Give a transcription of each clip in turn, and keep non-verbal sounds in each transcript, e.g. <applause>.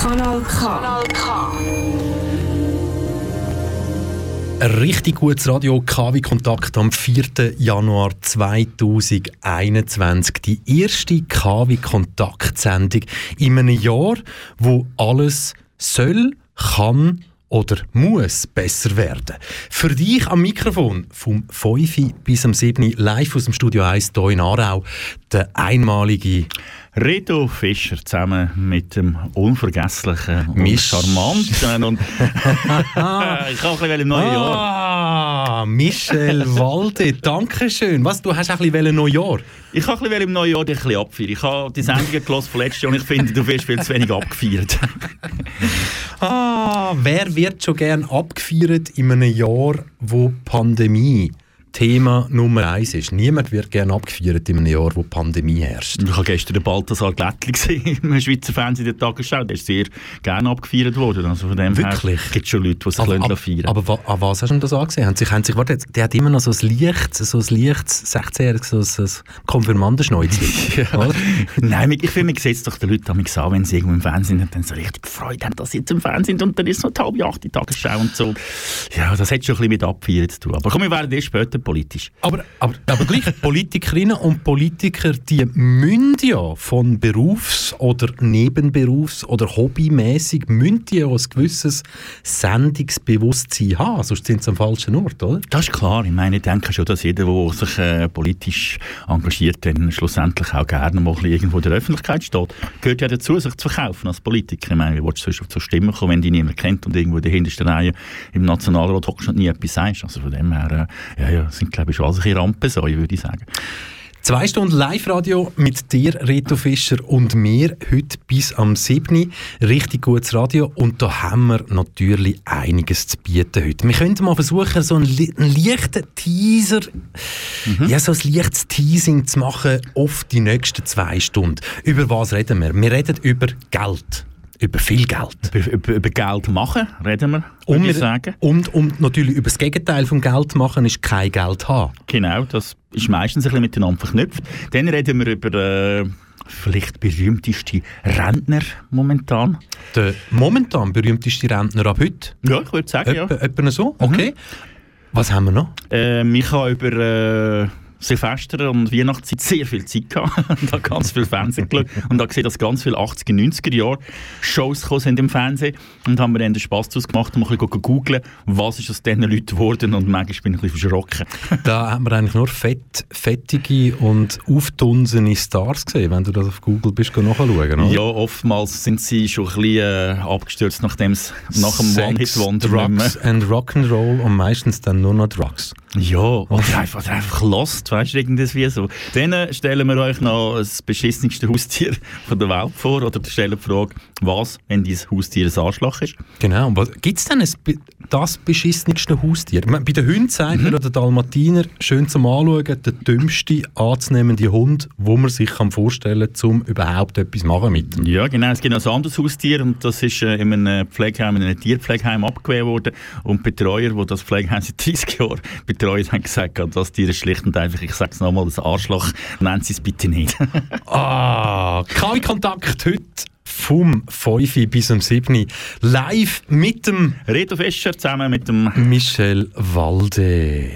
Kanal K. Ein richtig gutes Radio KW Kontakt am 4. Januar 2021. Die erste KW Kontaktsendung in einem Jahr, wo alles soll, kann oder muss besser werden. Für dich am Mikrofon vom 5 bis am 7 live aus dem Studio 1 hier in Aarau der einmalige Reto Fischer zusammen mit dem unvergesslichen und Misch- charmanten und <laughs> ich kann ein bisschen im neuen Jahr. Ah, Michel Walde, danke schön. Was, du hast ein bisschen Neujahr? Ich kann ein bisschen im neuen Jahr dich ein bisschen abfeiern. Ich habe die Sendungen <laughs> gelesen von letztes Jahr und ich finde, du wirst viel zu wenig abgefeiert. <laughs> Ah, wer wird schon gern abgefeiert in einem Jahr, wo Pandemie Thema Nummer eins ist? Niemand wird gern abgefeiert in einem Jahr, wo Pandemie herrscht. Ich habe gestern den Balthasar Glättli <laughs> gesehen im Schweizer Fernsehen der Tagesschau. Der ist sehr gerne abgefeiert worden. Also von dem Wirklich? gibt es schon Leute, die sich Aber, aber, feiern aber wa- an was hast du das angesehen? Haben sich, haben sich, warte, der hat immer noch so ein Licht, so ein Licht, 16-jähriges, so ein Konfirmandenschnäuzchen. <laughs> oder? Nein, ich finde, man sieht es doch den Leuten manchmal an, wenn sie irgendwo im Fernsehen sind und dann so richtig gefreut haben, dass sie jetzt im Fernsehen sind und dann ist noch die halbe acht die Tagesschau und so. Ja, das hat schon ein bisschen mit Abfeiern zu tun. Aber komm, wir werden erst später politisch. Aber, aber, aber gleich, <laughs> Politikerinnen und Politiker, die müssen ja von Berufs- oder Nebenberufs- oder hobbymäßig müssen ja ein gewisses Sendungsbewusstsein haben, sonst sind sie am falschen Ort, oder? Das ist klar. Ich meine, ich denke schon, dass jeder, der sich äh, politisch engagiert, dann schlussendlich auch gerne mal irgendwo in der Öffentlichkeit steht. Gehört ja dazu, sich zu verkaufen als Politiker. Ich meine, wie willst du sonst auf so Stimmen kommen, wenn dich niemand kennt und irgendwo in der hintersten Reihe im Nationalrat hockst und nie etwas sagst? Also von dem her, äh, ja, ja, sind glaube ich schon alles ein Rampensäue, würde ich sagen. Zwei Stunden Live-Radio mit dir, Reto Fischer, und mir heute bis am 7. Richtig gutes Radio. Und da haben wir natürlich einiges zu bieten heute. Wir könnten mal versuchen, so einen, einen leichten Teaser, ja, so ein leichtes Teasing zu machen auf die nächsten zwei Stunden. Über was reden wir? Wir reden über Geld. Über viel Geld. Über, über, über Geld machen, reden wir, Und, ich sagen. und, und natürlich über das Gegenteil vom Geld machen ist kein Geld haben. Genau, das ist meistens ein bisschen miteinander verknüpft. Dann reden wir über äh, vielleicht berühmteste Rentner momentan. Der momentan berühmteste Rentner ab heute. Ja, ich würde sagen, ja. Etwa, so? Okay. Was haben wir noch? Ähm, ich habe über äh, Silvester und Weihnachtszeit sehr viel Zeit gehabt <laughs> und habe ganz viel Fernsehen geschaut und habe gesehen, dass ganz viele 80er, 90er Jahre Shows gekommen sind im Fernsehen und haben mir dann den Spass daraus gemacht und mal ein bisschen googeln, was ist aus diesen Leuten geworden und manchmal bin ich ein bisschen verschrocken. <laughs> Da hat man eigentlich nur fett, fettige und aufdunsene Stars gesehen, wenn du das auf Google bist, nachschauen, oder? Ja, oftmals sind sie schon ein bisschen äh, abgestürzt, nachdem es nach dem One-Hit-Wonder Drugs and Rock'n'Roll und meistens dann nur noch Drugs. Ja, oder einfach, oder einfach lost, du, irgendwie so. Dann äh, stellen wir euch noch das beschissenste Haustier von der Welt vor oder stellen die Frage, was, wenn dieses Haustier ein Arschloch ist? Genau. Und Gibt es denn ein, das beschissenste Haustier? Meine, Bei den Hunden sagt man, ja, der Dalmatiner, schön zum Anschauen, der dümmste anzunehmende Hund, wo man sich kann vorstellen kann, um überhaupt etwas machen mit ihm. Ja, genau. Es gibt noch ein anderes Haustier und das ist äh, in einem Pflegeheim, in einem Tierpflegeheim abgewehrt worden. Und Betreuer, die das Pflegeheim seit 30 Jahren betreut, haben gesagt, das Tier ist schlicht und einfach, ich sage es nochmal, das Arschloch, nennen Sie es bitte nicht. Ah, kein Kontakt heute vom 5 bis am 7. Live mit dem Reto Fischer zusammen mit dem Michel Walde.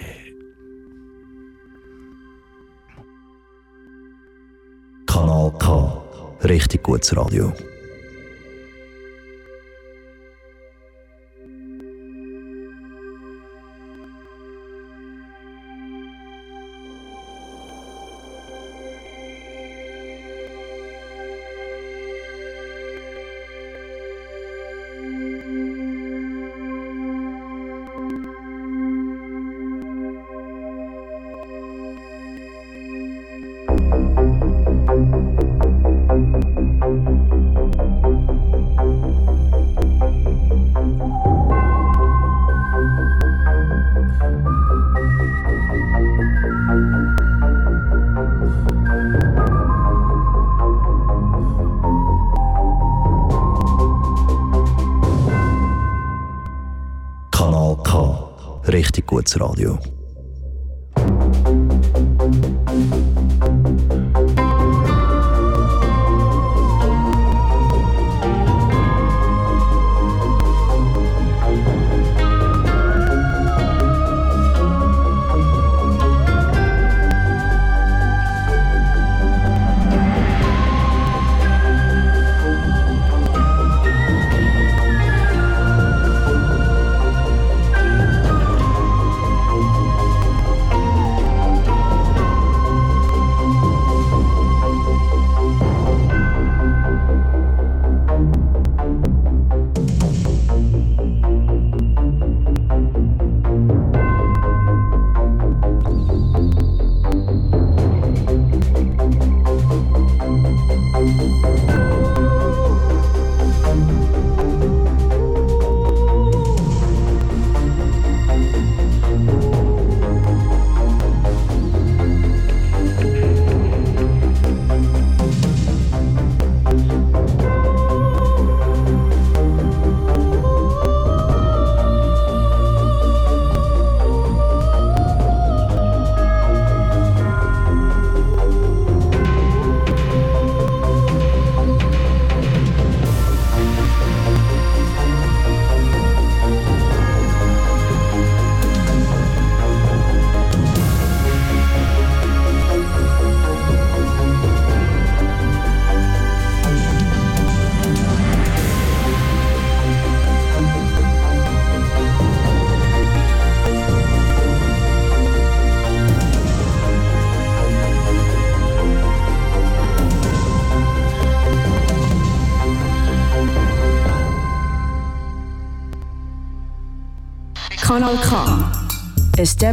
Kanal K. Richtig gutes Radio.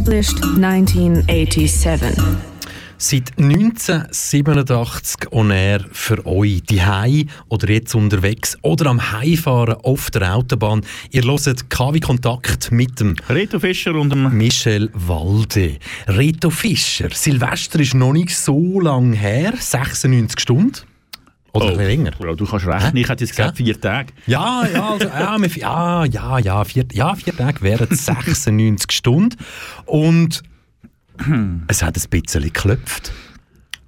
Established 1987. Seit 1987 on air für euch, die oder jetzt unterwegs oder am Heimfahren auf der Autobahn. Ihr hört KW Kontakt mit dem Reto Fischer und dem Michel Walde. Reto Fischer, Silvester ist noch nicht so lang her, 96 Stunden. Oder Oh. ein bisschen länger. Ja, du kannst rechnen, ich hätte jetzt gesagt vier Tage. Ja, ja, also, ja, ja, ja, ja, vier, ja, vier Tage wären 96 <laughs> Stunden. Und es hat ein bisschen geklopft.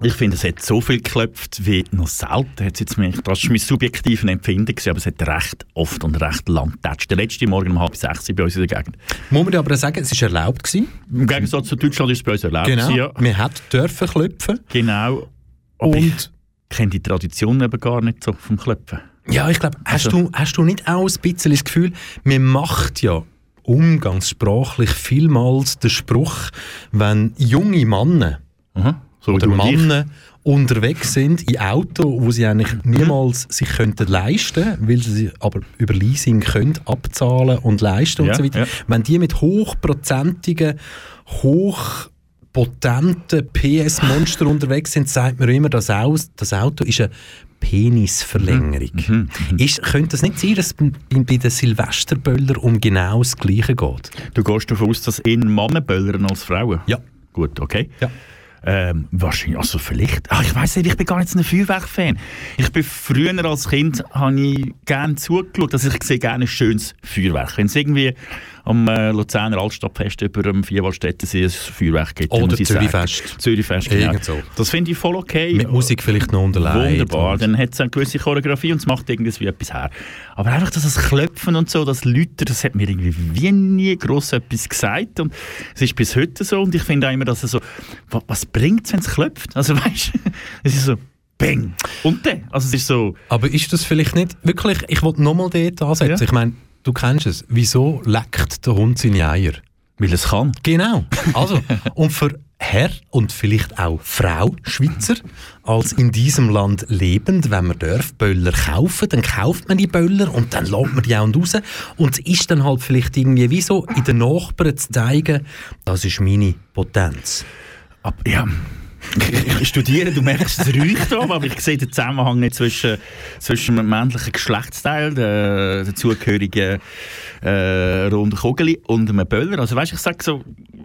Ich finde, es hat so viel geklopft wie noch selten. Hat's jetzt mich, das war mein subjektives Empfinden, aber es hat recht oft und recht lang getatscht. Der letzte Morgen um halb sechs bei uns in der Gegend. Muss man aber auch sagen, es war erlaubt. Gewesen. Im Gegensatz zu Deutschland ist es bei uns erlaubt. Genau. gewesen, Ja. Man hat dürfen klopfen. Genau. Aber ich Und kenne die Tradition eben gar nicht so vom Klopfen. ja, ich glaube, hast, Also- du, hast du nicht auch ein bisschen das Gefühl, man macht ja umgangssprachlich vielmals den Spruch, wenn junge Männer Aha. So oder. Männer unterwegs sind in Auto, wo sie eigentlich niemals sich könnten leisten, weil sie aber über Leasing können abzahlen und leisten Ja, und so weiter. ja. Wenn die mit hochprozentigen, hochpotenten PS-Monster unterwegs sind, sagt man immer, das, Auto ist eine Penisverlängerung. Mhm, Ist, könnte es nicht sein, dass es bei bei den Silvesterböller um genau das Gleiche geht? Du gehst davon aus, dass in Männer böllern als Frauen? Ja. Gut, okay. Ja. Ähm, wahrscheinlich, also vielleicht. Ach, ich weiß nicht, ich bin gar nicht so ein Feuerwerk-Fan. Ich bin früher als Kind, habe ich gerne zugeschaut, dass ich sehe gerne ein schönes Feuerwerk. Wenn es irgendwie am äh, Luzerner Altstadtfest über dem Vierwaldstättensee ein Feuerwerk gibt. Oder Zürichfest. Zürichfest, genau. So. Das finde ich voll okay. Mit Musik vielleicht noch unterlegt. Wunderbar, und- dann hat es eine gewisse Choreografie und es macht irgendwie wie etwas her. Aber einfach das das Klopfen und so, das Läuten, das hat mir irgendwie wie nie gross etwas gesagt und es ist bis heute so und ich finde auch immer, dass es so, wa- was bringt es, wenn es klopft? Also <laughs> weißt du, es ist so, bang, und dann, also es ist so, Aber ist das vielleicht nicht wirklich, ich wollte nochmal dort ansetzen, Ja. ich meine, du kennst es, wieso leckt der Hund seine Eier? weil es kann. Genau, also, <laughs> und für Herr und vielleicht auch Frau Schweizer, als in diesem Land lebend, wenn man darf, Böller kaufen, dann kauft man die Böller und dann lässt man die auch raus und es ist dann halt vielleicht irgendwie wie so, in den Nachbarn zu zeigen, das ist meine Potenz. Aber, ja, <laughs> ich, studiere, du merkst, es räucht da, aber ich sehe den Zusammenhang nicht zwischen, zwischen dem männlichen Geschlechtsteil, der, zugehörigen äh, runden Kugel und einem Böller. Also weißt, ich sage so,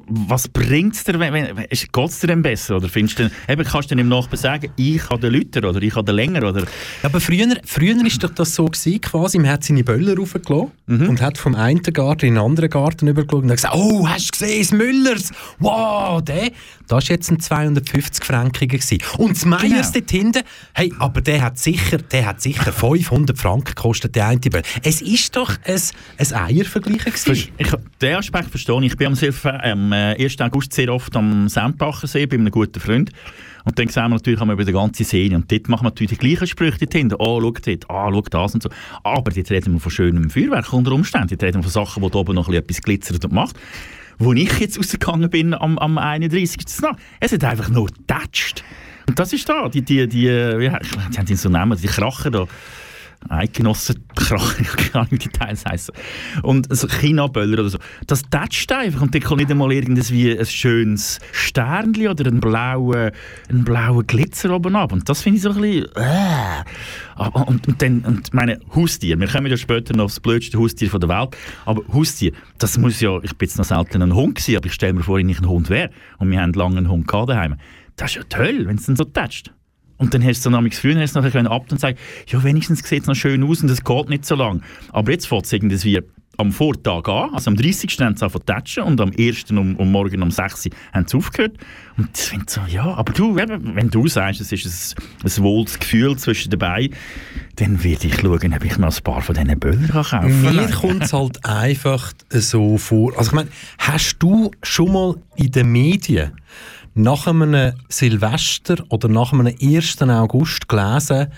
was bringt es dir, wenn, wenn, geht es dir denn besser? Oder findest du, eben, kannst du dem Nachbarn sagen, ich habe den Lüter oder ich habe den länger? Oder, Ja, aber früher, früher ist doch das so gewesen, quasi, man hat seine Böller raufgelassen und hat vom einen Garten in den anderen Garten übergeschaut und hat gesagt, oh, hast du gesehen, das Müllers? Wow, der, das war jetzt ein 250 Frankiger. Und das Meyers Genau. dort hinten, hey, aber der hat sicher, der hat sicher 500 Franken gekostet, der eine Böller. Es ist doch ein, ein Eiervergleich gewesen. ich, den Aspekt verstehe ich. Ich bin am, Silver, am äh, 1. August sehr oft am Sandbacher See bei einem guten Freund. Und dann sehen wir natürlich einmal über die ganze Szene. Und dort machen wir natürlich die gleichen Sprüche dort hinten. Oh, schau dort, ah, schau das und so. Aber dort reden wir von schönem Feuerwerk unter Umständen. Dort reden wir von Sachen, da oben noch ein bisschen etwas glitzert und macht. Wo ich jetzt rausgegangen bin am, am 31. Nacht. Es hat einfach nur getatscht. Und das ist da, die, die, die, wie, die haben so nennen, die Kracher da. Eidgenossenkracher, <laughs> keine Ahnung, wie die Teils heissen. Und so China-Böller oder so. Das tätscht einfach und da kommt nicht einmal irgendwie ein schönes Sternchen oder einen blauen, einen blauen Glitzer oben ab. Und das finde ich so ein bisschen... Äh. Und, und dann, und meine Haustier, wir kommen ja später noch aufs blödste Haustier der Welt, aber Haustier, das muss ja, ich bin jetzt noch selten ein Hund gewesen, aber ich stelle mir vor, wenn ich ein Hund wäre und wir haben lange einen Hund gehabt daheim. Das ist ja toll, wenn es dann so tätscht. Und dann hast du dann früher hast du nachher ab und sagen, ja, wenigstens sieht es noch schön aus und es geht nicht so lang. Aber jetzt fängt es irgendwie wie am Vortag an, also am 30. haben sie angefangen und am 1. um, um morgen um 6. Uhr haben sie aufgehört. Und ich finde so, ja, aber du, wenn du sagst, es ist ein, ein wohles Gefühl zwischen dabei, dann werde ich schauen, ob ich noch ein paar von diesen Böllern kaufen kann. Mir kommt es halt einfach so vor. Also ich meine, hast du schon mal in den Medien nach einem Silvester oder nach einem 1. August gelesen,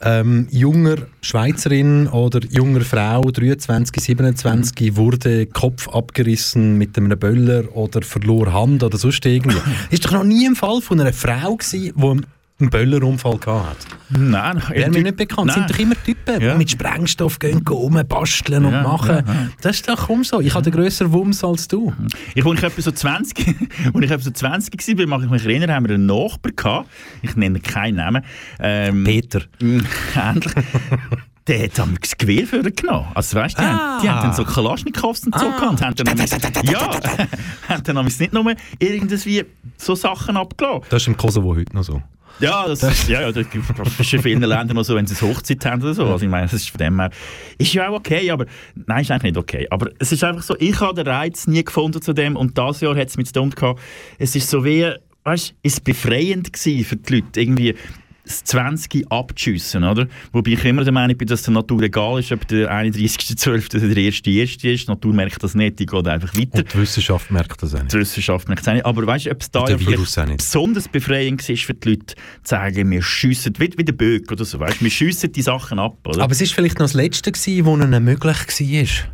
ähm, junger Schweizerin oder junger Frau, 23, 27, wurde Kopf abgerissen mit einem Böller oder verlor Hand oder sonst irgendwie. <laughs> ist doch noch nie ein Fall von einer Frau gewesen, die einen Böllerunfall gehabt hat? Nein, Wäre mir nicht bekannt. Nein. sind doch immer Typen, Ja. die mit Sprengstoff gehen, rumbasteln und Ja, machen. ja. Das ist doch kaum so. Ich habe den grösseren Wumms als du. Ich, als ich etwa so 20, als <laughs> ich etwa so 20 war, mag ich mich erinnern, haben wir einen Nachbar gehabt. Ich nenne keinen Namen. Ähm, Peter. <laughs> Ähnlich. Der hat das Gewehr für ihn genommen. Also weißt die, haben, die haben dann so Kalaschnikows und so Ah. gehabt. Haben dann nämlich- ja, haben dann nicht nur irgendwie so Sachen abgelassen. Das ist im Kosovo heute noch so. Ja, das, ist, ja, ja, das ist in vielen Ländern noch so, wenn sie eine Hochzeit haben oder so. Also ich meine, das ist von dem her, ist ja auch okay, aber nein, ist eigentlich nicht okay. Aber es ist einfach so, ich habe den Reiz nie gefunden zu dem und das Jahr hat es mit Stunt gehabt. Es ist so wie, weißt du, es war befreiend gewesen für die Leute, irgendwie das 20 abzuschiessen, oder? Wobei ich immer der Meinung bin, dass der Natur egal ist, ob der 31.12. oder der 1.1. ist. Die Natur merkt das nicht, die geht einfach weiter. Und die Wissenschaft merkt das auch nicht. Die Wissenschaft merkt auch nicht. Aber weißt du, ob es da ja besonders befreiend war für die Leute, zu sagen, wir schiessen, wie, wie der Böck oder so, weißt du, wir schiessen die Sachen ab, oder? Aber es war vielleicht noch das Letzte, gewesen, wo ihnen möglich war.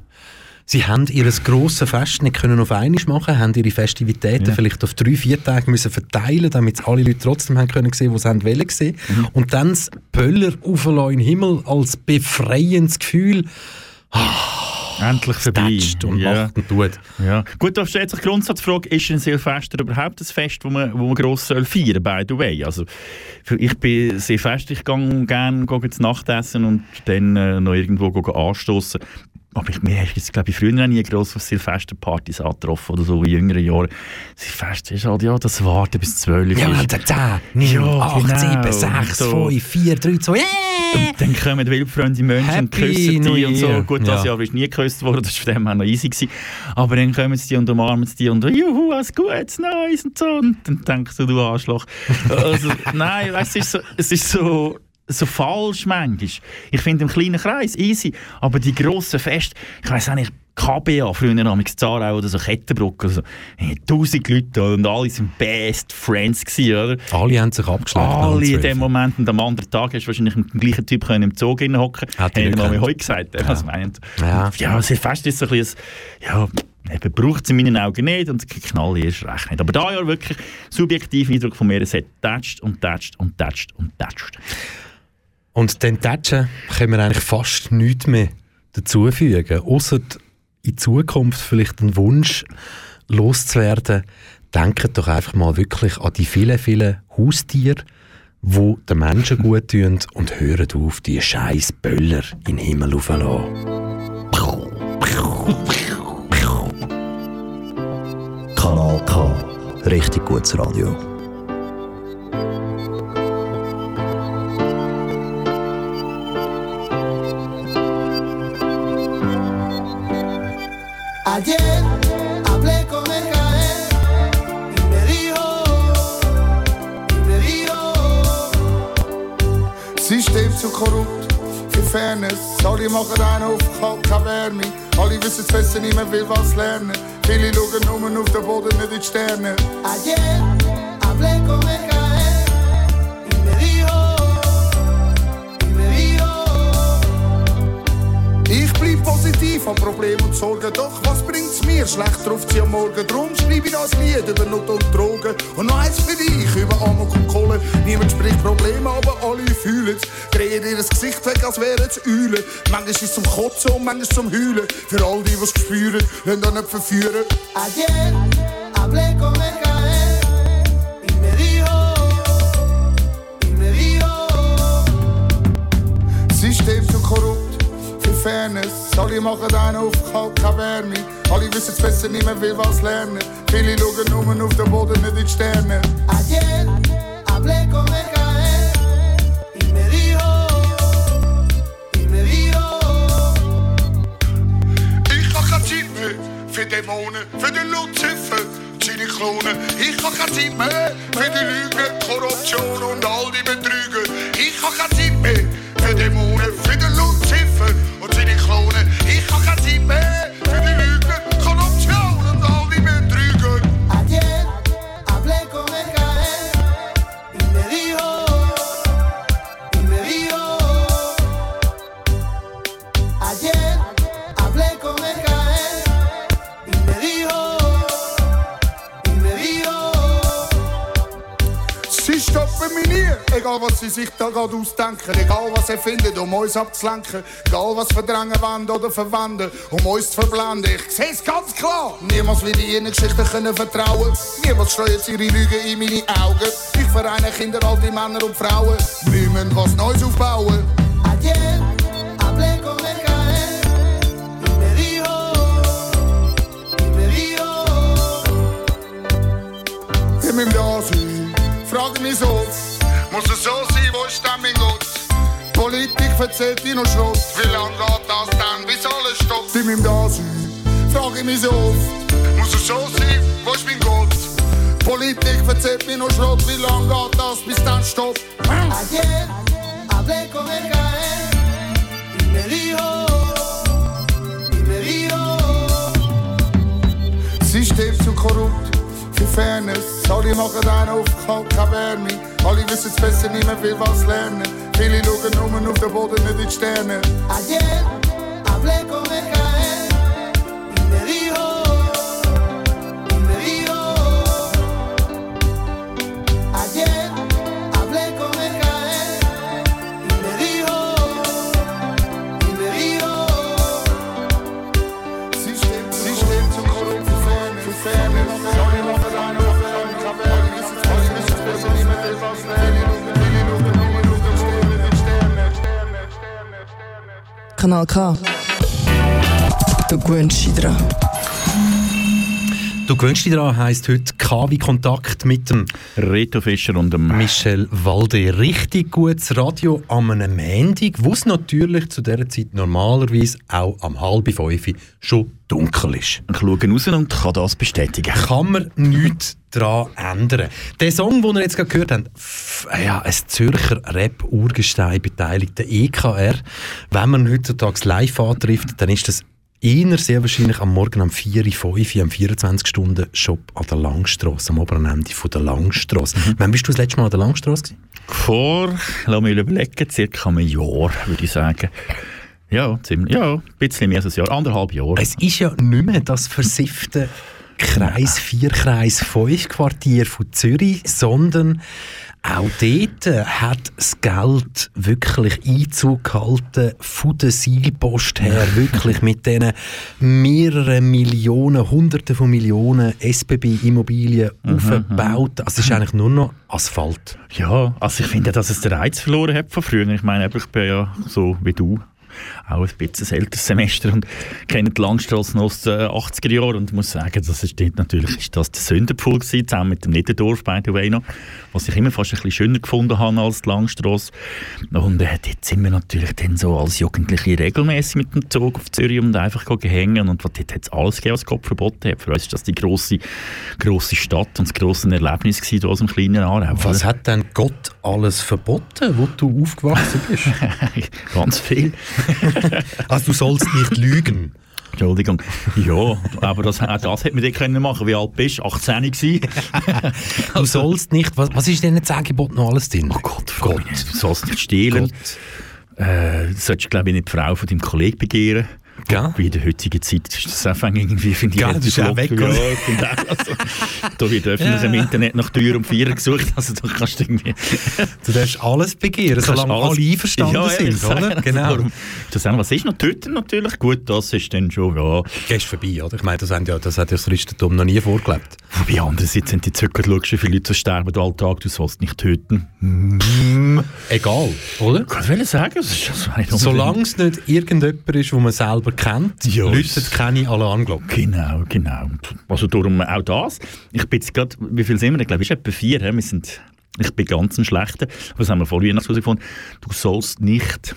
Sie haben ihr grosses Fest nicht können auf einmal machen, haben ihre Festivitäten Ja. vielleicht auf drei, vier Tage müssen verteilen, damit alle Leute trotzdem haben können sehen, was sie haben wollen sehen. Mhm. Und dann das Böller auflassen in den Himmel als befreiendes Gefühl, Endlich vorbei. und ja. macht und tut. Ja. Gut, da stellt sich die Grundsatzfrage, ist ein Silvester überhaupt ein Fest, das man, wo man gross soll feiern by the way? Also, ich bin Silvester, ich gehe gerne gehe zu Nacht essen und dann äh, noch irgendwo anstoßen. Aber ich, mir ist glaube ich früher auch nie gross auf Silvesterpartys angetroffen oder so in jüngeren Jahren. Silvester ist halt, ja, das Warten bis 12 Ja, ist. da, 10, 9, Ja, 8, genau. 7, 6, So. 5, 4, 3, 2, yeah! Und dann kommen wildfremde Menschen und Happy küssen New die und so. Gut, das Ja. Jahr ist nie geküsst worden, das war von dem her noch easy. Gewesen. Aber dann kommen sie und umarmen sie und «Juhu, alles gut, nice» und so. Und dann denkst du, du Arschloch. also, <laughs> nein, weißt, du, es ist so... Es ist so so falsch manchmal. Ich finde im kleinen Kreis easy, aber die grossen Feste, ich weiss auch nicht, KBA, früher namens Zarau oder so Kettenbruck, also, hey, tausend Leute und alle sind best friends gewesen, oder? Alle haben sich abgeschlagen. Alle in dem Moment und am anderen Tag hast du wahrscheinlich mit dem gleichen Typ können im Zug hocken. Hat nicht mal heute gesagt. Ja. Was meint? Ja. ja, Silvester ist so ein bisschen, ja, eben braucht es in meinen Augen nicht und Knall erst recht nicht. Aber da ja wirklich subjektiver Eindruck von mir, es hat tätscht und tätscht und tätscht und tätscht. Und den Tatschen können wir eigentlich fast nichts mehr dazufügen. Außer in Zukunft vielleicht einen Wunsch loszuwerden. Denkt doch einfach mal wirklich an die vielen, vielen Haustiere, die den Menschen gut tun und hören auf, die scheiß Böller in den Himmel raufzulassen. Kanal K. Richtig gutes Radio. Ayer hablé con el Gael y me dijo, dijo, System zu korrupt, für Fairness. Alle machen einen auf Wärme. Alle wissen es besser, niemand will was lernen. Viele schauen nur auf den Boden, nicht in die Sterne. Ayer hablé con el an Problemen und Sorgen, doch was bringt's mir? Schlecht ruft sie am Morgen, drum schreibe ich das Lied über Not und Drogen. Und noch eins für dich, über Amok und Kohle. Niemand spricht Probleme, aber alle fühlen's. Drehen ihr das Gesicht weg, als wären's Eulen. Manchmal ist es zum Kotzen und manchmal zum Heulen. Für all die, was spüren, lassen da nicht verführen. Ayer hablé Fairness. Alle machen einen auf kalt, keine Wärme. Alle wissen es besser, niemand will was lernen. Viele schauen nur auf den Boden, nicht in die Sterne. Ayer hablé con el Gael y me dijo, y me dijo, ich habe keine Zeit mehr für Dämonen, für den Luzifer, seine Klonen. Ich habe keine Zeit mehr für die Lügen, Korruption und all die Betrüger. Ich habe keine Zeit mehr für Dämonen, Egal was sie sich da gerade ausdenken, egal was er findet, um uns abzulenken. Egal was verdrängen wollen oder verwenden, um uns zu verblenden. Ich seh's ganz klar. Niemals will ich ihnen Geschichten können vertrauen. Niemals streuen sie ihre Lügen in meine Augen. Ich vereine Kinder, alte Männer und Frauen. Wir müssen was Neues aufbauen. Ayer hablé con el müssen da sein. Frage mich so. Muss es so sein, wo ist denn mein Gott? Politik verzählt dir noch Schrott. Wie lange geht das dann, bis alles stoppt? Ich müssen da sein. Frage mich so oft. Muss es so sein, wo ist mein Gott? Politik verzählt mir noch Schrott. Wie lange geht das, bis dann stoppt? ayer hablé con el caer y me dijo, y me dijo. System zu korrupt, für Fairness. Alle machen einen auf kalt, keine Wärme. Alle wissen es besser, niemand will was lernen. Viele schauen nur auf den Boden, nicht in die Sterne. Ayer hablé con el Kanal K. Du gewöhnst dich. Du gewöhnst dich daran, heisst heute KW Kontakt mit dem Reto Fischer und dem Michel Walde. Richtig gutes Radio am einem Montag, wo es natürlich zu dieser Zeit normalerweise auch am halb fünf schon dunkel ist. Ich schaue raus und kann das bestätigen. Kann man nichts daran ändern. Der Song, den ihr jetzt gerade gehört habt, f- ja, ein Zürcher Rap-Urgestein beteiligt, der EKR. Wenn man heutzutage live antrifft, dann ist das eher sehr wahrscheinlich am Morgen um 4, 5, am 24-Stunden-Shop an der Langstrasse, am oberen Ende von der Langstrasse. Wann bist du das letzte Mal an der Langstrasse gewesen? Vor, lass mich überlegen, circa einem Jahr, würde ich sagen. Ja, ziemlich, ja, ein bisschen mehr als ein Jahr, anderthalb Jahre. Es ist ja nicht mehr das versiffte Kreis 4, Kreis 5 Quartier von Zürich, sondern auch dort hat das Geld wirklich Einzug gehalten von der Seilpost her, <laughs> wirklich mit diesen mehreren Millionen, Hunderten von Millionen SBB-Immobilien aufgebaut. Also es ist eigentlich nur noch Asphalt. Ja, also ich finde, dass es den Reiz verloren hat von früher. Ich meine, ich bin ja so wie du auch ein bisschen älteres Semester und kenne die Langstrasse noch aus den 80er Jahren und muss sagen, das ist dort natürlich ist das der Sündenpfuhl gewesen, zusammen mit dem Niederdorf, by the way noch, was ich immer fast ein bisschen schöner gefunden habe als die Langstrasse. Und äh, dort sind wir natürlich dann so als Jugendliche regelmäßig mit dem Zug auf Zürich und einfach gehängen und dort hat es alles gegeben, was Gott verboten hat. Für uns ist das die grosse, grosse Stadt und das grosse Erlebnis gewesen, hier aus dem kleinen Aarau. Was hat denn Gott alles verboten, wo du aufgewachsen bist? <laughs> Ganz viel. <laughs> also du sollst nicht lügen. Entschuldigung. Ja, aber das, auch das hätte man dort können machen Wie alt bist du? 18 gewesen? <laughs> Du sollst nicht, was, was ist denn jetzt Angebot noch alles drin? Oh Gott, Gott. Du sollst nicht stehlen. Äh, du solltest, glaube ich, nicht die Frau von deinem Kollegen begehren. Gell? Wie in der heutigen Zeit ist das einfach irgendwie, finde ich, Gell, das ist auch weg, Ja, also, da wird öffentlich im Internet nach Tür und Vier gesucht, also da kannst du irgendwie... <laughs> Du darfst alles begehren, kannst solange alles- alle einverstanden Ja, sind, ehrlich oder? Genau. Darum, das sagen, was ist noch töten natürlich? Gut, das ist dann schon, ja... Gehst vorbei, oder? Ich meine, das, haben ja, das hat ja das Christentum noch nie vorgelebt. Wobei andererseits, wenn du jetzt schaust, wie viele Leute sterben alltag, du sollst nicht töten. Egal, oder? Ich will sagen, das ist Solange es nicht irgendjemand ist, den man selber kennt, Ja, läutet keine Alarmglocke. Genau, genau. Also darum auch das. Ich bin jetzt gerade, wie viel sind wir? Ich glaube, es ist etwa vier. Wir sind, ich bin ganz ein Schlechter. Was haben wir vor Weihnachten herausgefunden? Du sollst nicht,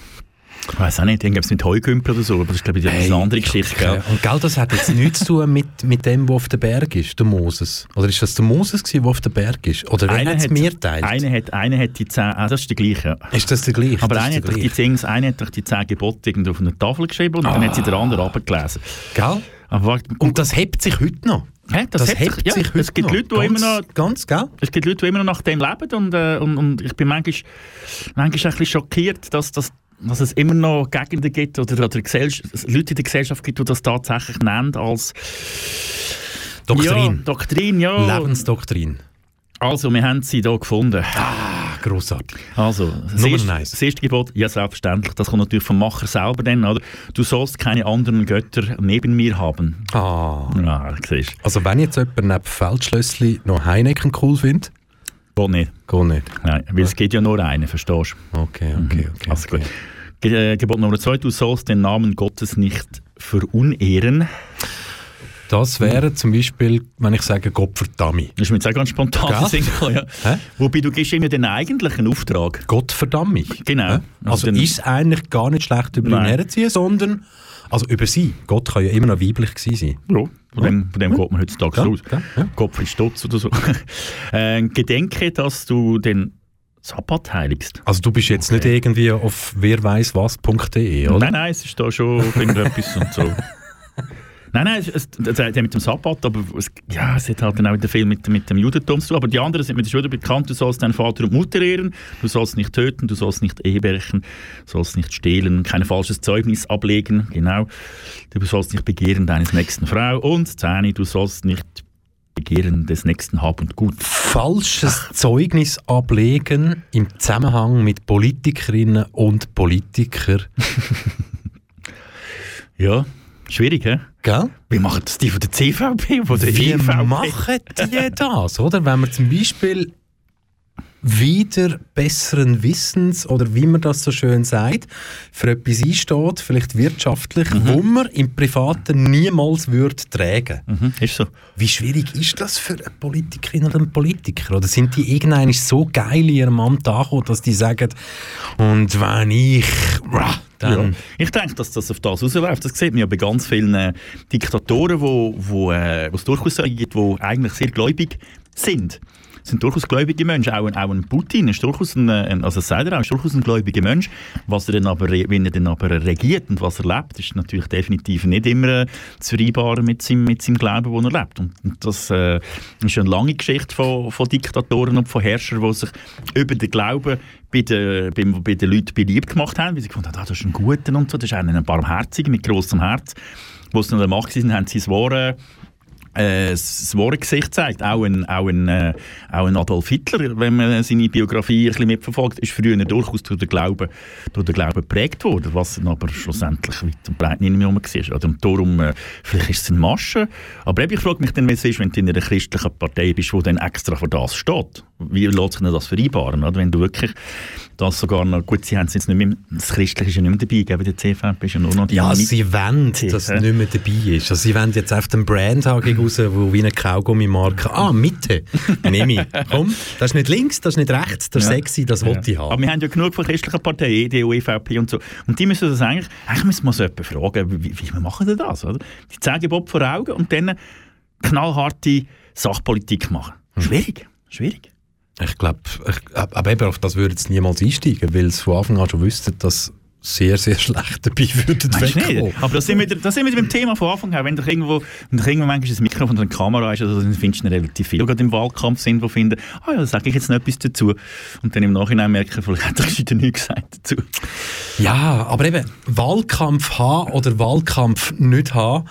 ich weiß auch nicht, irgendwas mit Heugümpel oder so, aber das ist glaube ich eine andere Geschichte. Gell? und gell, das hat jetzt nichts zu tun mit, mit dem, der auf dem Berg ist, der Moses. Oder ist das der Moses, gewesen, der auf dem Berg ist? Oder wer hat es mir geteilt? Einer hat, einer hat die zehn, ah, das ist der gleiche. Ist das der gleiche? Aber Das einer hat, die zehn, einer hat doch die zehn Gebote irgendwo auf einer Tafel geschrieben und dann hat sie der andere abgelesen. Gell? Warte, Und das hebt sich heute noch. Hä, das, hat sich, ja, sich heute es gibt noch. Leute, die ganz, immer noch Ganz, gell? Es gibt Leute, die immer noch nach dem leben und, äh, und, und ich bin manchmal, manchmal ein bisschen schockiert, dass, dass, dass es immer noch Gegenden gibt oder, oder Leute in der Gesellschaft gibt, die das tatsächlich nennen als Doktrin. Ja, Doktrin, ja. Lebensdoktrin. Also, wir haben sie hier gefunden. Ah, grossartig. Also, das erste, eins. das erste Gebot, ja selbstverständlich, das kommt natürlich vom Macher selber dann, oder? Du sollst keine anderen Götter neben mir haben. Ah. Ja, siehst Also wenn jetzt jemand neben Feldschlössli noch Heineken cool findet. Geht nicht. geht nicht. Nein, weil es geht ja nur einen, verstehst du? Okay, okay, okay. Also okay. gut. Äh, Gebot Nummer zwei, du sollst den Namen Gottes nicht verunehren. Das wäre zum Beispiel, wenn ich sage, Gott verdammt. Das ist mir jetzt auch ganz spontan gekommen, ja. Hä? Wobei du gibst ihm ja den eigentlichen Auftrag. Gott verdammt mich. Genau. Hä? Also, dann- ist eigentlich gar nicht schlecht über ihn Nein. herziehen, sondern also über sie. Gott kann ja immer noch weiblich sein. Ja, von dem, von dem geht man heutzutage Ja, raus. ja, ja. Gottfried Stutz oder so. <laughs> äh, gedenke, dass du den Sabbat heiligst. Also du bist jetzt nicht irgendwie auf werweiswas.de, oder? Nein, nein, es ist da schon <laughs> irgendetwas und so. Nein, nein, es, es, das hat ja mit dem Sabbat, aber es, ja, es hat halt dann auch wieder viel mit, mit dem Judentum zu tun. Aber die anderen sind mir schon wieder bekannt. Du sollst deinen Vater und Mutter ehren, du sollst nicht töten, du sollst nicht ehebrechen, du sollst nicht stehlen, kein falsches Zeugnis ablegen, genau. Du sollst nicht begehren deines nächsten Frau und Zähne, du sollst nicht begehren des nächsten Hab und Gut. Falsches Zeugnis ablegen im Zusammenhang mit Politikerinnen und Politikern. <laughs> Ja, schwierig, hä? Gell? Wie machen das die von der CVP, von der Wie EVP? machen die das, oder? Wenn man zum Beispiel wieder besseren Wissens oder wie man das so schön sagt, für etwas einsteht, vielleicht wirtschaftlich, wo man im Privaten niemals würde tragen. Mhm, ist so. Wie schwierig ist das für eine Politikerin oder einen Politiker? Oder sind die irgendwann so geil in ihrem Amt angekommen, dass die sagen, und wenn ich. Ja. Ich denke, dass das auf das rausläuft. Das sieht man ja bei ganz vielen äh, Diktatoren, wo, wo, äh, wo es durchaus so gibt, die eigentlich sehr gläubig sind. Es sind durchaus gläubige Menschen. Auch ein, auch ein Putin ist durchaus ein, also sagt er auch, ist durchaus ein gläubiger Mensch. Was er dann aber, wenn er dann aber regiert und was er lebt, ist natürlich definitiv nicht immer äh, zu vereinbaren mit seinem, mit seinem Glauben, den er lebt. Und, und das äh, ist eine lange Geschichte von, von Diktatoren und von Herrschern, die sich über den Glauben bei den, bei, bei den Leuten beliebt gemacht haben, weil sie gefunden haben, ah, das ist ein Guter und so, das ist ein Barmherziger mit grossem Herz. Wo sie an der Macht waren, haben sie das wahre äh, das wahre Gesicht zeigt. Auch ein, auch, ein, äh, auch ein Adolf Hitler, wenn man seine Biografie ein bisschen mitverfolgt, ist früher durchaus durch den Glauben, durch den Glauben geprägt worden, was aber schlussendlich weit und breit nicht mehr. Oder darum, äh, vielleicht ist es eine Masche, aber eben, ich frage mich dann, wie es ist, wenn du in einer christlichen Partei bist, die dann extra für das steht. Wie lässt sich das vereinbaren? Oder? Wenn du wirklich das sogar noch, gut, sie haben es jetzt nicht mehr, das Christliche ist ja nicht mehr dabei, gell, der CVP ist ja nur noch die Ja, sie wollen, dass es nicht mehr dabei ist. Also sie wollen jetzt auf den Brand gegen raus, wo wie eine Kaugummimarke, ah, Mitte, nehme ich. <laughs> Komm, das ist nicht links, das ist nicht rechts, das ist Ja. sexy, das wollte ich Aber haben. wir haben ja genug von christlichen Parteien, EDU, EVP und so. Und die müssen das eigentlich, eigentlich müssen wir so jemanden fragen, wie, wie machen die das? Oder? Die zeigen Bob vor Augen und dann knallharte Sachpolitik machen. Hm. Schwierig, schwierig. Ich glaube, aber eben auf das würde jetzt niemals einsteigen, weil sie von Anfang an schon wüssten, dass sehr, sehr schlecht dabei würden du wegkommen. Aber da sind, wir, wieder- da sind wir wieder beim Thema von Anfang an. Wenn doch irgendwo, wenn doch irgendwo manchmal ein Mikrofon oder eine Kamera ist, also, dann findest du relativ viel, gerade im Wahlkampf sind, die finden, ah ja, da sage ich jetzt noch etwas dazu. Und dann im Nachhinein merken, vielleicht hat er gescheiter nichts gesagt dazu. Ja, aber eben, Wahlkampf haben oder Wahlkampf nicht haben,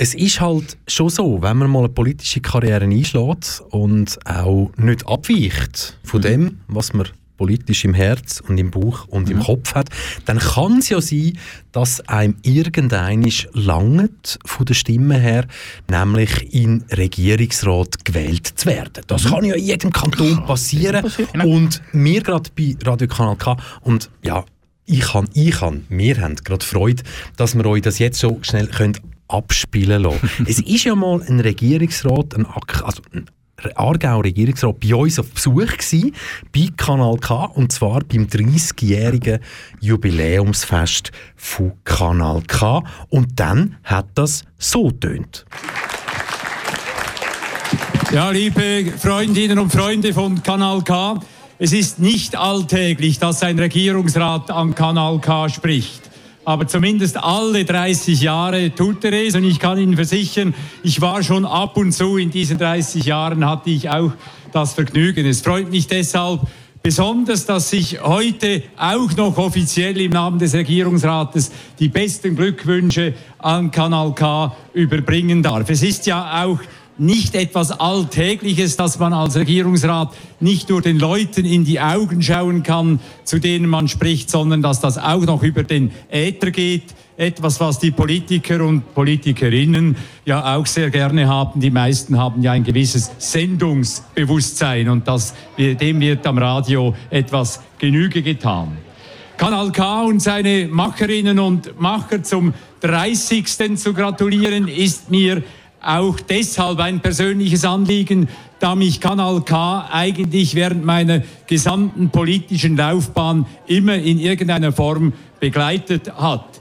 es ist halt schon so, wenn man mal eine politische Karriere einschlägt und auch nicht abweicht von dem, was man politisch im Herz und im Bauch und im Kopf hat, dann kann es ja sein, dass einem irgendeinisch langt von der Stimme her, nämlich in Regierungsrat gewählt zu werden. Das kann ja in jedem Kanton passieren. passieren. Und wir gerade bei Radio Kanal K und ja, ich kann, ich kann, wir haben gerade Freude, dass wir euch das jetzt so schnell können abspielen lassen. <laughs> es ist ja mal ein Regierungsrat, ein, Ak- also ein Aargauer Regierungsrat bei uns auf Besuch gewesen, bei Kanal K, und zwar beim 30-jährigen Jubiläumsfest von Kanal K. Und dann hat das so tönt. Ja, liebe Freundinnen und Freunde von Kanal K, es ist nicht alltäglich, dass ein Regierungsrat an Kanal K spricht. Aber zumindest alle 30 Jahre tut er es und ich kann Ihnen versichern, ich war schon ab und zu in diesen 30 Jahren, hatte ich auch das Vergnügen. Es freut mich deshalb besonders, dass ich heute auch noch offiziell im Namen des Regierungsrates die besten Glückwünsche an Kanal K überbringen darf. Es ist ja auch nicht etwas Alltägliches, dass man als Regierungsrat nicht nur den Leuten in die Augen schauen kann, zu denen man spricht, sondern dass das auch noch über den Äther geht. Etwas, was die Politiker und Politikerinnen ja auch sehr gerne haben. Die meisten haben ja ein gewisses Sendungsbewusstsein und das, dem wird am Radio etwas Genüge getan. Kanal K und seine Macherinnen und Macher zum 30. zu gratulieren, ist mir auch deshalb ein persönliches Anliegen, da mich Kanal K eigentlich während meiner gesamten politischen Laufbahn immer in irgendeiner Form begleitet hat.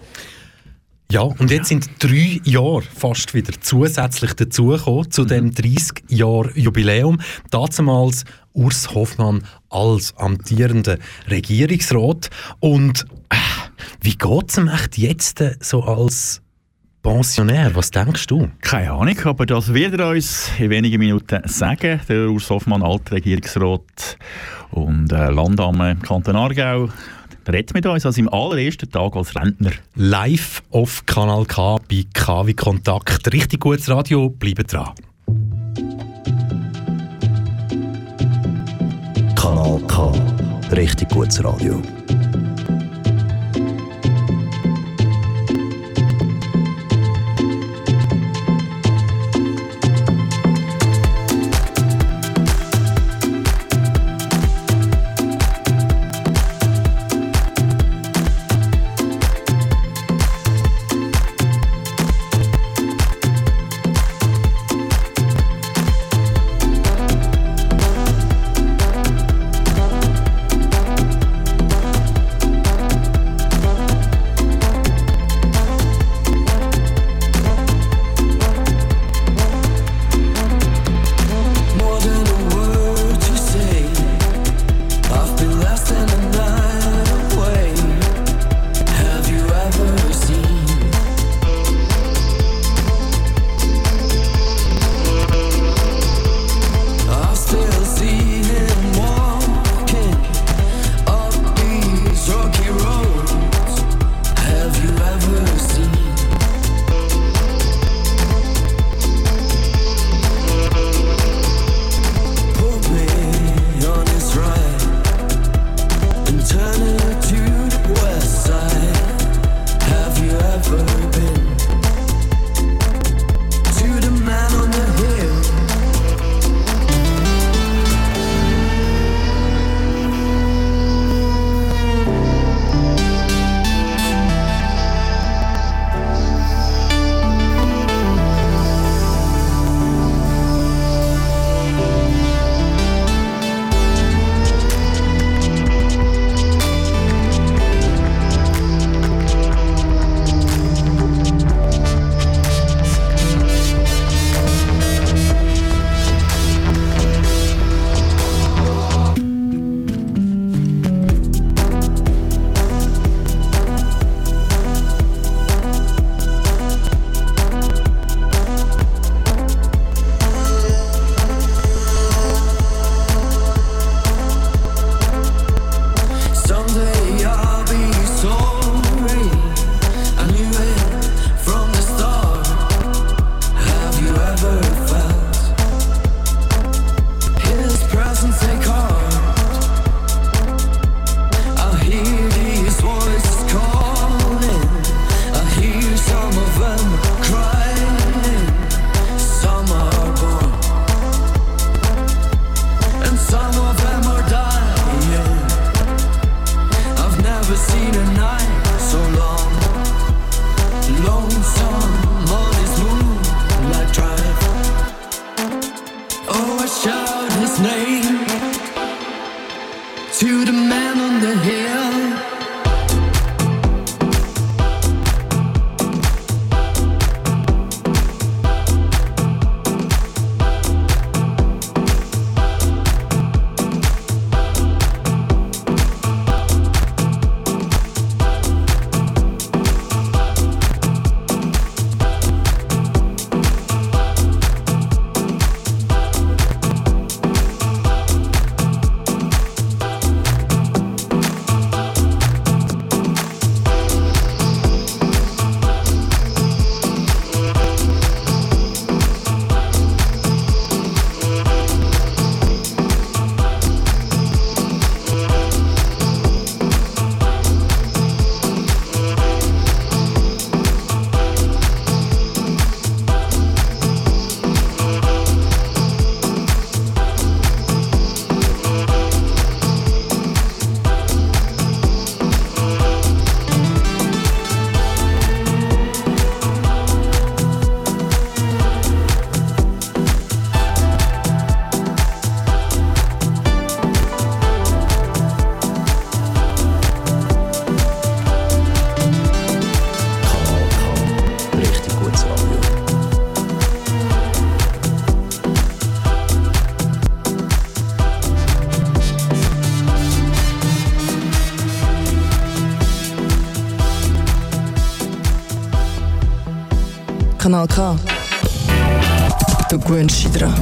Ja, und jetzt sind drei Jahre fast wieder zusätzlich dazugekommen zu dem 30 mhm. Damals Urs Hoffmann als amtierender Regierungsrat. Und äh, wie geht es ihm echt jetzt so als Pensionär, was denkst du? Keine Ahnung, aber das wird er uns in wenigen Minuten sagen. Der Urs Hoffmann, Altregierungsrat und äh, Landamme im Kanton Aargau, redet mit uns also im allerersten Tag als Rentner. Live auf Kanal K bei KW Kontakt. Richtig gutes Radio, bleibt dran. Kanal K. Richtig gutes Radio. Kanal K. Du gewöhnst dich dran.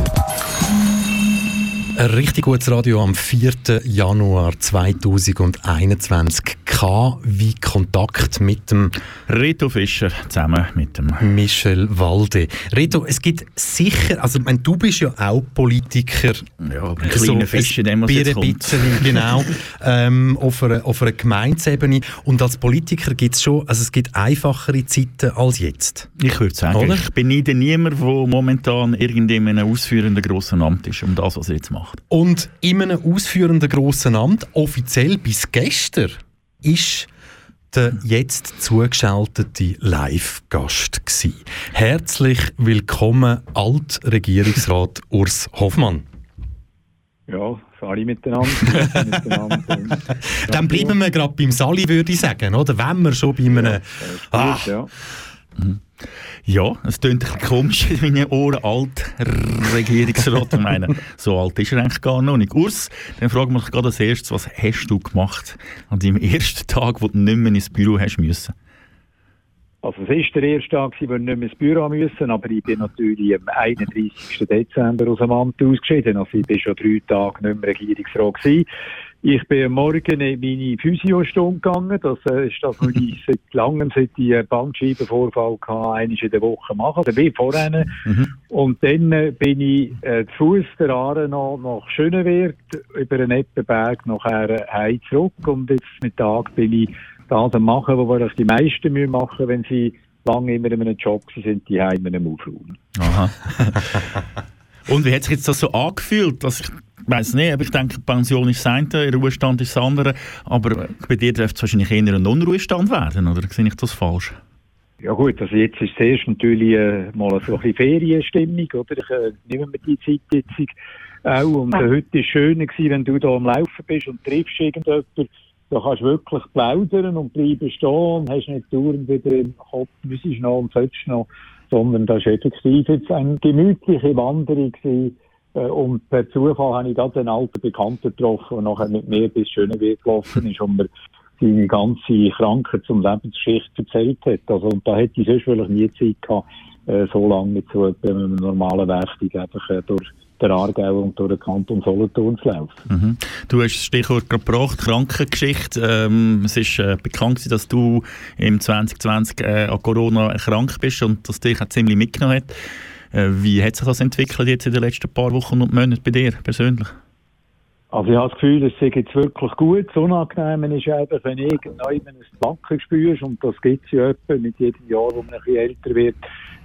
Ein richtig gutes Radio am 4. Januar 2021. K wie Kontakt mit dem Reto Fischer zusammen mit dem Michel Walde. Reto, es gibt sicher, also ich meine, du bist ja auch Politiker. Ja, aber ein kleiner Fisch in dem, was jetzt kommt. bisschen, genau, <laughs> ähm, auf, einer, auf einer Gemeinsebene. Und als Politiker gibt es schon, also es gibt einfachere Zeiten als jetzt. Ich würde sagen, Oder? ich beneide niemand, der momentan irgendwie in einem ausführenden grossen Amt ist, um das, was er jetzt macht. Und in einem ausführenden grossen Amt, offiziell bis gestern, ist der jetzt zugeschaltete Live-Gast. Herzlich willkommen, Altregierungsrat <laughs> Urs Hoffmann. Ja, Sali miteinander. <laughs> miteinander. <laughs> Dann bleiben wir gerade beim Sali, würde ich sagen, oder? Wenn wir schon bei einem... Ah, Gut, ja. Ja, es klingt ein komisch in meinen Ohren, alt Regierungsrat. Ich meine, so alt ist er eigentlich gar noch nicht. Urs, dann fragen wir dich gerade als erstes, was hast du gemacht an deinem ersten Tag, wo du nicht mehr ins Büro hast müssen? Also es war der erste Tag, wo ich nicht mehr ins Büro müssen, aber ich bin natürlich am 31. Dezember aus dem Amt ausgeschieden. Also ich bin schon drei Tage nicht mehr Regierungsrat gewesen. Ich bin am Morgen in meine Physiostunde gegangen. Das äh, ist das, was ich seit langem, seit ich Bandscheibenvorfall hatte, einmal in der Woche machen. Also wie vorher. Und dann äh, bin ich äh, zu Fuß der Aare noch nach Schönewert über den Eppenberg nachher heim zurück. Und jetzt mit Tag bin ich das machen, was wahrscheinlich die meisten müssen machen, wenn sie lange immer in einem Job sind, die heim in einem Aufräumen. Aha. <laughs> Und wie hat sich jetzt das so angefühlt? Also ich weiß nicht, aber ich denke, Pension ist das eine, Ruhestand ist das andere. Aber bei dir dürfte es wahrscheinlich eher ein Unruhestand werden, oder sehe ich das falsch? Ja gut, also jetzt ist zuerst natürlich äh, mal so ein bisschen Ferienstimmung, oder? Ich äh, nehme mir die Zeit jetzt auch. Und äh, heute war es schöner gewesen, wenn du da am Laufen bist und triffst irgendjemanden, da kannst du wirklich plaudern und bleiben stehen und hast nicht dauernd wieder im Kopf, müsstest noch und sollst noch, sondern das war effektiv jetzt eine gemütliche Wanderung gewesen. Äh, Und per Zufall habe ich gerade einen alten Bekannten getroffen, der nachher mit mir bis Schöneweg gelaufen ist und mir seine ganze Krankheit und Lebensgeschichte erzählt hat. Also, und da hätte ich sonst vielleicht nie Zeit gehabt, äh, so lange mit so einem normalen Werkzeug einfach äh, durch den Aargau und durch den Kanton Solothurn zu laufen. Mhm. Du hast das Stichwort gebracht, Krankengeschichte. Ähm, es ist äh, bekannt, dass du im 2020 äh, an Corona erkrankt bist und das dich auch ziemlich mitgenommen hat. Äh, wie hat sich das entwickelt jetzt in den letzten paar Wochen und Monaten bei dir persönlich? Also ich habe das Gefühl, es sei jetzt wirklich gut. Das Unangenehme ist einfach, wenn irgendwann ein Backen spürst, und das gibt es ja etwa mit jedem Jahr, wo man ein bisschen älter wird,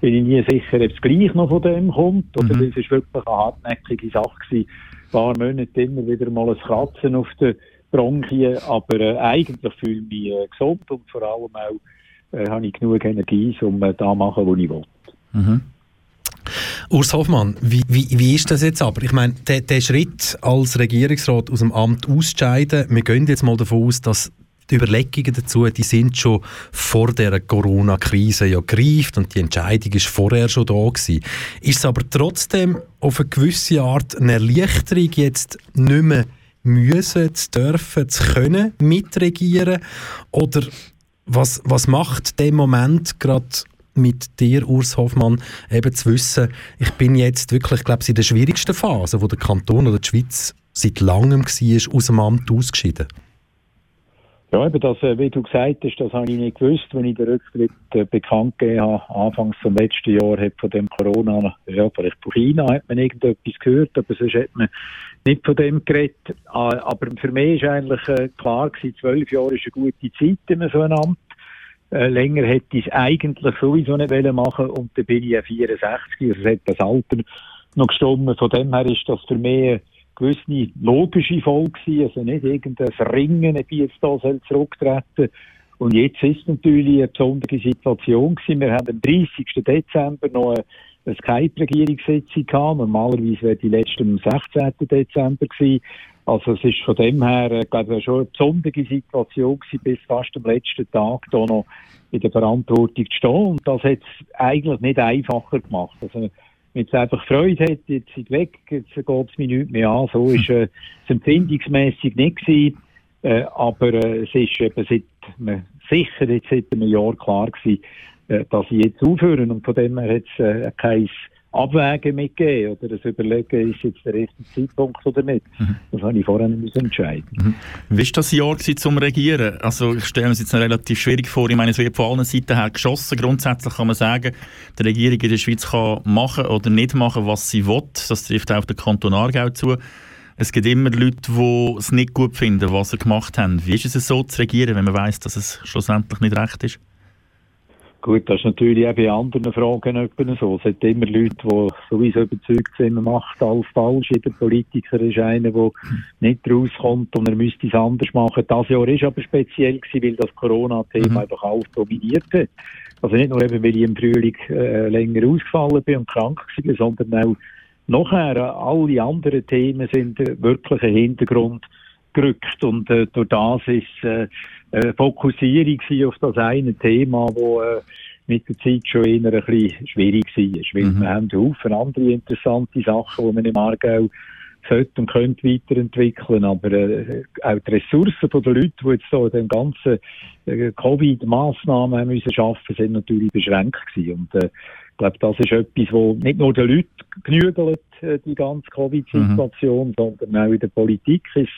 bin ich nie sicher, ob es gleich noch von dem kommt. Oder Mhm. das ist wirklich eine hartnäckige Sache gewesen. Ein paar Monate immer wieder mal ein Kratzen auf den Bronchien, aber äh, eigentlich fühle ich mich äh, gesund und vor allem auch äh, habe ich genug Energie, um äh, da zu machen, was ich will. Mhm. Urs Hoffmann, wie, wie, wie ist das jetzt aber? Ich meine, der, der Schritt als Regierungsrat aus dem Amt auszuscheiden, wir gehen jetzt mal davon aus, dass die Überlegungen dazu, die sind schon vor der Corona-Krise ja gereift und die Entscheidung ist vorher schon da gewesen. Ist es aber trotzdem auf eine gewisse Art eine Erleichterung, jetzt nicht mehr müssen, zu dürfen, zu können mitregieren? Oder was, was macht der Moment gerade mit dir, Urs Hoffmann, eben zu wissen, ich bin jetzt wirklich, glaube ich, in der schwierigsten Phase, wo der Kanton oder die Schweiz seit langem war, aus dem Amt ausgeschieden? Ja, eben das, äh, wie du gesagt hast, das habe ich nicht gewusst, wenn ich den Rücktritt äh, bekannt gegeben habe, anfangs vom letzten Jahr, hat von dem Corona, ja, vielleicht von China hat man irgendetwas gehört, aber sonst hat man nicht von dem geredet. Ah, Aber für mich ist eigentlich äh, klar gewesen, zwölf Jahre ist eine gute Zeit in so einem Amt. Äh, länger hätte ich es eigentlich sowieso nicht machen und dann bin ich ja 64, also hat das Alter noch gestimmt. Von dem her ist das für mich eine gewisse logische Folge gewesen, also nicht irgendein Ringen, ob ich jetzt da zurücktreten Und jetzt ist natürlich eine besondere Situation gewesen. Wir haben am 30. Dezember noch eine, eine Skype-Regierungssitzung gehabt. Normalerweise wäre die letzte am 16. Dezember gewesen. Also es ist von dem her, äh, glaube ich, schon eine besondere Situation gewesen, bis fast am letzten Tag da noch in der Verantwortung zu stehen. Und das hat es eigentlich nicht einfacher gemacht. Also, wenn es einfach Freude hat, jetzt sind weg, jetzt geht es mir nicht mehr an. So ist äh, es empfindungsmässig nicht gewesen. Äh, aber äh, es ist eben seit, sicher jetzt seit einem Jahr klar gewesen, dass sie jetzt aufhören und von dem her hat es äh, kein Abwägen mitgegeben oder das Überlegen, ist jetzt der richtige Zeitpunkt oder nicht. Mhm. Das habe ich vorher nicht entscheiden mhm. Wie war das Jahr zum Regieren? Also ich stelle mir es jetzt relativ schwierig vor. Ich meine, es wird von allen Seiten her geschossen. Grundsätzlich kann man sagen, die Regierung in der Schweiz kann machen oder nicht machen, was sie will. Das trifft auch den Kanton Aargau zu. Es gibt immer Leute, die es nicht gut finden, was sie gemacht haben. Wie ist es so zu regieren, wenn man weiß, dass es schlussendlich nicht recht ist? Gut, das ist natürlich auch bei anderen Fragen so. Es gibt immer Leute, die sowieso überzeugt sind, man macht alles falsch. Jeder Politiker ist einer, der nicht rauskommt und er müsste es anders machen. Das Jahr war aber speziell gewesen, weil das Corona-Thema mhm. einfach alles dominiert hat. Also nicht nur eben, weil ich im Frühling äh, länger ausgefallen bin und krank war, sondern auch nachher alle anderen Themen sind wirklich ein Hintergrund gerückt und äh, durch das ist äh, äh, Fokussierung auf das eine Thema, wo äh, mit der Zeit schon eher ein bisschen schwierig war. Weil mhm. wir haben Haufen andere interessante Sachen, die man im Aargau sollte und könnte weiterentwickeln. Aber äh, auch die Ressourcen der Leute, die jetzt so den ganzen äh, Covid-Massnahmen haben müssen schaffen, sind natürlich beschränkt gewesen. Und äh, ich glaube, das ist etwas, wo nicht nur den Leuten genügelt, äh, die ganze Covid-Situation, mhm. sondern auch in der Politik ist,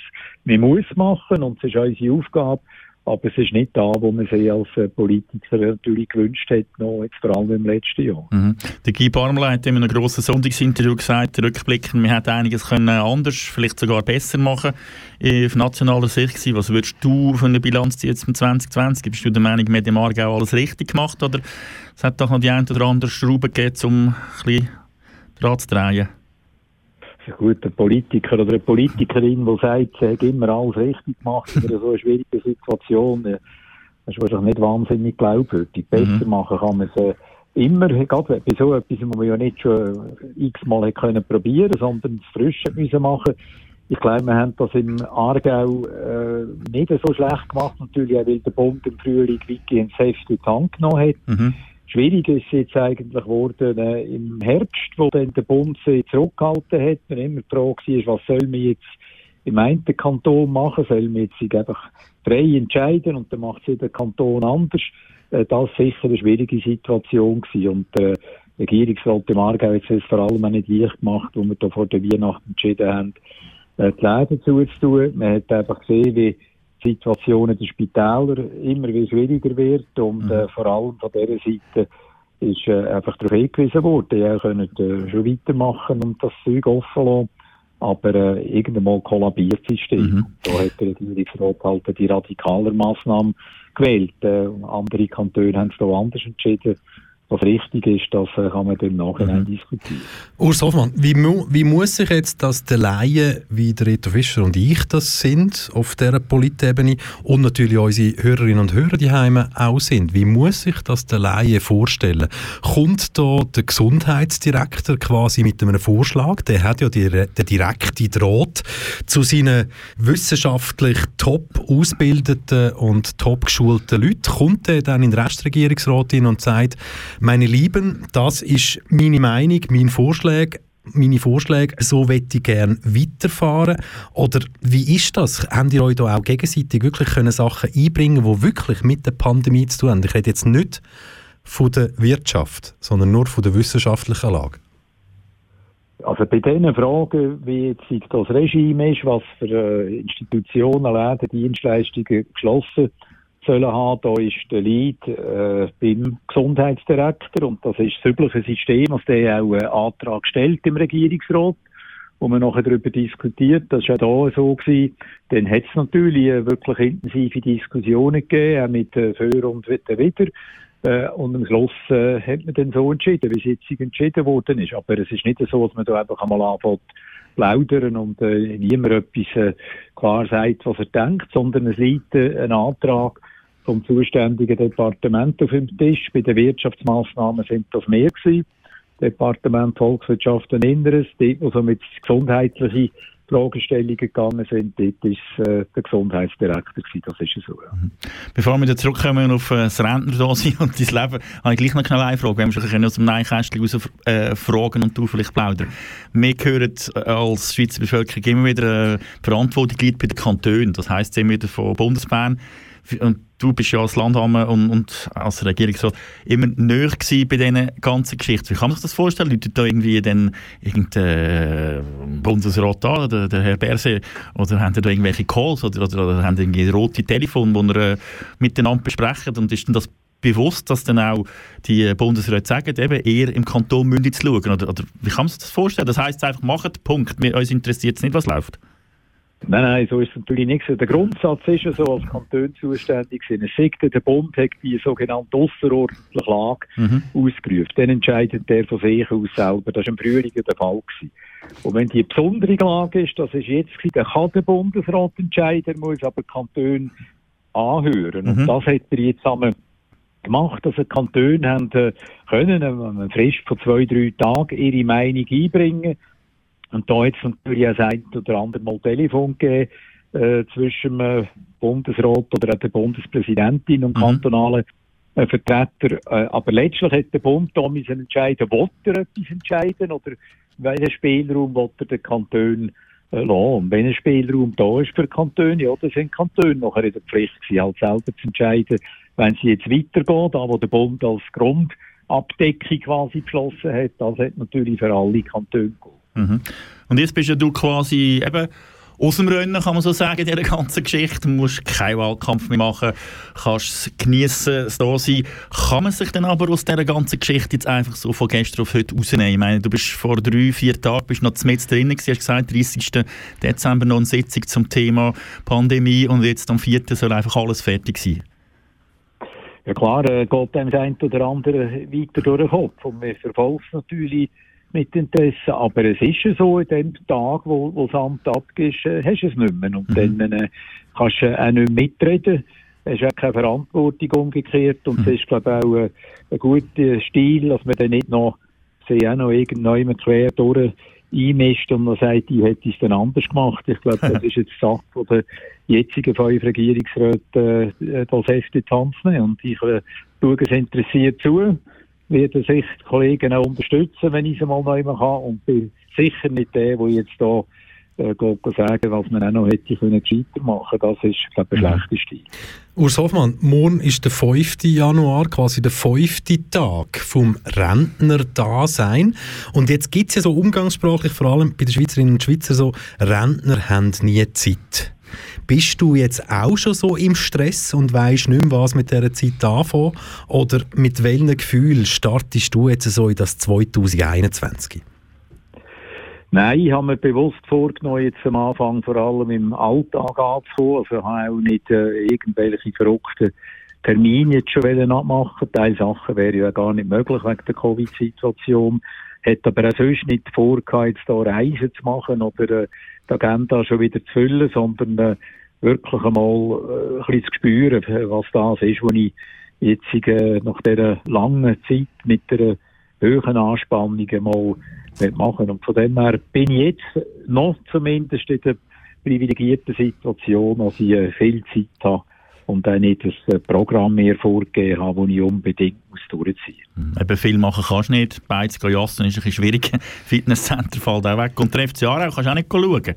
man muss machen und es ist unsere Aufgabe, aber es ist nicht da, wo man sich als äh, Politiker natürlich gewünscht hat, noch jetzt vor allem im letzten Jahr. Mhm. Der Guy Barmler hat in einem grossen Sonntagsinterview gesagt, rückblickend, wir hätten einiges können anders, vielleicht sogar besser machen äh, auf nationaler Sicht gewesen. Was würdest du von der Bilanz jetzt im 2020? Bist du der Meinung, wir haben im Aargau alles richtig gemacht oder es hat doch noch die ein oder andere Schraube gegeben, um ein bisschen dran zu drehen? Ein guter Politiker oder eine Politikerin, die sagt, sie hat immer alles richtig gemacht in so einer <laughs> schwierigen Situation, das ist wahrscheinlich nicht wahnsinnig glaubwürdig. Besser mhm. machen kann man es äh, immer, gerade bei so etwas, wo man ja nicht schon x-mal können probieren, sondern es frisch müssen machen. Ich glaube, wir haben das im Aargau äh, nicht so schlecht gemacht, natürlich auch, weil der Bund im Frühling weitgehend Heft in die Hand genommen hat. Mhm. Schwierig ist jetzt eigentlich geworden äh, im Herbst, wo dann der Bund sich zurückgehalten hat und immer die Frage war, was soll man jetzt im einen Kanton machen, soll man jetzt sich einfach frei entscheiden und dann macht es der Kanton anders. Äh, das war sicher eine schwierige Situation gewesen. und der Regierungsrat im Aargau hat es vor allem auch nicht leicht gemacht, wo wir da vor der Weihnachten entschieden haben, äh, die Läden zuzutun. Man hat einfach gesehen, wie Situation in den Spitälern immer wie schwieriger wird und mhm. äh, vor allem von dieser Seite ist äh, einfach darauf hingewiesen worden, ja, können äh, schon weitermachen und das Zeug offen lassen, aber äh, irgendwann kollabiert das System. Mhm. Da hat der Regierungsrat halt die radikaler Massnahmen gewählt. Äh, andere Kantone haben es da anders entschieden was richtig ist, das äh, kann man dann im Nachhinein mhm. diskutieren. Urs Hoffmann, wie, mu wie muss sich jetzt das der Laie, wie der Reto Fischer und ich das sind, auf dieser Politebene und natürlich unsere Hörerinnen und Hörer die Heime auch sind, wie muss sich das der Laie vorstellen? Kommt da der Gesundheitsdirektor quasi mit einem Vorschlag, der hat ja die, der direkte Draht zu seinen wissenschaftlich top ausgebildeten und top geschulten Leuten, kommt der dann in den Restregierungsrat hin und sagt, meine Lieben, das ist meine Meinung, mein Vorschlag meine Vorschläge, so möchte ich gerne weiterfahren? Oder wie ist das? Habt ihr euch da auch gegenseitig wirklich können Sachen einbringen die wirklich mit der Pandemie zu tun haben? Ich rede jetzt nicht von der Wirtschaft, sondern nur von der wissenschaftlichen Lage. Also bei diesen Fragen, wie jetzt das Regime ist, was für äh, Institutionen, Läden, Dienstleistungen geschlossen sollen haben. Da ist der Lead äh, beim Gesundheitsdirektor und das ist das übliche System, dass der auch einen Antrag stellt im Regierungsrat wo man nachher darüber diskutiert. Das war auch da so gewesen. Dann hat es natürlich äh, wirklich intensive Diskussionen gegeben, auch mit äh, Für und Wider. Äh, und am Schluss äh, hat man dann so entschieden, wie es jetzt entschieden worden ist. Aber es ist nicht so, dass man da einfach einmal anfängt plaudern und äh, niemand etwas äh, klar sagt, was er denkt, sondern es liegt äh, ein Antrag vom zuständigen Departement auf dem Tisch. Bei den Wirtschaftsmaßnahmen sind das mehr gewesen. Departement Volkswirtschaft und Inneres, dort, wo so mit gesundheitlichen Fragestellungen gegangen sind, dort war äh, der Gesundheitsdirektor gewesen. Das ist so, ja. Mhm. Bevor wir zurückkommen auf äh, das Rentnerdasein und dein Leben, habe ich gleich noch eine Frage. Wenn wir schon aus dem Neinkästchen raus äh, fragen und du vielleicht plaudern. Wir hören äh, als Schweizer Bevölkerung immer wieder äh, Verantwortung liegt bei den Kantonen. Das heisst immer wieder von Bundesbahn Und du bist ja als Landhammer und, und als Regierungsrat immer näher bei diesen ganzen Geschichten. Wie kann man sich das vorstellen? Leute da irgendwie dann irgendein äh, Bundesrat da, der, der Herr Berse, oder haben da irgendwelche Calls oder, oder, oder haben irgendwie rote Telefon, wo ihr äh, miteinander besprechen und ist denn das bewusst, dass dann auch die Bundesräte sagen, eben eher im Kanton München zu schauen? Oder, oder wie kann man sich das vorstellen? Das heisst einfach, macht Punkt. Wir, uns interessiert es nicht, was läuft. Nein, nein, so ist es natürlich nicht. Der Grundsatz ist ja so, als Kanton zuständig sind. Es sagt, der Bund hat die sogenannte außerordentliche Lage mhm. ausgerufen. Dann entscheidet der von sich aus selber. Das war im Frühling der Fall. Gewesen. Und wenn die besondere Lage ist, das ist jetzt, dann kann der Bundesrat entscheiden, muss aber Kanton anhören. Mhm. Und das hat er jetzt einmal gemacht. Also Kantone haben äh, können eine Frist von zwei, drei Tagen ihre Meinung einbringen. Und da hat es natürlich auch ein oder andere Mal Telefon gegeben äh, zwischen dem Bundesrat oder der Bundespräsidentin und mhm. kantonalen äh, Vertreter. Äh, aber letztlich hat der Bund da müssen entscheiden, will er etwas entscheiden oder welchen Spielraum will er den Kanton äh, lassen. Und wenn ein Spielraum da ist für Kantone, ja, dann sind Kantone nachher in der Pflicht gewesen, halt selber zu entscheiden, wenn sie jetzt weitergehen, da wo der Bund als Grundabdeckung quasi beschlossen hat, das hat natürlich für alle Kantone gegeben. Mhm. Und jetzt bist ja du quasi eben aus dem Rennen, kann man so sagen, in dieser ganzen Geschichte. Du musst keinen Wahlkampf mehr machen, kannst es geniessen, es da sein. Kann man sich dann aber aus dieser ganzen Geschichte jetzt einfach so von gestern auf heute rausnehmen? Ich meine, du bist vor drei, vier Tagen bist noch mit drin gewesen, hast gesagt, 30. Dezember noch eine Sitzung zum Thema Pandemie und jetzt am 4. soll einfach alles fertig sein. Ja klar, äh, geht dem das eine oder andere weiter durch den Kopf. Und wir verfolgen natürlich mit Interesse. Aber es ist ja so, in dem Tag, wo, wo das Amt abgibst, äh, hast du es nicht mehr. Und mhm. dann äh, kannst du auch nicht mitreden. Es ist auch keine Verantwortung umgekehrt. Und es mhm. ist, glaube ich, auch äh, ein guter Stil, dass man dann nicht noch, sie auch noch irgendjemand quer durch einmischt und man sagt, ich hätte es dann anders gemacht. Ich glaube, das <laughs> ist jetzt Sache von der jetzigen fünf Regierungsräte, äh, das Heft in die Hand nehmen. Und ich äh, schaue es interessiert zu, werde sich die Kollegen auch unterstützen, wenn ich es mal neu kann und bin sicher nicht der, der jetzt da äh, sagen, was man auch noch hätte können gescheiter machen. Das ist, glaube ich, der mhm. schlechteste. Urs Hoffmann, morgen ist der 5. Januar, quasi der fünfte Tag vom Rentner-Dasein. Und jetzt gibt es ja so umgangssprachlich, vor allem bei den Schweizerinnen und Schweizern, so, Rentner haben nie Zeit. Bist du jetzt auch schon so im Stress und weißt nicht mehr, was mit dieser Zeit anfangen? Oder mit welchem Gefühl startest du jetzt so in das 2021? Nein, ich habe mir bewusst vorgenommen, jetzt am Anfang vor allem im Alltag anzukommen. Also habe auch nicht äh, irgendwelche verrückten Termine jetzt schon abmachen. Teil Sachen wäre ja gar nicht möglich wegen der Covid-Situation. Hätte aber auch sonst nicht vor, jetzt hier Reisen zu machen oder äh, die Agenda schon wieder zu füllen, sondern äh, wirklich einmal äh, ein bisschen zu spüren, was das ist, was ich jetzt äh, nach dieser langen Zeit mit der höheren Anspannung mal machen. Und von dem her bin ich jetzt noch zumindest in der privilegierten Situation, dass ich äh, viel Zeit habe und auch nicht das äh, Programm mehr vorgegeben habe, das ich unbedingt muss durchziehen. Mhm. Eben viel machen kannst du nicht. Beides jassen ist ein bisschen schwierig. <laughs> Fitnesscenter fällt auch weg. Und trifft Jahr auch, kannst du auch nicht schauen.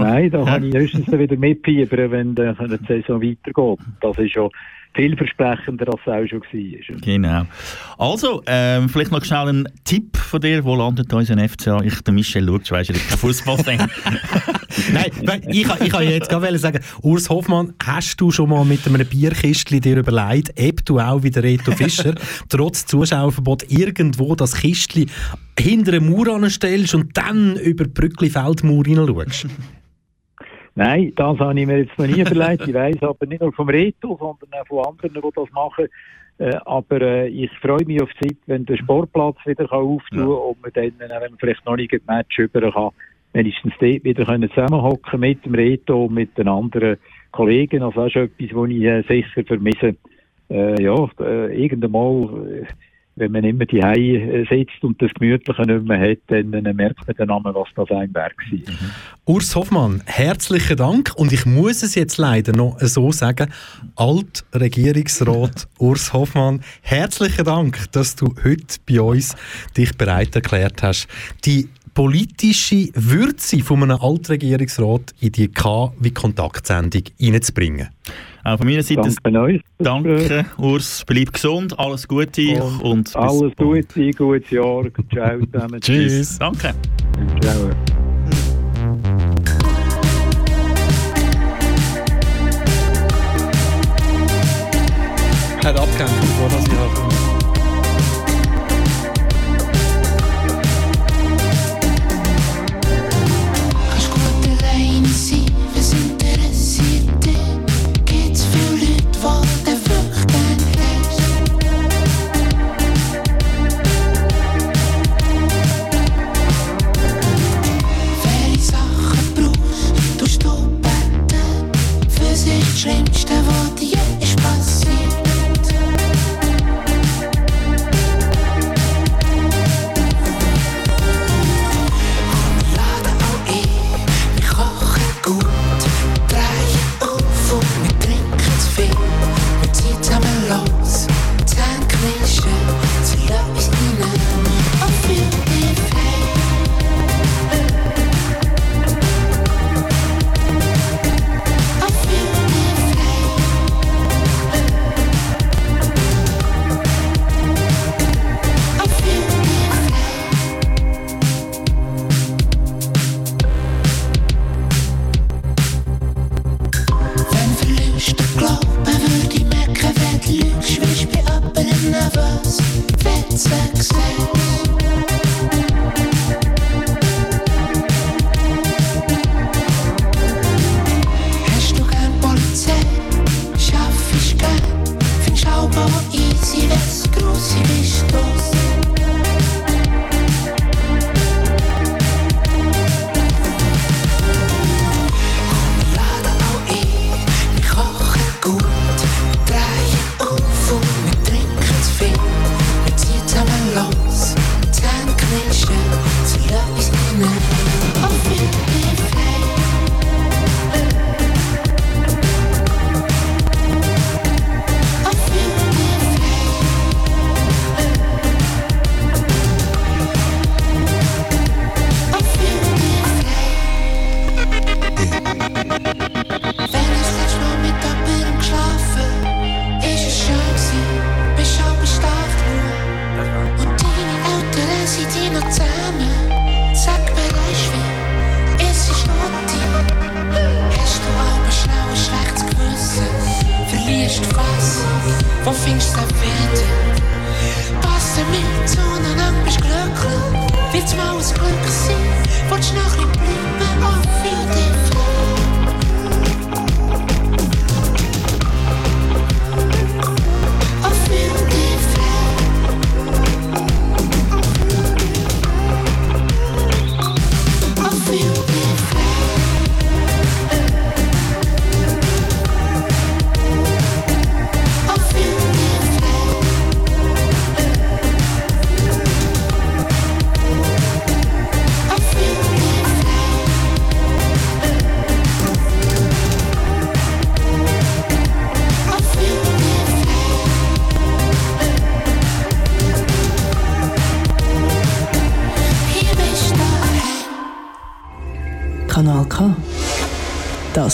Nein, da ja. kann ich höchstens wieder mitfiebern, wenn die Saison weitergeht. Das ist ja vielversprechender, als es auch schon war. Genau. Also, ähm, vielleicht noch schnell ein Tipp von dir. Wo landet unser FCA? Ich, der Michel schaut, du <laughs> weißt, ich kein Fußballfan. Nein, ich, ich kann jetzt gerade sagen, Urs Hoffmann, hast du schon mal mit einem Bierkistchen dir überlegt, ob du auch wie der Reto Fischer <laughs> trotz Zuschauerverbot irgendwo das Kistchen hinter eine Mauer anstellst und dann über die Brückli-Feldmauer hineinschaust? Nein, das habe ich mir jetzt noch nie überlegt. Ich weiß aber nicht nur vom Reto, sondern auch von anderen, die das machen. Äh, aber äh, ich freue mich auf die Zeit, wenn der Sportplatz wieder kann auftun ja. und man dann, äh, wenn man vielleicht noch nicht ein Match über kann, wenigstens dort wieder können zusammenhocken mit dem Reto und mit den anderen Kollegen. Also das ist etwas, was ich äh, sicher vermisse. Äh, ja, äh, irgendwann mal wenn man immer die Hause sitzt und das Gemütliche nicht mehr hat, dann, dann merkt man dann einmal, was das ein Werk war. Mhm. Urs Hoffmann, herzlichen Dank und ich muss es jetzt leider noch so sagen, Altregierungsrat <laughs> Urs Hoffmann, herzlichen Dank, dass du heute bei uns dich bereit erklärt hast, die politische Würze von einem Altregierungsrat in die K- wie Kontaktsendung reinzubringen. Auch von meiner Seite. Danke euch. Danke, Urs. Bleib gesund, alles Gute und, und bis Alles bald. Gute, gutes Jahr. Ciao zusammen. <laughs> Tschüss. Danke. Ciao. Hat abgehängt, bevor das ich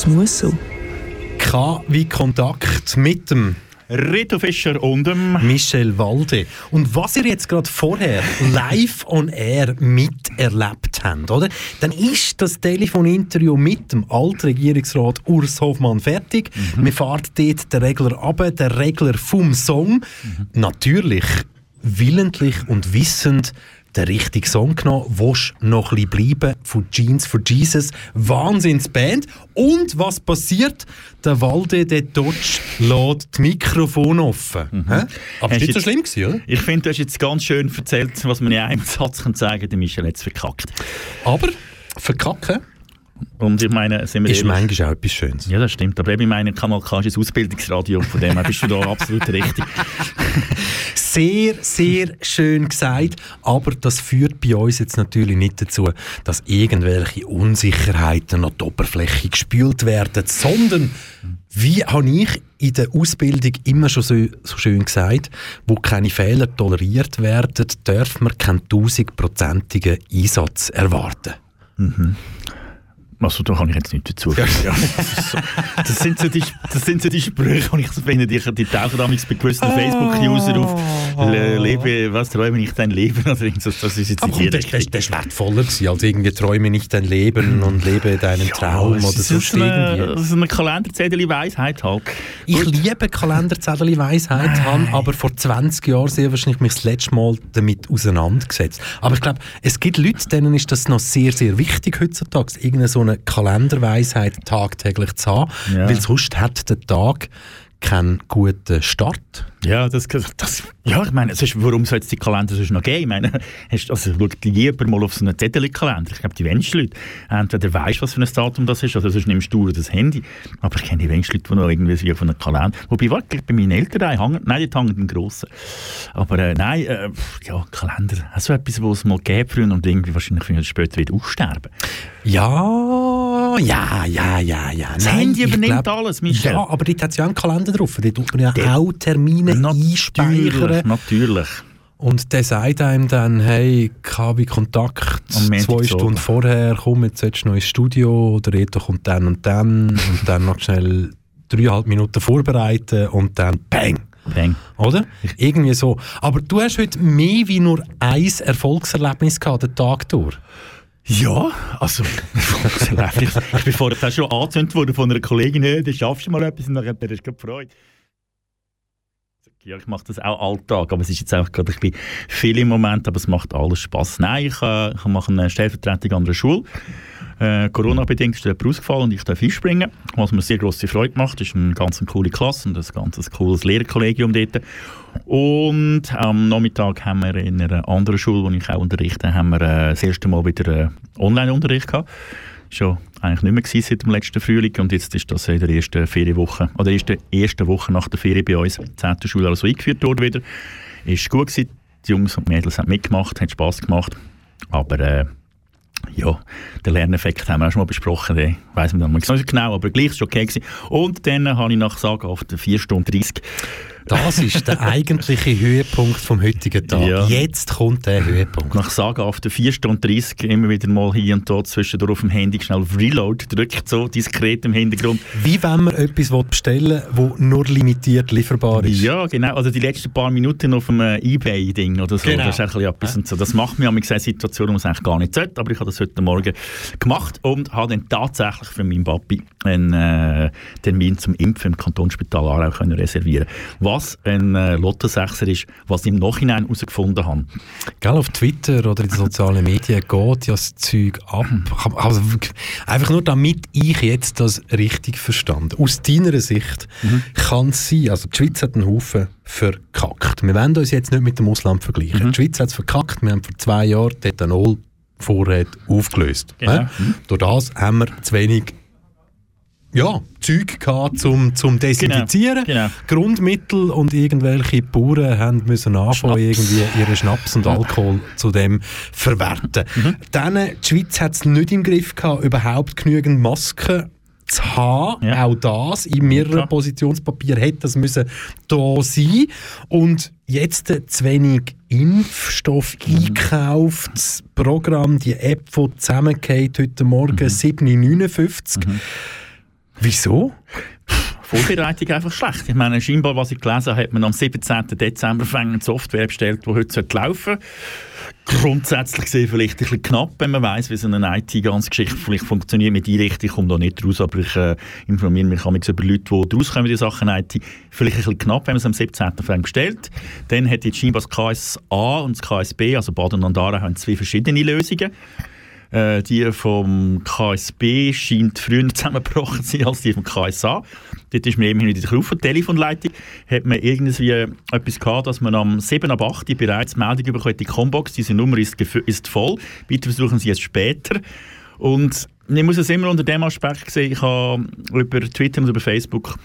Das muss so. K wie Kontakt mit dem Rito Fischer und dem Michel Walde. Und was ihr jetzt gerade vorher live on air miterlebt habt, oder? Dann ist das Telefoninterview mit dem Altregierungsrat Urs Hofmann fertig. Wir fahren dort den Regler ab, den Regler vom Song. Natürlich willentlich und wissend den richtigen Song genommen. Willst noch ein bisschen bleiben von Jeans for Jesus. Wahnsinnsband. Und was passiert? Der Walde, der Dodge, lässt das Mikrofon offen. Hä? Aber es war nicht so schlimm, gewesen, oder? Ich finde, du hast jetzt ganz schön erzählt, was man in einem Satz kann sagen kann, der Michel hat es verkackt. Aber verkacken Und ich meine, sind wir ist ehrlich- manchmal auch etwas Schönes. Ja, das stimmt. Aber eben, ich meine, Kanal K ist ein Ausbildungsradio, von dem her bist du da <laughs> absolut richtig. Sehr, sehr schön gesagt, aber das führt bei uns jetzt natürlich nicht dazu, dass irgendwelche Unsicherheiten an die Oberfläche gespült werden, sondern wie habe ich in der Ausbildung immer schon so, so schön gesagt, wo keine Fehler toleriert werden, darf man keinen tausendprozentigen Einsatz erwarten. Also, da kann ich jetzt nicht dazu sagen. Ja. <laughs> Das, sind so die, das sind so die Sprüche, die ich so finde, die, die tauchen damals bei gewissen Ah. Facebook-User auf. Le, lebe, was träume ich dein Leben? Oder irgend so, das ist jetzt Aber nicht komm, das, das, das war wertvoller gewesen, als irgendwie träume nicht dein Leben und lebe deinen Traum es oder ist so eine, irgendwie. so eine Kalenderzettel-Weisheit halt. Ich liebe Kalenderzettel Weisheit, habe aber vor 20 Jahren sehr wahrscheinlich mich das letzte Mal damit auseinandergesetzt. Aber ich glaube, es gibt Leute, denen ist das noch sehr, sehr wichtig heutzutage, irgendeine so eine Kalenderweisheit tagtäglich zu haben, Ja. weil sonst hat der Tag keinen guten Start. Ja, das, das, ja, ich meine, sonst, warum soll es die Kalender sonst noch geben? Ich meine, <laughs> hast, also, schau lieber mal auf so einen Zettelkalender. Ich glaube, die wenigsten Leute, entweder weisst, was für ein Datum das ist, oder sonst nimmst du das Handy. Aber ich kenne die wenigsten Leute, die noch irgendwie so auf einen Kalender... Wobei, warte, bei meinen Eltern hängen, nein, die hängen den grossen. Aber äh, nein, äh, ja, Kalender, also etwas, was es mal gäbe früher und irgendwie wahrscheinlich früher später wird aussterben. Ja, ja, ja, ja, ja. Das Nein, Handy übernimmt glaub- alles, Michel. Ja, aber dort hat es ja einen Kalender drauf. Dort tut man ja auch Termine einspeichern. Natürlich. Und der sagt einem dann, hey, KW Kontakt, Am Montag zwei Stunden vorher, komm, jetzt solltest du noch ins Studio, oder Reto kommt dann und dann, und dann noch schnell dreieinhalb Minuten vorbereiten und dann bang. Bang. Oder? Irgendwie so. Aber du hast heute mehr wie nur ein Erfolgserlebnis gehabt, den Tag durch. Ja, also, <laughs> ich, ich bin vorher schon angezündet worden von einer Kollegin, hey, du schaffst du mal etwas und dann hat er sich gefreut. Ja, ich mache das auch Alltag, aber es ist jetzt einfach gerade ein bisschen viel im Moment, aber es macht alles Spaß. Nein, ich, äh, ich mache eine Stellvertretung an der Schule. Äh, Corona-bedingt ist jemand ausgefallen und ich darf einspringen, was mir sehr grosse Freude macht. Das ist eine ganz coole Klasse und ein ganz cooles Lehrerkollegium dort. Und am Nachmittag haben wir in einer anderen Schule, wo ich auch unterrichte, haben wir äh, das erste Mal wieder äh, Online-Unterricht gehabt. Schon eigentlich nicht mehr seit dem letzten Frühling und jetzt ist das in der ersten Ferienwoche, oder ersten, ersten Woche nach der Ferien bei uns, 10. Schule also eingeführt worden wieder. Ist gut gewesen, die Jungs und Mädels haben mitgemacht, hat Spass gemacht, aber äh, ja, den Lerneffekt haben wir auch schon mal besprochen, den weiss man dann nicht so genau, aber gleich ist okay gewesen. Und dann habe ich nach Sagen auf der 4 Stunden 30 Das ist der eigentliche Höhepunkt vom heutigen Tag. Ja. Jetzt kommt der Höhepunkt. nach sagenhaften 4 Stunden 30 immer wieder mal hier und dort zwischendurch auf dem Handy schnell auf Reload drückt, so diskret im Hintergrund. Wie wenn man etwas bestellen will, das nur limitiert lieferbar ist. Ja, genau. Also die letzten paar Minuten auf dem äh, Ebay-Ding oder so, Genau. das ist ein bisschen etwas und so. Das macht mir eine Situation, wo man es eigentlich gar nicht sollte, aber ich habe das heute Morgen gemacht und habe dann tatsächlich für meinen Papi einen äh, Termin zum Impfen im Kantonsspital Aarau können reservieren Was ein äh, Lottosechser ist, was ich im Nachhinein herausgefunden habe. Gell, auf Twitter oder in den sozialen Medien geht ja das Zeug ab. Also, einfach nur damit ich jetzt das richtig verstanden. Aus deiner Sicht kann es sein, also die Schweiz hat einen Haufen verkackt. Wir wollen uns jetzt nicht mit dem Ausland vergleichen. Die Schweiz hat es verkackt. Wir haben vor zwei Jahren die Ethanol-Vorräte aufgelöst. Genau. Hä? Durch das haben wir zu wenig ja, Zeug gehabt zum, zum Desinfizieren. genau. Grundmittel und irgendwelche Bauern haben müssen anfangen, irgendwie ihren Schnaps und Alkohol zu dem verwerten. Dann, äh, die Schweiz hat es nicht im Griff gehabt, überhaupt genügend Masken zu haben. Ja. Auch das in mehreren Klar. Positionspapier hätte das müssen da sein. Und jetzt zu wenig Impfstoff eingekauft. Das Programm, die App, die zusammengeht heute Morgen, 7,59. Wieso? Vorbereitung einfach schlecht. Ich meine, scheinbar, was ich gelesen habe, hat man am 17. Dezember eine Software bestellt, die heute laufen sollte. Grundsätzlich gesehen vielleicht ein bisschen knapp, wenn man weiss, wie so eine IT-ganze Geschichte vielleicht funktioniert. Mit Einrichtung kommt da nicht raus, aber ich äh, informiere mich manchmal über Leute, die rauskommen, die Sachen IT. Vielleicht ein bisschen knapp, wenn man es am 17. Frank bestellt. Dann hat jetzt scheinbar das KSA und das KSB, also Baden und Aarau, haben zwei verschiedene Lösungen. Äh, die vom KSB scheint früher zusammengebrochen zu sein als die vom KSA. Dort ist mir eben wieder auf der Telefonleitung, hat man irgendwie etwas gehabt, dass man am 7 ab 8 Uhr bereits Meldung bekommt, die Combox, diese Nummer ist, ist voll, bitte versuchen Sie es später. Und ich muss es immer unter dem Aspekt sehen, ich habe über Twitter und über Facebook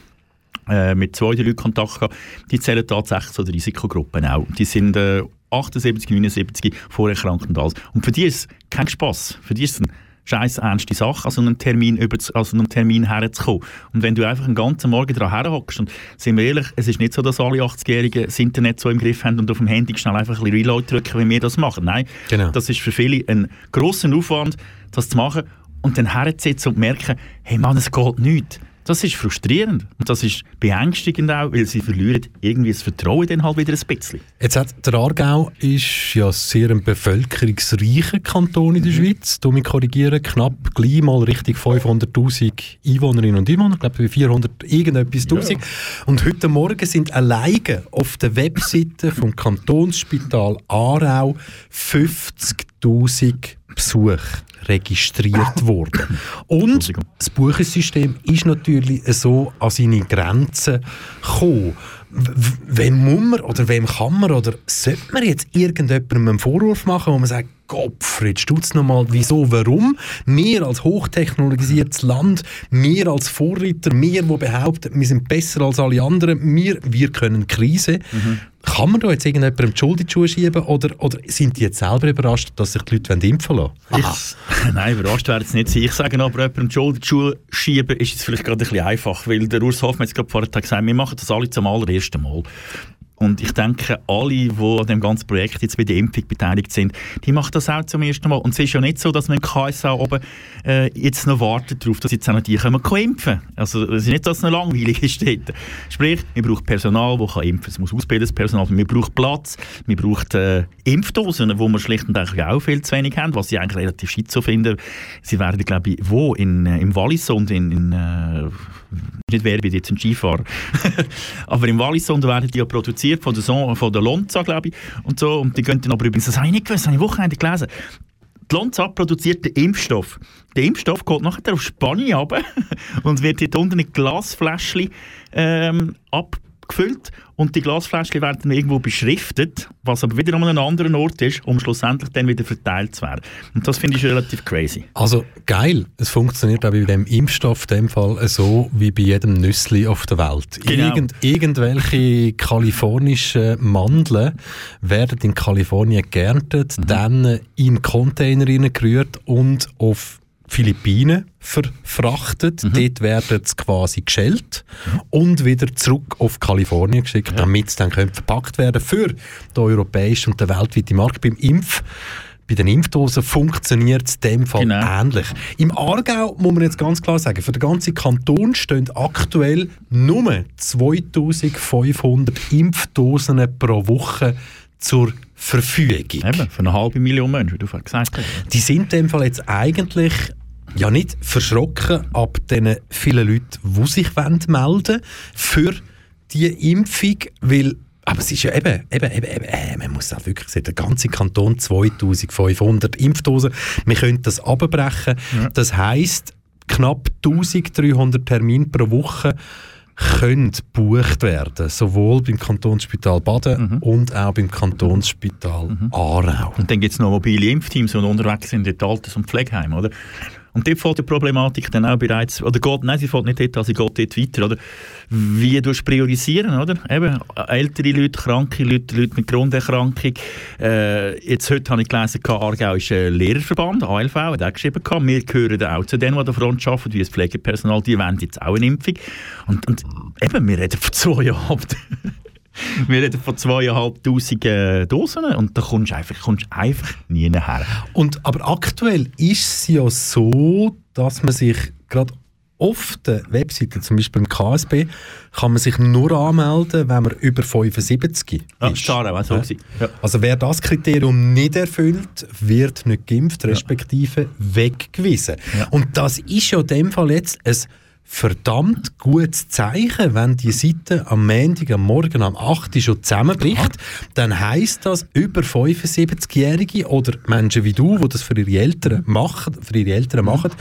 äh, mit zwei drei Leuten Kontakt gehabt, die zählen tatsächlich zu den Risikogruppen auch. Die sind äh, 78, 79, vorerkrankt und alles. Und für die ist kein Spass. Für die ist es eine scheiß ernste Sache, an so einen Termin, über, an so einen Termin herzukommen. Und wenn du einfach einen ganzen Morgen daran herhockst, und sind wir ehrlich, es ist nicht so, dass alle 80-Jährigen das Internet so im Griff haben und auf dem Handy schnell einfach ein bisschen Reload drücken, wie wir das machen. Nein, Genau. das ist für viele ein grosser Aufwand, das zu machen. und dann herzusitzen und merken, hey Mann, es geht nicht. Das ist frustrierend und das ist beängstigend auch, weil sie verlieren irgendwie das Vertrauen dann halt wieder ein bisschen. Jetzt hat der Aargau ist ja sehr ein bevölkerungsreicher Kanton in der Schweiz. Du mich korrigieren, knapp gleich mal richtig 500'000 Einwohnerinnen und Einwohner, ich glaube 400 irgendetwas Tausend. Und heute Morgen sind alleine auf der Webseite vom Kantonsspital Aarau 50'000 Besuche registriert <coughs> worden. Und das Buchensystem ist natürlich so an seine Grenzen gekommen. Wem muss man oder wem kann man oder sollte man jetzt irgendjemandem einen Vorwurf machen, wo man sagt, Gottfried, stutz nochmal, wieso, warum? Wir als hochtechnologisiertes Land, wir als Vorreiter, wir, die behaupten, wir sind besser als alle anderen, wir, wir können Krise. Kann man da jetzt irgendjemandem die Schuld in die Schuhe schieben oder, oder sind die jetzt selber überrascht, dass sich die Leute impfen lassen? Ich, <laughs> nein, überrascht werden sie nicht. Ich sage aber, jemandem die Schuld in die Schuhe schieben, ist jetzt vielleicht gerade ein bisschen einfach, weil der Urs Hoffmann jetzt gerade vorher hat gesagt, wir machen das alle zum allerersten Mal. Und ich denke, alle, die an dem ganzen Projekt jetzt bei der Impfung beteiligt sind, die machen das auch zum ersten Mal. Und es ist ja nicht so, dass man im KSA oben äh, jetzt noch wartet darauf, dass jetzt auch noch die können impfen Also es ist nicht, dass es noch langweilig ist dort. Sprich, wir brauchen Personal, das kann impfen Es muss ausgebildetes Personal. Wir brauchen Platz, wir brauchen äh, Impfdosen, wo wir schlicht und einfach auch viel zu wenig haben, was ich eigentlich relativ schizo finde. Sie werden, glaube ich, wo? In, äh, Im Wallis und in... in äh, nicht Werbung, jetzt ein Skifahrer. <laughs> aber im Wallisund werden die ja produziert von der, Son von der Lonza, glaube ich. Und, so. und die gehen dann aber übrigens, das habe ich nicht gewusst, das habe ich Wochenende gelesen. Die Lonza produziert den Impfstoff. Der Impfstoff geht nachher auf Spanien runter <laughs> und wird dort unten in Glasfläschchen ähm, abgefüllt. Und die Glasfläschchen werden dann irgendwo beschriftet, was aber wieder an einem anderen Ort ist, um schlussendlich dann wieder verteilt zu werden. Und das finde ich relativ crazy. Also geil, es funktioniert auch bei dem Impfstoff in dem Fall so wie bei jedem Nüssli auf der Welt. Genau. Irgend, irgendwelche kalifornischen Mandeln werden in Kalifornien geerntet, Mhm. dann in Container reingerührt und auf Philippinen verfrachtet. Mhm. Dort werden sie quasi geschält und wieder zurück auf Kalifornien geschickt, damit sie dann können verpackt werden für den europäischen und den weltweiten Markt. Beim Impf bei den Impfdosen funktioniert es in dem Fall Genau. ähnlich. Im Aargau muss man jetzt ganz klar sagen, für den ganzen Kanton stehen aktuell nur 2500 Impfdosen pro Woche zur Verfügung. Eben, für eine halbe Million Menschen, wie du vorhin gesagt hast. Die sind in dem Fall jetzt eigentlich ja nicht verschrocken ab den vielen Leuten, die sich wollen melden für die Impfung, weil aber es ist ja eben, eben, eben, eben äh, man muss auch wirklich sagen, der ganze Kanton 2500 Impfdosen, wir können das abbrechen. Das heisst, knapp 1300 Termine pro Woche können gebucht werden, sowohl beim Kantonsspital Baden und auch beim Kantonsspital Aarau. Und dann gibt es noch mobile Impfteams, die unterwegs sind in den Alters- und Pflegeheimen, oder? Und dort fällt die Problematik dann auch bereits, oder geht, nein, sie fällt nicht dort, an, sie geht dort weiter, oder? Wie du priorisieren, oder? Eben, ältere Leute, kranke Leute, Leute mit Grunderkrankung. Äh, jetzt heute habe ich gelesen, Aargau ist ein Lehrerverband, ALV, hat auch geschrieben, wir gehören auch zu denen, die an der Front arbeiten, wie das Pflegepersonal, die wollen jetzt auch eine Impfung. Und, und eben, wir reden von zweieinhalb <laughs> <laughs> Wir reden von zweieinhalbtausend äh, Dosen und da kommst du einfach, kommst einfach nie her. Und, aber aktuell ist es ja so, dass man sich gerade auf der Webseite, zum Beispiel im KSB, kann man sich nur anmelden, wenn man über 75 Ja, ist. ist klar, auch so Ja. Ja. Also wer das Kriterium nicht erfüllt, wird nicht geimpft, respektive weggewiesen. Ja. Und das ist ja in dem Fall jetzt ein verdammt gutes Zeichen, wenn die Seite am Montag, am Morgen, am 8. Uhr schon zusammenbricht, dann heisst das, über 75-Jährige oder Menschen wie du, die das für ihre Eltern machen, für ihre Eltern machen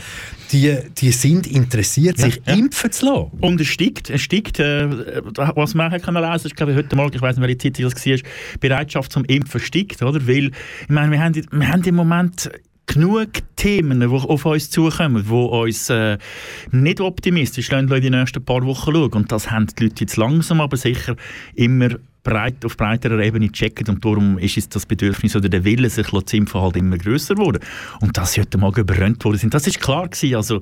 die, die sind interessiert, sich ja. impfen zu lassen. Und es steigt, es steigt äh, was man lesen, ist glaube ich heute Morgen, ich weiß nicht, welche Titel das war, Bereitschaft zum Impfen steigt, oder? Weil, ich meine, wir haben, wir haben im Moment genug Themen, die auf uns zukommen, die uns äh, nicht optimistisch lassen, in die nächsten paar Wochen schauen. Und das haben die Leute jetzt langsam, aber sicher immer breit, auf breiterer Ebene checken und darum ist es das Bedürfnis oder der Wille, sich zu impfen, halt immer grösser geworden. Und dass sie heute Morgen überrannt worden sind, das ist klar gewesen. Also,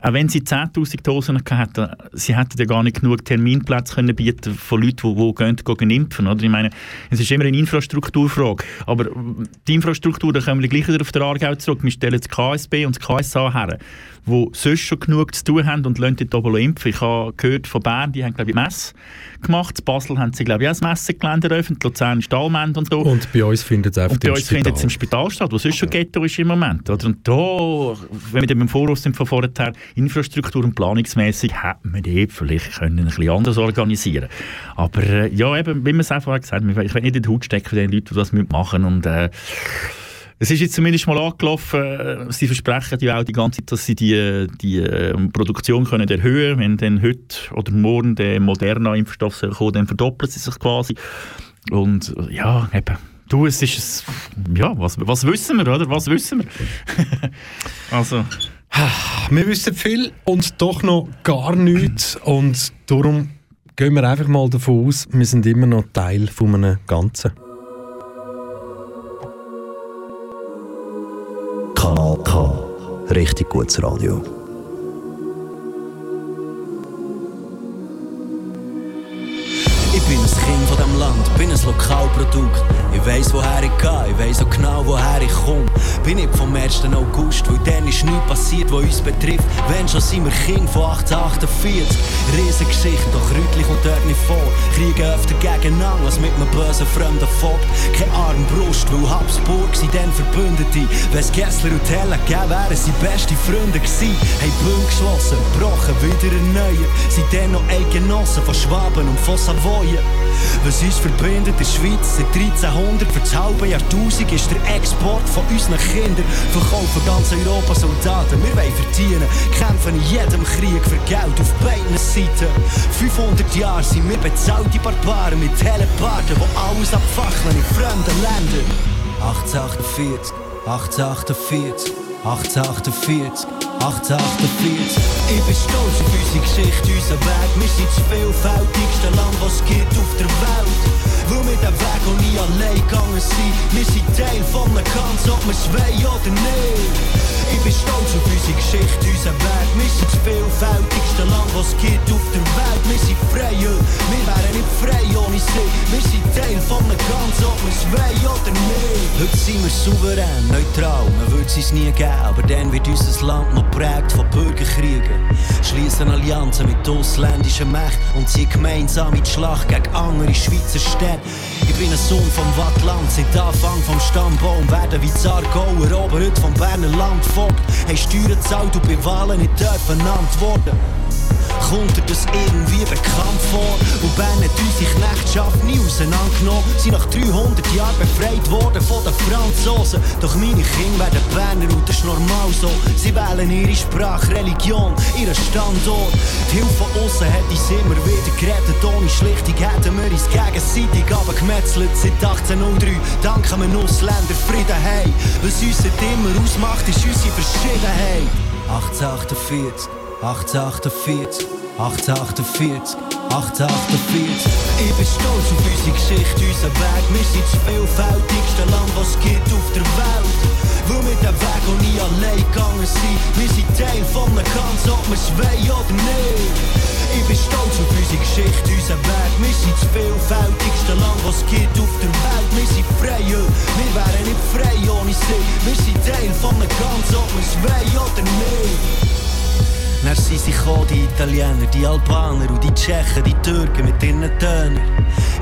auch wenn sie 10'000 Dosen hatten, sie hätten ja gar nicht genug Terminplätze können bieten von Leuten, die, die gehen, gehen impfen. Oder? Ich meine, es ist immer eine Infrastrukturfrage. Aber die Infrastruktur, da kommen wir gleich wieder auf der Aargau zurück. Wir stellen das KSB und das KSA her die sonst schon genug zu tun haben und lassen dort oben impfen. Ich habe gehört von Bern, die haben, glaube ich, Messe gemacht. In Basel haben sie, glaube ich, auch ein Messegelände eröffnet. Luzern ist Allmend und so. Und bei uns findet es einfach und bei uns findet es im Spital statt, wo sonst schon Ghetto ist im Moment. Oder? Und da, wenn wir dann im Voraus sind von vorher, Infrastruktur- und planungsmäßig, hätte man die vielleicht können ein bisschen anders organisieren Aber äh, ja, eben, wie man es einfach gesagt hat, ich will nicht in die Haut stecken für den Leuten, die das machen und äh, es ist jetzt zumindest mal angelaufen. Sie versprechen ja auch die ganze Zeit, dass sie die, die äh, Produktion können erhöhen können. Wenn dann heute oder morgen der moderne Impfstoff kommt, dann verdoppelt sie sich quasi. Und äh, ja, eben. Du, es ist ein, ja, was, was wissen wir, oder? Was wissen wir? <laughs> also. Wir wissen viel und doch noch gar nichts. Und darum gehen wir einfach mal davon aus, wir sind immer noch Teil von einem Ganzen. Kanal K. Richtig gutes Radio. Ich bin ein Kind von dem Land, bin ein Lokalprodukt. Ich weiss, woher ich gehe, ich weiss auch genau, woher ich komme. Bin ich vom 1. August, weil dann ist nichts passiert, was uns betrifft. Wenn schon sind wir Kind von 1848. Riesengeschichte, doch Rütli kommt dort nicht vor. Kriegen öfter gegeneinander als mit einem bösen fremden Vogt. Keine Armbrust, weil Habsburg sind dann Verbündete. Wenn's Gessler und Teller gegeben wären sie beste Freunde gewesen. Haben Bund geschlossen, gebrochen, wieder erneuert. Sind dann noch Eigenossen von Schwaben und von Savoyen. Was uns verbindet in der Schweiz seit 1300 für das halbe Jahrtausend ist der Export von unseren Kindern. Verkaufen ganz Europa Soldaten, wir wollen verdienen. Kämpfen in jedem Krieg für Geld auf beiden Seiten. 500 Jahre sind wir bezahlte Barbaren mit Telepaten, die alles abfacheln in fremden Ländern. 1848, 1848, 1848. 1848. Ich bin stolz auf unsere Geschichte, unseren Weg. Wir sind das vielfältigste Land, was es gibt auf der Welt. Weil wir den Weg auch nie allein gegangen sind. Wir sind Teil von einem Ganzen, ob wir es wollen oder nicht. Ich bin stolz auf unsere Geschichte, unseren Weg. Wir sind das vielfältigste Land, was es gibt auf der Welt. Wir sind frei, ja. wir wären nicht frei ohne sie. Wir sind Teil von einem Ganzen, ob wir es wollen oder nicht. Heute sind wir souverän, neutral, man würde es nie geben. Aber dann wird unser Land noch geprägt von Bürgerkriegen. Schließen Allianzen mit ausländischen Mächten und ziehen gemeinsam in die Schlacht gegen andere Schweizer Städte. Ich bin ein Sohn vom Wattland, seit Anfang vom Stammbaum werden wie Zargauer, Oberhüt vom Berner Landvogt. Haben Steuern gezahlt und bei Wahlen nicht dürfen antworten. Kommt dir das irgendwie bekannt vor? Und Bern hat unsere Knechtschaft nie auseinandergenommen. Sie nach 300 Jahren befreit worden von den Franzosen. Doch meine Kinder werden Berner und das ist normal so. Sie wählen ihre Sprache, Religion, ihren Standort. Die Hilfe von außen hat uns immer wieder gerettet. Ohne Schlichtung hätten wir uns gegenseitig abgemetzelt. Seit 1803 danken wir Ausländer Frieden hey. Was uns immer ausmacht, ist unsere Verschiedenheit. 1848 1848, 1848, 1848. Ich bin stolz auf unsere Geschichte, unseren Weg. Wir sind das vielfältigste Land, was gibt auf der Welt. Weil wir den Weg auch nie allein gegangen sind. Wir sind Teil von einem Ganzen, ob wir es wollen oder nicht. Ich bin stolz auf unsere Geschichte, unseren Weg. Wir sind das vielfältigste Land, was gibt auf der Welt. Wir sind frei, ja. wir wären nicht frei ohne sie. Wir sind Teil von Ganzen, ob wir es. Dann sind sie gekommen, die Italiener, die Albaner und die Tschechen, die Türken mit ihren Tönern.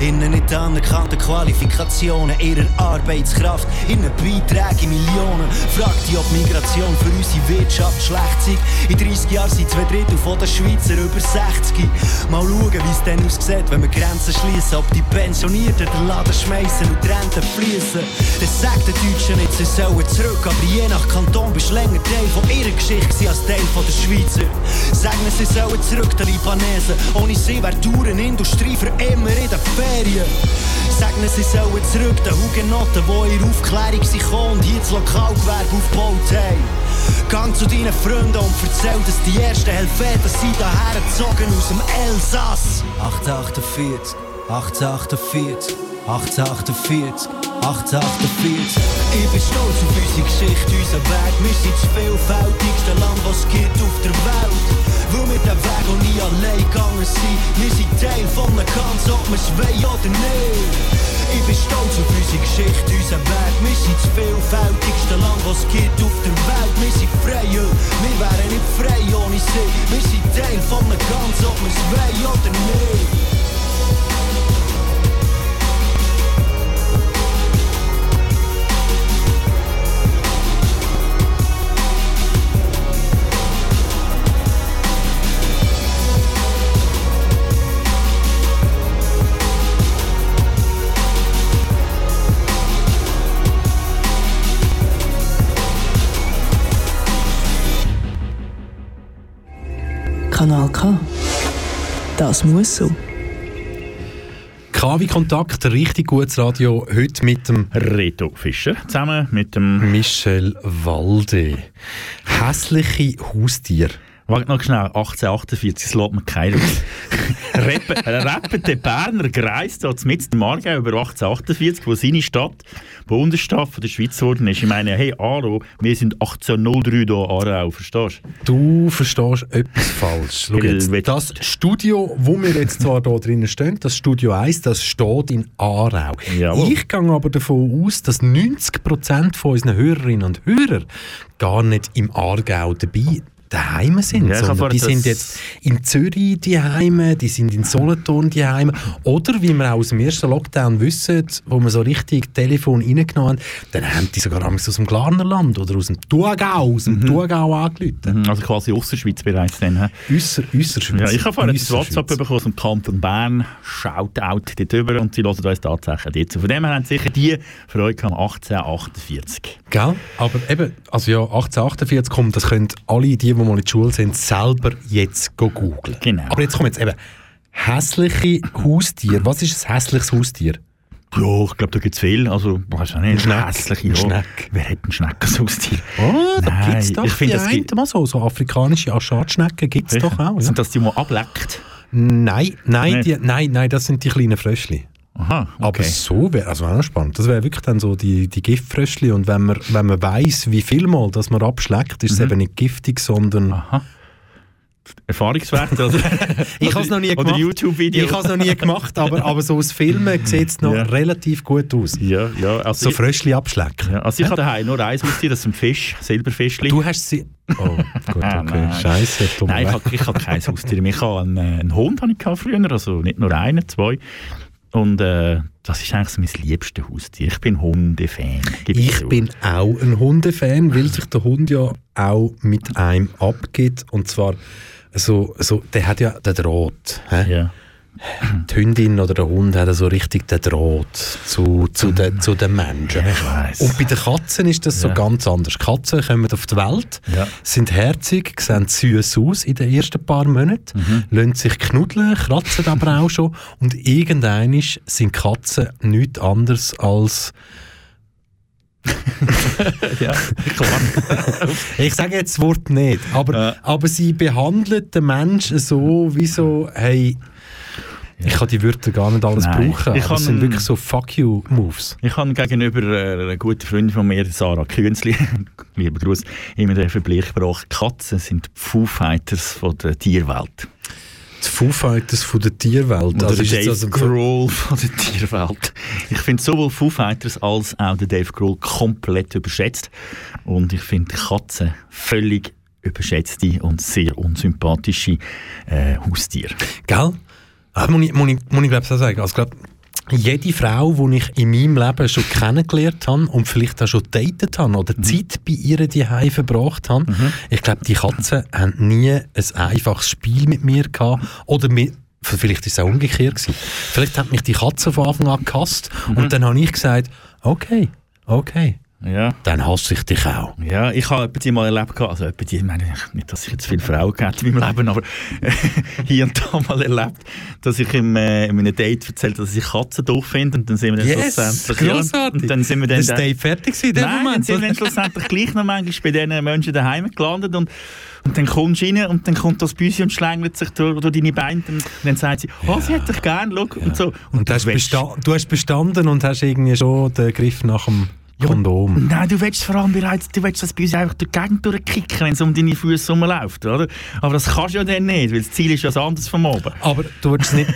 Innen nicht anerkannte Qualifikationen ihrer Arbeitskraft, innen Beiträge in Millionen. Fragt die, ob Migration für unsere Wirtschaft schlecht sei. In 30 Jahren sind zwei Drittel von den Schweizer über 60. Mal schauen, wie es dann aussieht, wenn wir Grenzen schließen. Ob die Pensionierten den Laden schmeißen und die Renten fließen. Das sagt den Deutschen nicht, sie sollen zurück. Aber je nach Kanton bist du länger Teil von ihrer Geschichte als Teil von der Schweizer. Sagen sie sollen zurück, die Libanesen. Ohne sie wäre die Industrie für immer in den Ferien. Sagen sie sollen zurück, die Hugenotten, die in Aufklärung sind und hier das Lokalgewerbe aufgebaut haben. Gang zu deinen Freunden und erzähl, dass die ersten Helveten sind daher gezogen aus dem Elsass. 1848, 1848, 1848, 1848. Ich bin stolz auf unsere Geschichte, unseren Weg. Wir sind das vielfältigste Land, was gibt auf der Welt. Weil wir den Weg auch nie allein gegangen sind. Wir sind Teil von einem Ganz, ob wir es wollen oder nicht. Ich bin stolz auf unsere Geschichte, unseren Weg. Wir sind das vielfältigste Land, was gibt auf der Welt. Wir sind frei, ja. wir wären nicht frei ohne sie. Wir sind Teil von einem Ganz, ob wir es wollen oder nicht. Kanal K. Das muss so. KW Kontakt, richtig gutes Radio, heute mit dem Reto Fischer zusammen mit dem Michel Walde. Hässliche Haustier. Warte noch schnell, 1848, das lässt mir keiner. <laughs> Rappen, der Berner Greis da mit dem Aargau über 1848, wo seine Stadt Bundesstadt von der Schweiz geworden ist. Ich meine, hey Aro, wir sind 1803 hier Aarau, verstehst du? Du verstehst etwas falsch. Jetzt, das Studio, wo wir jetzt zwar hier drinnen stehen, das Studio 1, das steht in Aarau. Jawohl. Ich gehe aber davon aus, dass 90% von unseren Hörerinnen und Hörern gar nicht im Aargau dabei daheim sind, Ja, sondern die sind jetzt in Zürich daheim, die sind in Solothurn daheim oder wie wir auch aus dem ersten Lockdown wissen, wo wir so richtig Telefon reingenommen haben, dann haben die sogar aus dem Glarnerland oder aus dem Thurgau, aus dem Thurgau angerufen. Mhm, Also quasi Ausserschweiz bereits dann. Äusser, Äusserschweiz. Ja, ich habe vorhin ein. WhatsApp bekommen aus dem Kanton Bern. Shoutout dort drüber und sie hören uns tatsächlich jetzt. Von dem her haben sicher die Freude gehabt, 1848. Gell? Aber eben, also ja, 1848 kommt, das können alle die, die mal in der Schule sind, selber jetzt go googlen. Genau. Aber jetzt kommen jetzt eben hässliche Haustiere. Was ist ein hässliches Haustier? Ja, ich glaube, da gibt es viel. Also, weiß ich nicht, Schneck. hässliche Ein ja. Schneck. Wer hat einen Schneck als Haustier? Oh, da Nein, gibt es doch ich finde, die einen mal so, so afrikanische Aschatschnecken gibt es doch auch. Ja. Sind das die, die man ableckt? Nein, nein, die, nein, nein, das sind die kleinen Fröschli. Aha, okay. Aber so wäre, also noch spannend. Das wäre wirklich dann so die, die Giftfröschli und wenn man, wenn man weiss, wie viel Mal das man abschlägt, ist es Mhm. eben nicht giftig, sondern... Aha. Erfahrungswerte? Oder? <laughs> Ich habe es noch nie Oder gemacht. YouTube-Video? Ich habe es noch nie gemacht, aber, aber so aus Filmen <laughs> sieht es noch Ja. relativ gut aus. Ja, ja. Also So Fröschli abschlecken. ja, also ich habe daheim nur eins Haustier, das ist ein Fisch, Silberfischli. Du hast sie... Oh, gut, <laughs> Ah, okay. nein. Scheiße, Nein, ich habe ich hab kein Haustier mehr. Ich habe einen, einen Hund hatte ich früher, also nicht nur einen, zwei. Und äh, das ist eigentlich so mein liebstes Haustier. Ich bin Hundefan. Ich bin auch ein Hundefan, weil sich der Hund ja auch mit einem abgibt. Und zwar, so, so, der hat ja den Draht. Ja. Die Hündin oder der Hund hat so richtig den Draht zu, zu, den, zu den Menschen. weiss. Und bei den Katzen ist das so Ja. ganz anders. Katzen kommen auf die Welt, Ja. sind herzig, sehen süß aus in den ersten paar Monaten, Mhm. lassen sich knuddeln, kratzen aber auch schon. Und irgendwann sind Katzen nichts anderes als <laughs> ja, klar. <laughs> Ich sage jetzt das Wort nicht, aber, Ja. aber sie behandelt den Menschen so, wie so, hey, ich kann die Wörter gar nicht alles Nein. brauchen, Ich aber es kann- sind wirklich so Fuck you Moves. Ich habe gegenüber äh, einer guten Freundin von mir, Sarah Künzli, <laughs> lieber Gruß, immer den Vergleich gebracht, Katzen sind die Foo Fighters von der Tierwelt. Die Foo Fighters von der Tierwelt. Oder Also der ist jetzt Dave also Grohl von der Tierwelt. Ich finde sowohl Foo Fighters als auch der Dave Grohl komplett überschätzt. Und ich finde Katzen völlig überschätzte und sehr unsympathische äh, Haustiere. Gell? Ah, muss ich, muss ich, muss ich glaube ich sagen. Also, glaub, jede Frau, die ich in meinem Leben schon kennengelernt habe und vielleicht auch schon datet habe oder Mhm. Zeit bei ihr daheim verbracht habe, ich glaube, die Katzen haben nie ein einfaches Spiel mit mir gehabt oder mit Vielleicht ist es auch umgekehrt gewesen. Vielleicht hat mich die Katze von Anfang an gehasst Mhm. und dann habe ich gesagt, okay, okay, Ja. dann hasse ich dich auch. Ja, ich habe die mal erlebt, also die, ich meine, nicht, dass ich jetzt viele Frauen gehabt in meinem Leben, aber <laughs> hier und da mal erlebt, dass ich im, äh, in einem Date erzählt habe, dass ich Katzen doof finde und dann sind wir dann Yes, schlussendlich... ja, grossartig. und dann sind wir dann... Das Date fertig gewesen in dem Nein, dann Moment. sind wir dann schlussendlich gleich noch manchmal bei diesen Menschen daheim gelandet und und dann kommst du rein und dann kommt das Büsi und schlängelt sich durch, durch deine Beine und dann sagt sie, oh, sie hätte dich gern, schau, und so. Und du hast, du hast bestanden und hast irgendwie schon den Griff nach dem Kondom. Nein, du willst vor allem bereits, du willst das Büsi einfach durch die Gegend durchkicken, wenn es um deine Füße rumläuft, oder? Aber das kannst du ja dann nicht, weil das Ziel ist ja das anderes vom Oben. Aber du willst es nicht,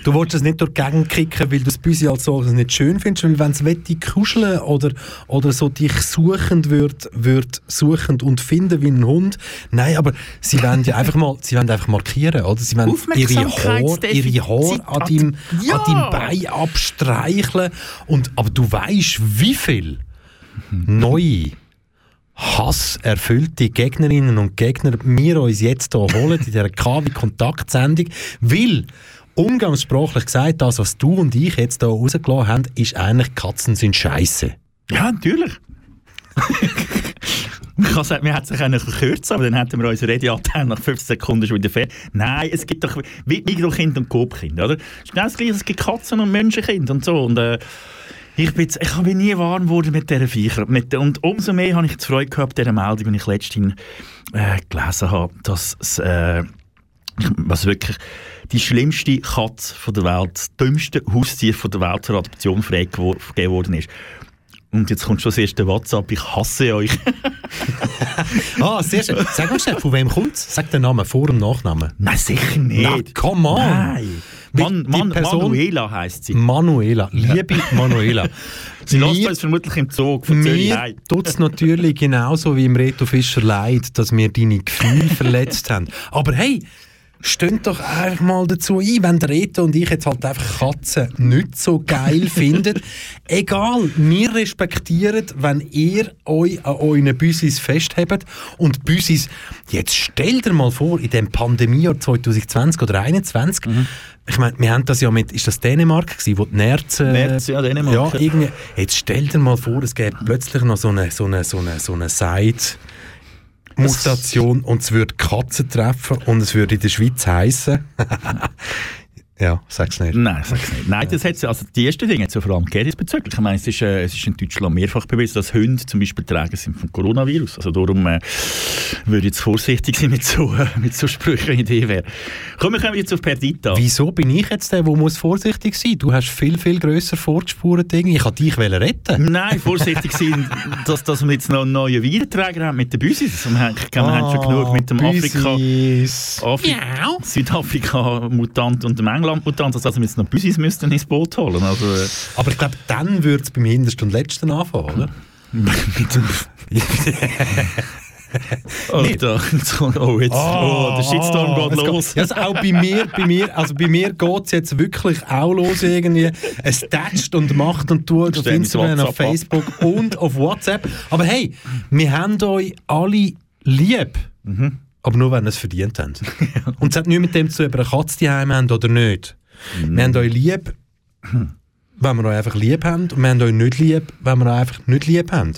<laughs> du willst es nicht durch die Gegend kicken, weil du das Büsi als solches nicht schön findest, weil wenn es wette kuscheln oder, oder so dich suchend wird, wird suchend und finden wie ein Hund. Nein, aber sie wollen ja einfach mal, sie wollen einfach markieren, oder? Sie wollen ihre Haare, ihre Haare an deinem, Ja. an deinem Bein abstreicheln und, aber du weißt, wie viel neue hasserfüllte Gegnerinnen und Gegner wir uns jetzt hier holen in dieser KW-Kontaktsendung, weil umgangssprachlich gesagt, das, was du und ich jetzt hier rausgelassen haben, ist eigentlich Katzen sind scheiße. Ja, natürlich. <laughs> Man sagen, hätten sich eigentlich verkürzt, aber dann hätten wir unsere Radiaten nach 15 Sekunden schon wieder fertig. Nein, es gibt doch Mikrokind und Coop-Kind, oder? Es ist genau das Gleiche, es gibt Katzen- und Menschenkind und so. Und, äh, ich bin, ich bin nie warm geworden mit dieser Viecher. Mit, der- und umso mehr habe ich die Freude gehabt, dieser Meldung, die ich letztens äh, gelesen habe, dass es, äh, was wirklich die schlimmste Katze von der Welt, das dümmste Haustier von der Welt zur Adoption freigegeben worden ist. Und jetzt kommt schon das erste WhatsApp, ich hasse euch. <laughs> Ah, sehr schön. Sag mal schnell, von wem kommt es? Sag den Namen, Vor- und Nachnamen. Nein, sicher nicht. Na, come on. Nein. Man, Man, Person- Manuela heisst sie. Manuela, <laughs> liebe Manuela. Sie lässt uns vermutlich im Zug von Mir tut es natürlich genauso wie im Reto Fischer leid, dass wir deine Gefühle verletzt haben. Aber hey, stönt doch einfach mal dazu ein, wenn der Reto und ich jetzt halt einfach Katzen nicht so geil <laughs> findet. Egal, wir respektieren, wenn ihr euch an euren Büsis festhabt. Und Büsis, jetzt stell dir mal vor, in dem Pandemiejahr 2020 oder 2021, ich meine, wir haben das ja mit, ist das Dänemark gewesen, wo die Nerzen... Nerz, ja, Dänemark, Ja, irgendwie, jetzt stell dir mal vor, es gäbe plötzlich noch so eine, so eine, so eine, so eine Side- Mutation und es würde Katzen treffen und es würde in der Schweiz heißen. <laughs> ja, sag's nicht. Nein, sag's nicht. Nein, das hat's, also die ersten Dinge hat es ja vor allem gegeben. Ich meine, es ist, äh, es ist in Deutschland mehrfach bewiesen, dass Hunde zum Beispiel Träger sind vom Coronavirus. Also darum äh, würde ich jetzt vorsichtig sein mit so, äh, mit so Sprüchen, die wäre. Kommen wir kommen jetzt auf Perdita. Wieso bin ich jetzt der, der muss vorsichtig sein? Du hast viel, viel grösser vorgespurt. Ich wollte dich retten. Nein, vorsichtig sein, <laughs> dass, dass wir jetzt noch einen neuen Weidenträger haben mit den Büsis. Wir haben, wir haben schon genug mit dem Afrika, Büsis. Afri Südafrika-Mutant und dem England-Mutant, also wir jetzt noch Büsis müssten ins Boot holen. Also, äh, Aber ich glaube, dann würde es beim Hintersten und Letzten anfangen, oder? <laughs> oh, da, jetzt kommt- oh, jetzt, oh, der Shitstorm geht es los. Also auch bei mir, bei mir, also bei mir geht es jetzt wirklich auch los irgendwie. Es tätscht und macht und tut auf Instagram, auf WhatsApp ab. Facebook und auf WhatsApp. Aber hey, wir haben euch alle lieb. Mhm. Aber nur, wenn ihr es verdient habt. <laughs> Und es hat nichts mit dem zu tun, ob ihr eine Katze daheim habt oder nicht. Mhm. Wir haben euch lieb, wenn wir euch einfach lieb haben. Und wir haben euch nicht lieb, wenn wir euch einfach nicht lieb haben.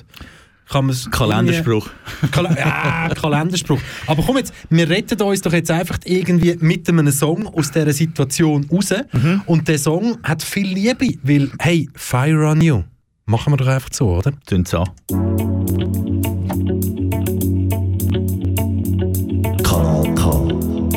Kann man's <laughs> Kalenderspruch. Kal ja, Kalenderspruch. Aber komm jetzt, wir retten uns doch jetzt einfach irgendwie mit einem Song aus dieser Situation raus. Und der Song hat viel Liebe, weil, hey, Fire on You. Machen wir doch einfach so, oder? Tun's an.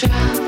child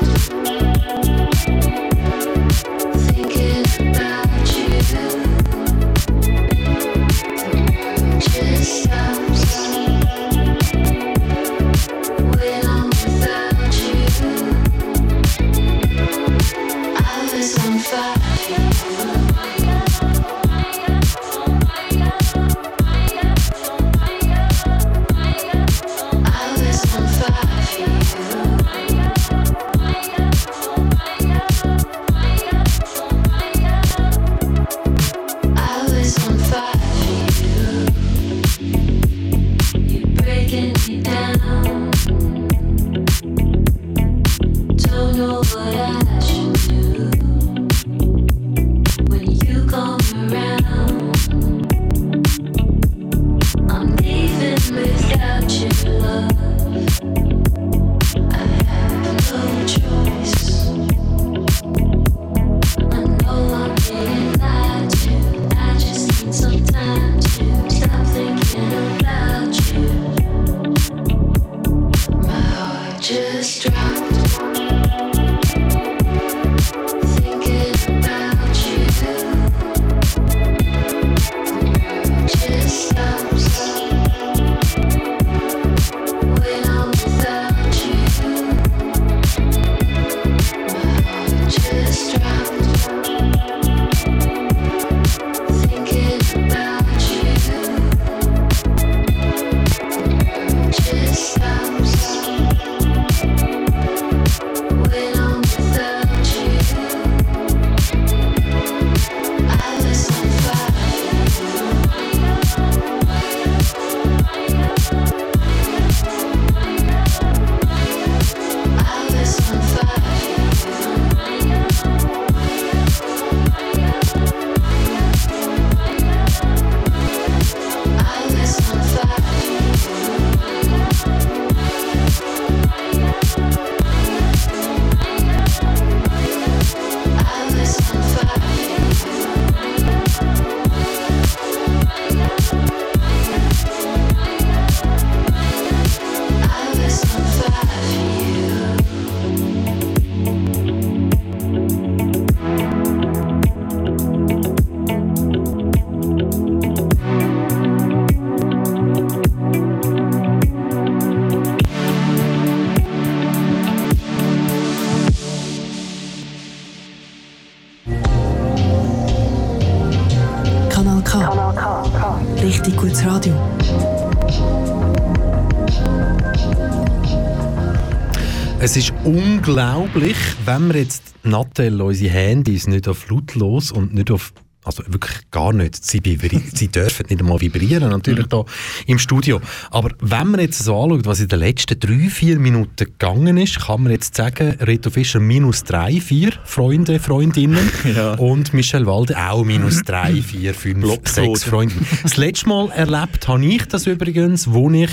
Es ist unglaublich, wenn wir jetzt Nattel unsere Handys nicht auf lautlos und nicht auf also wirklich gar nicht. Sie, <laughs> sie dürfen nicht einmal vibrieren, natürlich da im Studio. Aber wenn man jetzt so anschaut, was in den letzten drei, vier Minuten gegangen ist, kann man jetzt sagen, Reto Fischer minus drei, vier Freunde, Freundinnen <laughs> und Michel Walde auch minus drei, vier, fünf, sechs Freunde. Das letzte Mal erlebt habe ich das übrigens, wo ich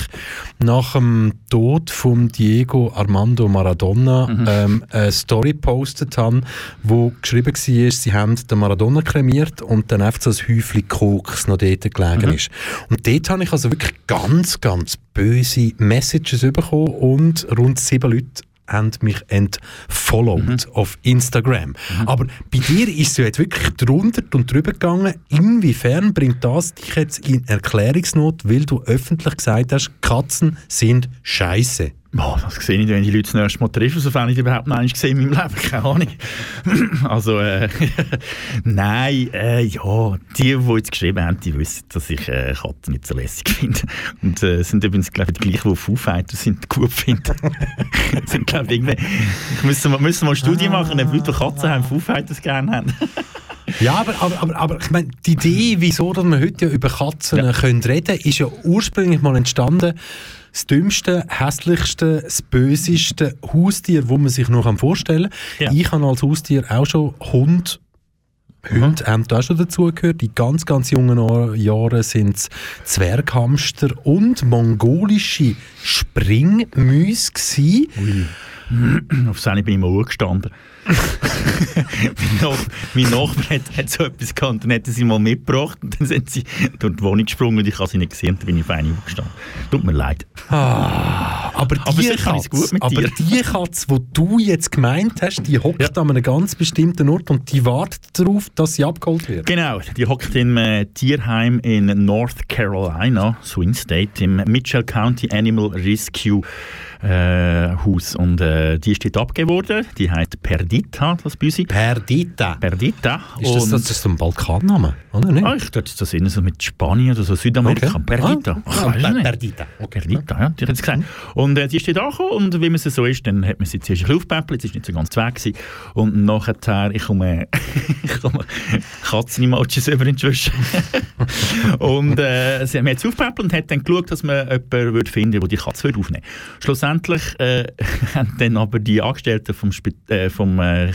nach dem Tod von Diego Armando Maradona ähm, eine Story gepostet habe, wo geschrieben war, sie haben den Maradona kremiert und dann einfach so ein Häufchen Koks noch dort gelegen ist. Und dort habe ich also wirklich ganz, ganz böse Messages bekommen und rund sieben Leute haben mich entfollowed auf Instagram. Aber bei dir ist es ja jetzt wirklich drunter und drüber gegangen. Inwiefern bringt das dich jetzt in Erklärungsnot, weil du öffentlich gesagt hast, Katzen sind scheiße? Boah, das sehe ich, wenn die Leute das nächste Mal treffen, sofern ich die überhaupt noch einmal gesehen in meinem Leben, keine Ahnung. <clears throat> also, äh, <laughs> nein, äh, ja, die, die jetzt geschrieben haben, die wissen, dass ich äh, Katzen nicht so lässig finde. Und äh, sind übrigens, glaube ich, die gleichen, die Foo Fighters sind, gut finden. <laughs> sind, glaube ich, müsste mal, müsste mal eine Studie machen, ob Leute, die Katzen haben, Foo Fighters gerne haben. <laughs> Ja, aber, aber, aber, aber ich meine, die Idee, wieso dass wir heute ja über Katzen können reden ist ja ursprünglich mal entstanden. Das dümmste, hässlichste, das böseste Haustier, das man sich noch vorstellen kann. Ich habe als Haustier auch schon Hund Hunde haben da auch schon dazugehört. In ganz, ganz jungen Jahren sind es Zwerghamster und mongolische Springmäuse. <clears throat> Auf seine bin ich mal hochgestanden. <laughs> mein, Nach mein Nachbar hat, hat so etwas gehabt, dann hat er sie mal mitgebracht und dann sind sie durch die Wohnung gesprungen und ich habe sie nicht gesehen und dann bin ich auf eine hochgestanden. Tut mir leid. Ah, aber, die Katze, gut mit aber dir. die Katze, die du jetzt gemeint hast, die hockt an einem ganz bestimmten Ort und die wartet darauf, dass sie abgeholt wird. Genau, die hockt im äh, Tierheim in North Carolina, Swing State, im Mitchell County Animal Rescue äh, Haus. Und äh, die ist dort abgegeben worden. Die heißt Perdita, das Büsi. Perdita. Perdita. Ist das, das ist ein Balkanname, oder nicht? Ah, ich dachte, das ist so mit Spanien oder so Südamerika. Okay. Perdita. Ah, ich Per- nicht. Perdita. Okay. Perdita, ja, die hat es gesagt. Und äh, die ist dort angekommen und wie man es so ist, dann hat man sie zuerst ein bisschen aufgepäppelt, jetzt ist nicht so ganz weg gewesen. Und nachher, ich komme, <laughs> ich komme Katzen-Emojis über inzwischen. <laughs> und äh, sie haben jetzt aufgepäppelt und hat dann geschaut, dass man jemanden finden würde, der die Katze aufnehmen würde. Schlussendlich äh, <laughs> haben dann aber die Angestellten vom, Spit äh, vom äh,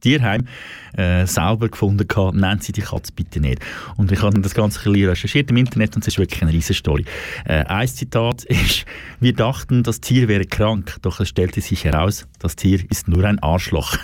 Tierheim äh, selber gefunden gehabt, nennen Sie die Katze bitte nicht. Und ich habe das Ganze ein bisschen recherchiert im Internet und es ist wirklich eine riesige Story. Äh, ein Zitat <laughs> ist, wir dachten, das Tier wäre krank, doch es stellte sich heraus, das Tier ist nur ein Arschloch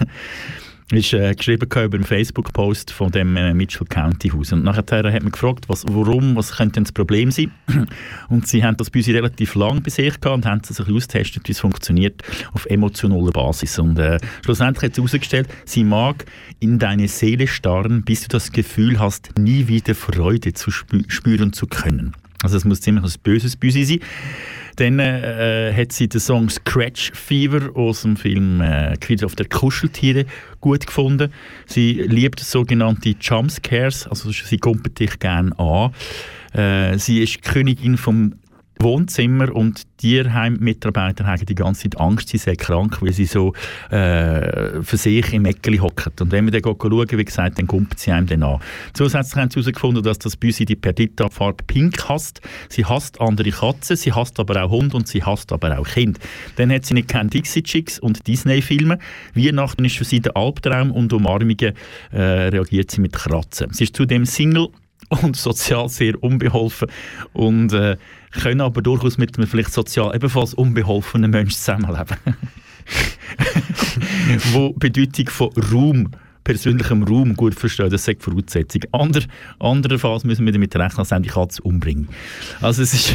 ist äh, geschrieben über einen Facebook-Post von dem äh, Mitchell County Haus. Und nachher hat man gefragt, was, warum, was könnte denn das Problem sein? <clears throat> Und sie haben das bei uns relativ lang bei sich gehabt und haben es sich ausgetestet, wie es funktioniert auf emotionaler Basis. Und äh, schlussendlich hat sie herausgestellt, sie mag in deine Seele starren, bis du das Gefühl hast, nie wieder Freude zu spü spüren zu können. Also es muss ziemlich was Böses bei sie sein. Dann äh, hat sie den Song Scratch Fever aus dem Film äh, Quiz auf der Kuscheltiere gut gefunden. Sie liebt sogenannte Jumpscares, also sie kommt dich gerne an. Äh, sie ist Königin vom Wohnzimmer und Tierheim-Mitarbeiter haben die ganze Zeit Angst, sie seien krank, weil sie so äh, für sich im Eckeli hocken. Und wenn wir dann schauen, wie gesagt, dann kommt sie einem dann an. Zusätzlich haben sie herausgefunden, dass das Büsi die Perdita-Farbe pink hasst. Sie hasst andere Katzen, sie hasst aber auch Hunde und sie hasst aber auch Kinder. Dann hat sie nicht kein Dixie-Chicks und Disney-Filme. Weihnachten ist für sie der Albtraum und Umarmungen äh, reagiert sie mit Kratzen. Sie ist zudem Single und <laughs> sozial sehr unbeholfen und äh, können aber durchaus mit einem vielleicht sozial ebenfalls unbeholfenen Menschen zusammenleben. <laughs> wo die Bedeutung von Raum persönlichem Raum gut verstehen. Das sagt Voraussetzung. Ander, andererfalls müssen wir damit rechnen, dass die Katze umbringen. Also es ist,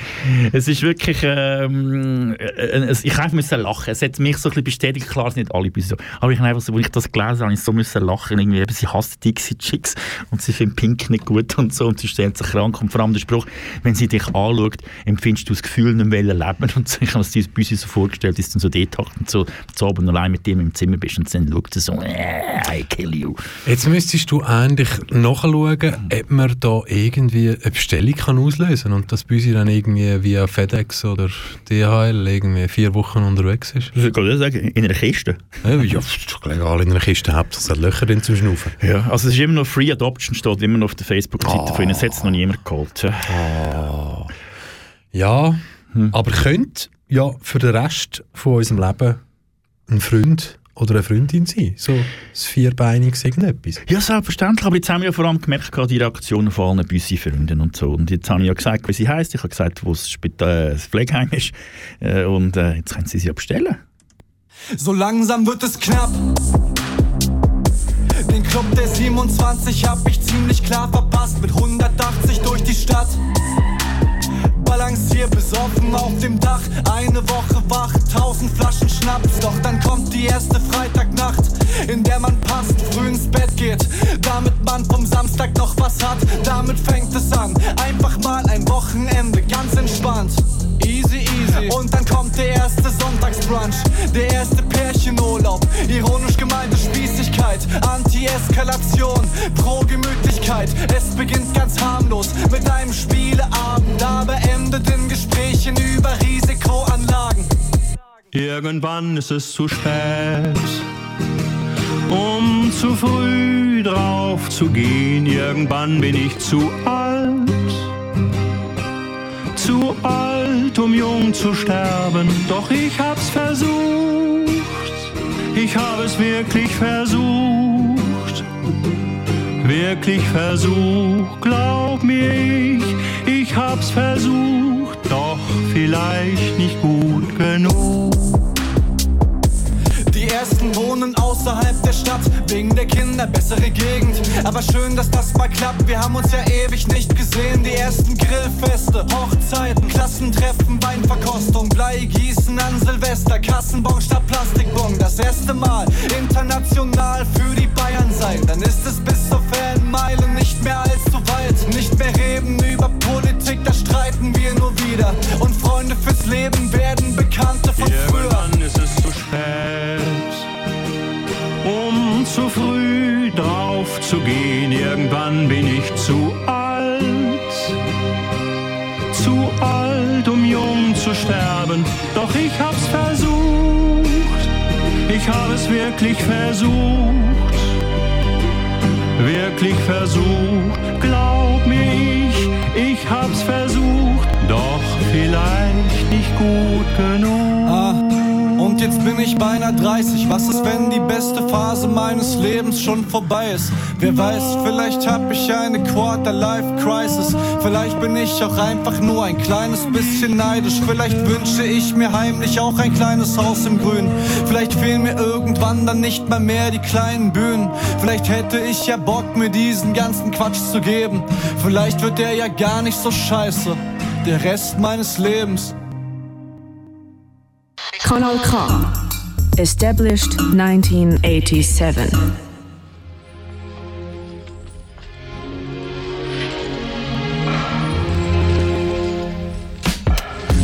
<laughs> es ist wirklich, ähm, äh, ich einfach müssen lachen. Es hat mich so ein bisschen bestätigt, klar, es sind nicht alle bis so. Aber ich einfach so, als ich das gelesen habe, ich so müssen lachen. Irgendwie, eben, sie hasst Dixie Chicks und sie findet Pink nicht gut und so und sie stellt sich krank. Und vor allem der Spruch, wenn sie dich anschaut, empfindest du das Gefühl, nicht mehr leben. Und so, ich habe es dir bei so vorgestellt, ist dann so dort und so zu Abend allein mit dem im Zimmer bist und dann schaut sie so, äh, I kill you. Jetzt müsstest du eigentlich nachschauen, ob man da irgendwie eine Bestellung kann auslösen kann und dass bei uns dann irgendwie via FedEx oder DHL irgendwie vier Wochen unterwegs ist. Ich kann sagen, in einer Kiste. Ja, ja ist legal in einer Kiste, hauptsächlich hat Löcher drin zum Schnaufen. Ja, also es ist immer noch Free Adoption, steht immer noch auf der Facebook-Seite oh. von ihnen. Es hat es noch niemand geholt. Oh. Ja, hm. aber könnte ja für den Rest von unserem Leben ein Freund oder eine Freundin sein. So das vierbeiniges irgendetwas. Ja, selbstverständlich. Aber jetzt haben wir ja vor allem gemerkt, die Reaktionen von allen Büssi-Freunden und so. Und jetzt habe ich ja gesagt, wie sie heisst. Ich habe gesagt, wo das, Spital, äh, das Pflegeheim ist. Äh, und äh, jetzt können sie sie ja bestellen. So langsam wird es knapp. Den Club der 27 hab ich ziemlich klar verpasst. Mit 180 durch die Stadt balancier besoffen auf dem Dach. Eine Woche wach, tausend Flaschen Schnaps. Doch dann kommt die erste Freitagnacht, in der man passt, früh ins Bett geht. Damit man vom Samstag noch was hat, damit fängt es an. Einfach mal ein Wochenende, ganz entspannt. Easy, easy. Und dann kommt der erste Sonntagsbrunch, der erste Pärchenurlaub. Ironisch gemeinte Spießigkeit, Anti-Eskalation, pro Gemütlichkeit. Es beginnt ganz harmlos mit einem Spieleabend, aber endet in Gesprächen über Risikoanlagen. Irgendwann ist es zu spät, um zu früh drauf zu gehen. Irgendwann bin ich zu alt zu alt, um jung zu sterben, doch ich hab's versucht. Ich hab es wirklich versucht, wirklich versucht, glaub mir ich, ich hab's versucht, doch vielleicht nicht gut genug. Die ersten wohnen außerhalb der Stadt, wegen der Kinder bessere Gegend. Aber schön, dass das mal klappt, wir haben uns ja ewig nicht gesehen. Die ersten Grillfeste, Hochzeiten, Klassentreffen, Weinverkostung, Bleigießen an Silvester, Kassenbon statt Plastikbon. Das erste Mal international für die Bayern sein, dann ist es bis zur Fanmeile nicht mehr allzu weit. Nicht mehr reden über da streiten wir nur wieder. Und Freunde fürs Leben werden Bekannte von früher. Irgendwann ist es zu spät um zu früh drauf zu gehen. Irgendwann bin ich zu alt, zu alt, um jung zu sterben. Doch ich hab's versucht, ich hab es wirklich versucht, wirklich versucht. Glaub ich, hab's versucht, doch vielleicht nicht gut genug. Ah Jetzt bin ich beinahe 30. Was ist, wenn die beste Phase meines Lebens schon vorbei ist? Wer weiß, vielleicht hab ich eine Quarter-Life-Crisis. Vielleicht bin ich auch einfach nur ein kleines bisschen neidisch. Vielleicht wünsche ich mir heimlich auch ein kleines Haus im Grün. Vielleicht fehlen mir irgendwann dann nicht mal mehr die kleinen Bühnen. Vielleicht hätte ich ja Bock, mir diesen ganzen Quatsch zu geben. Vielleicht wird der ja gar nicht so scheiße. Der Rest meines Lebens. Kanal K. Established 1987.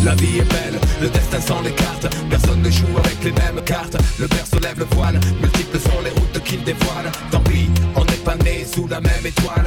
La vie est belle, le destin sans les cartes. Personne ne joue avec les mêmes cartes. Le berceau lève le voile, multiples sont les routes qu'il dévoile. Tant pis, on n'est pas né sous la même étoile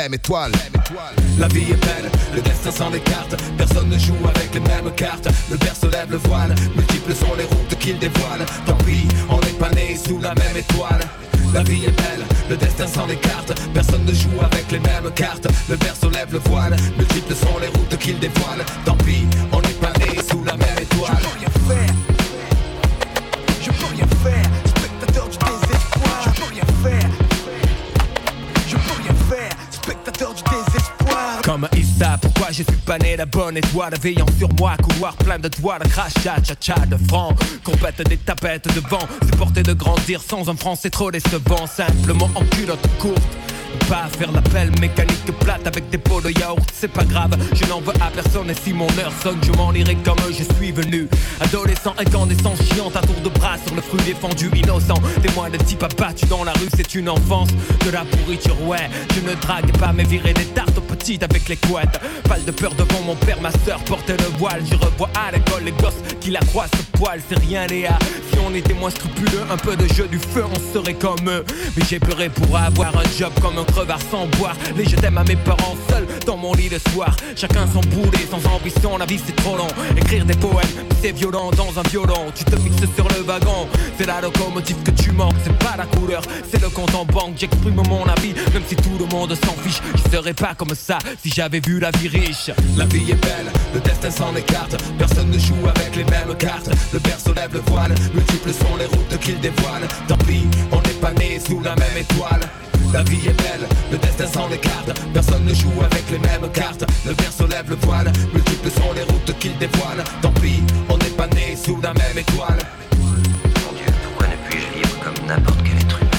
La vie est belle, le destin sans les cartes Personne ne joue avec les mêmes cartes. Le berceau lève le voile, multiples sont les routes qu'il dévoile. Tant pis, on n'est pas né sous la même étoile. La vie est belle, le destin sans les cartes Personne ne joue avec les mêmes cartes. Le berceau lève le voile, multiples sont les routes qu'il dévoile. Tant pis, on n'est pas né sous la même étoile Comme Issa, pourquoi je suis pas la bonne étoile Veillant sur moi, couloir plein de toiles Crachat, cha-cha de francs Compète des tapettes de vent Supporter de grandir sans un franc c'est trop décevant Simplement en culotte courte pas faire l'appel mécanique plate avec des pots de yaourt, c'est pas grave, je n'en veux à personne et si mon heure sonne, je m'en irai comme je suis venu. Adolescent, incandescent, chiant, à tour de bras sur le fruit défendu, innocent. Témoin de type abattu dans la rue, c'est une enfance de la pourriture, ouais. Je ne drague pas, mais virer des tartes aux petites avec les couettes. Pas de peur devant mon père, ma soeur portait le voile. Je revois à l'école les gosses qui la croient ce poil, c'est rien, Léa. Si on était moins scrupuleux, un peu de jeu du feu, on serait comme eux. Mais j'ai pleuré pour avoir un job comme un crevard sans boire. Les je t'aime à mes parents seuls dans mon lit le soir. Chacun son boulet, sans ambition, la vie c'est trop long. Écrire des poèmes, c'est violent dans un violon. Tu te fixes sur le wagon, c'est la locomotive que tu manques. C'est pas la couleur, c'est le compte en banque. J'exprime mon avis, même si tout le monde s'en fiche. Je serais pas comme ça si j'avais vu la vie riche. La vie est belle, le destin s'en écarte. Personne ne joue avec les mêmes cartes. Le berceau lève le voile, multiples sont les routes qu'il dévoile. Tant pis, on n'est pas né sous la même étoile. La vie est belle, le destin s'en écarte. Personne ne joue avec les mêmes cartes. Le berceau lève le voile, multiples sont les routes qu'il dévoile. Tant pis, on n'est pas né sous la même étoile. Mon Dieu, pourquoi ne puis-je vivre comme n'importe quel être humain?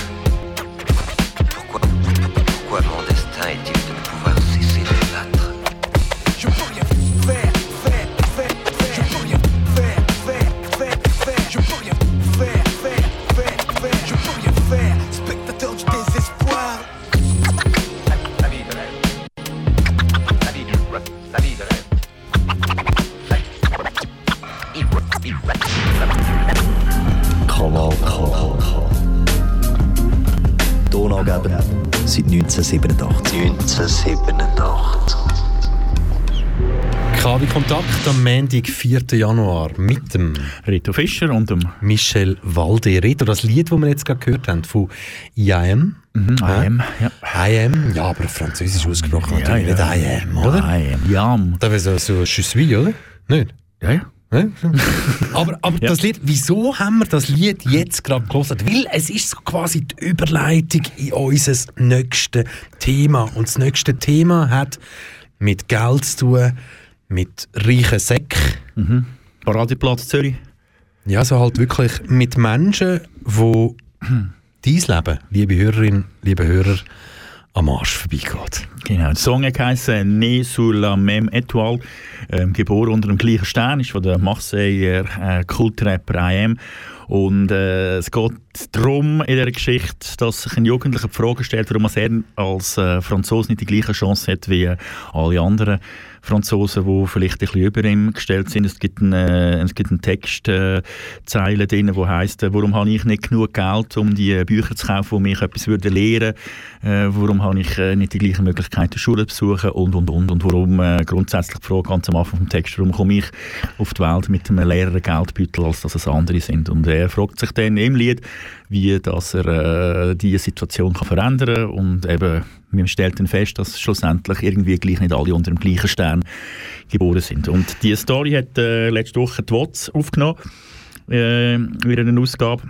Pourquoi? Pourquoi mon Donaugeber seit 1987. 1987. KW Kontakt am Montag, 4. Januar mit dem Rito Fischer und dem Michel Walde. Rito, das Lied, das wir jetzt gerade gehört haben, von IAM. Mhm, IAM, ja. IAM, ja, aber französisch ausgesprochen Ja, natürlich, ja. nicht IAM, oder? IAM, ja. Da wäre so, so «Je suis», oder? Nicht? Ja, ja. Schon. <laughs> aber aber Ja. das Lied, wieso haben wir das Lied jetzt gerade gelesen? Weil es ist so quasi die Überleitung in unser nächstes Thema. Und das nächste Thema hat mit Geld zu tun, mit reichen Säcken. Mhm. Paradeplatz Zürich. Ja, so halt wirklich mit Menschen, wo dein Leben, liebe Hörerinnen, liebe Hörer, am Arsch vorbeigeht. Genau, der Song heisst «Ne sur la même étoile», ähm, geboren unter dem gleichen Stern, ist von der Marseiller äh, Kultrapper IM. Und äh, es geht darum in dieser Geschichte, dass sich ein Jugendlicher die Frage stellt, warum er als äh, Franzose nicht die gleiche Chance hat wie alle anderen Franzosen, die vielleicht ein bisschen über ihm gestellt sind. Es gibt eine, es gibt eine Textzeile äh, drin, die heisst, äh, warum habe ich nicht genug Geld, um die Bücher zu kaufen, die mich etwas würden lehren äh, warum habe ich äh, nicht die gleiche Möglichkeit, die Schule zu besuchen und, und, und. Und warum äh, grundsätzlich die Frage ganz am Anfang vom Text, warum komme ich auf die Welt mit einem leeren Geldbeutel, als dass es andere sind. Und er fragt sich dann im Lied, wie dass er äh, diese Situation kann verändern kann und eben man stellt dann fest, dass schlussendlich irgendwie gleich nicht alle unter dem gleichen Stern geboren sind. Und diese Story hat äh, letzte Woche die WOTS aufgenommen, äh, wieder eine Ausgabe.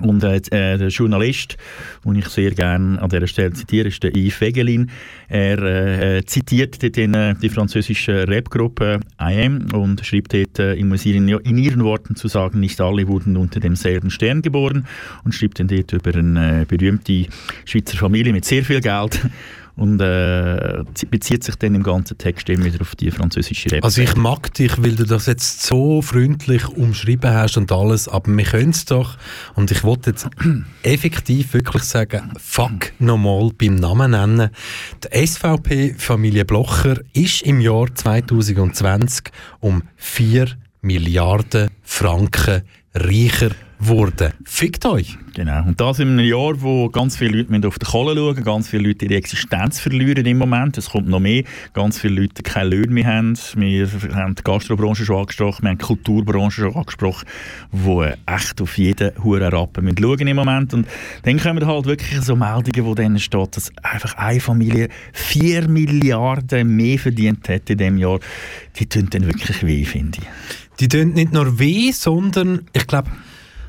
Und äh, äh, der Journalist, den ich sehr gerne an dieser Stelle zitiere, ist der Yves Wegelin. Er äh, zitiert dort in, äh, die französische Rapgruppe IM und schreibt dort, äh, in, in, ihren Worten zu sagen, nicht alle wurden unter demselben Stern geboren und schreibt dann dort über eine äh, berühmte Schweizer Familie mit sehr viel Geld und äh, bezieht sich dann im ganzen Text immer wieder auf die französische Rap. Also ich mag dich, weil du das jetzt so freundlich umschrieben hast und alles, aber wir können es doch, und ich wollte jetzt <clears throat> effektiv wirklich sagen, fuck nochmal beim Namen nennen. Die SVP-Familie Blocher ist im Jahr 2020 um 4 Milliarden Franken reicher geworden. Fickt euch! Genau. Und das in einem Jahr, wo ganz viele Leute auf die Kohle schauen, ganz viele Leute ihre Existenz verlieren im Moment. Es kommt noch mehr. Ganz viele Leute keine Löhne mehr haben. Wir haben die Gastrobranche schon angesprochen, wir haben die Kulturbranche schon angesprochen, wo echt auf jeden Huren Rappen müssen schauen im Moment. Und dann kommen halt wirklich so Meldungen, wo dann steht, dass einfach eine Familie 4 Milliarden mehr verdient hat in diesem Jahr. Die tun dann wirklich weh, finde ich. Die tun nicht nur weh, sondern ich glaube,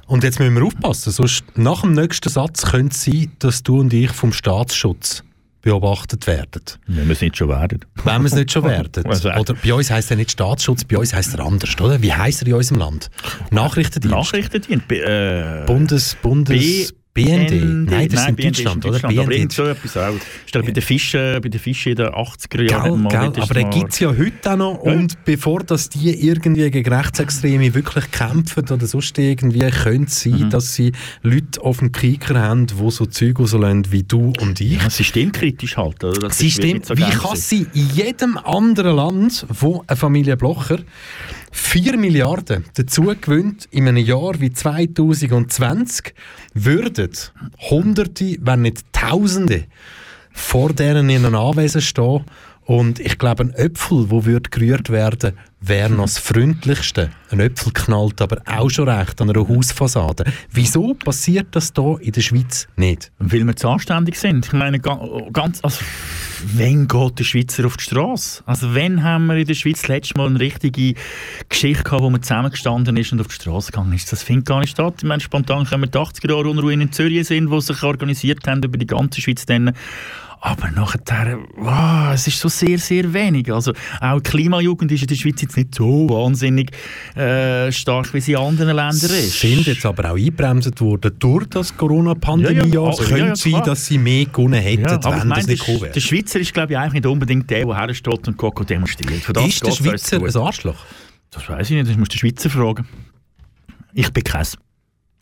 und jetzt müssen wir aufpassen, sonst nach dem nächsten Satz könnte es sein, dass du und ich vom Staatsschutz beobachtet werden. Wenn wir es nicht schon werden. Wenn wir es nicht schon werden. <laughs> oder bei uns heisst er nicht Staatsschutz, bei uns heisst er anders, oder? Wie heisst er in unserem Land? Nachrichtendienst. Nachrichtendienst. Äh, Bundes, Bundes... B BND? Nein, das Nein, ist in Deutschland, oder? BND. Aber irgend so etwas auch. Ist bei den Fischen, bei den Fischen in den 80er Jahren. Gell, gell, aber den gibt es ja heute auch noch. Und bevor dass die irgendwie gegen Rechtsextreme wirklich kämpfen oder sonst irgendwie, könnte es sein, mhm. dass sie Leute auf dem Kicker haben, die so Zeug rauslassen wie du und ich. Ja, systemkritisch halt. Oder? Das System, so wie kann sie in jedem anderen Land, wo eine Familie Blocher 4 Milliarden dazu gewinnt in einem Jahr wie 2020, würden Hunderte, wenn nicht Tausende vor denen in einem Anwesen stehen. Und ich glaube, ein Äpfel, wo wird gerührt werden, wäre noch das Freundlichste. Ein Äpfel knallt aber auch schon recht an einer Hausfassade. Wieso passiert das hier in der Schweiz nicht? Weil wir zu anständig sind. Ich meine, ganz, also, wann geht der Schweizer auf die Straße? Also, wann haben wir in der Schweiz letztes Mal eine richtige Geschichte gehabt, wo man zusammengestanden ist und auf die Straße gegangen ist? Das findet gar nicht statt. Ich meine, spontan können wir die 80er Jahre Unruhen in Zürich sind, die sich organisiert haben über die ganze Schweiz. Dann aber nachher, wow, es ist so sehr, sehr wenig. Also auch die Klimajugend ist in der Schweiz jetzt nicht so wahnsinnig äh, stark, wie sie in anderen Ländern ist. Sind jetzt aber auch eingebremst worden durch das Corona-Pandemie. Ja, ja, es könnte ja, sein, dass sie mehr gewonnen hätten, ja, wenn meine, das nicht gekommen wäre. Der Schweizer ist, glaube ich, eigentlich nicht unbedingt der, der hersteht und Coco demonstriert. ist der Schweizer ein Arschloch? Das weiß ich nicht, das musst du den Schweizer fragen. Ich bin keins.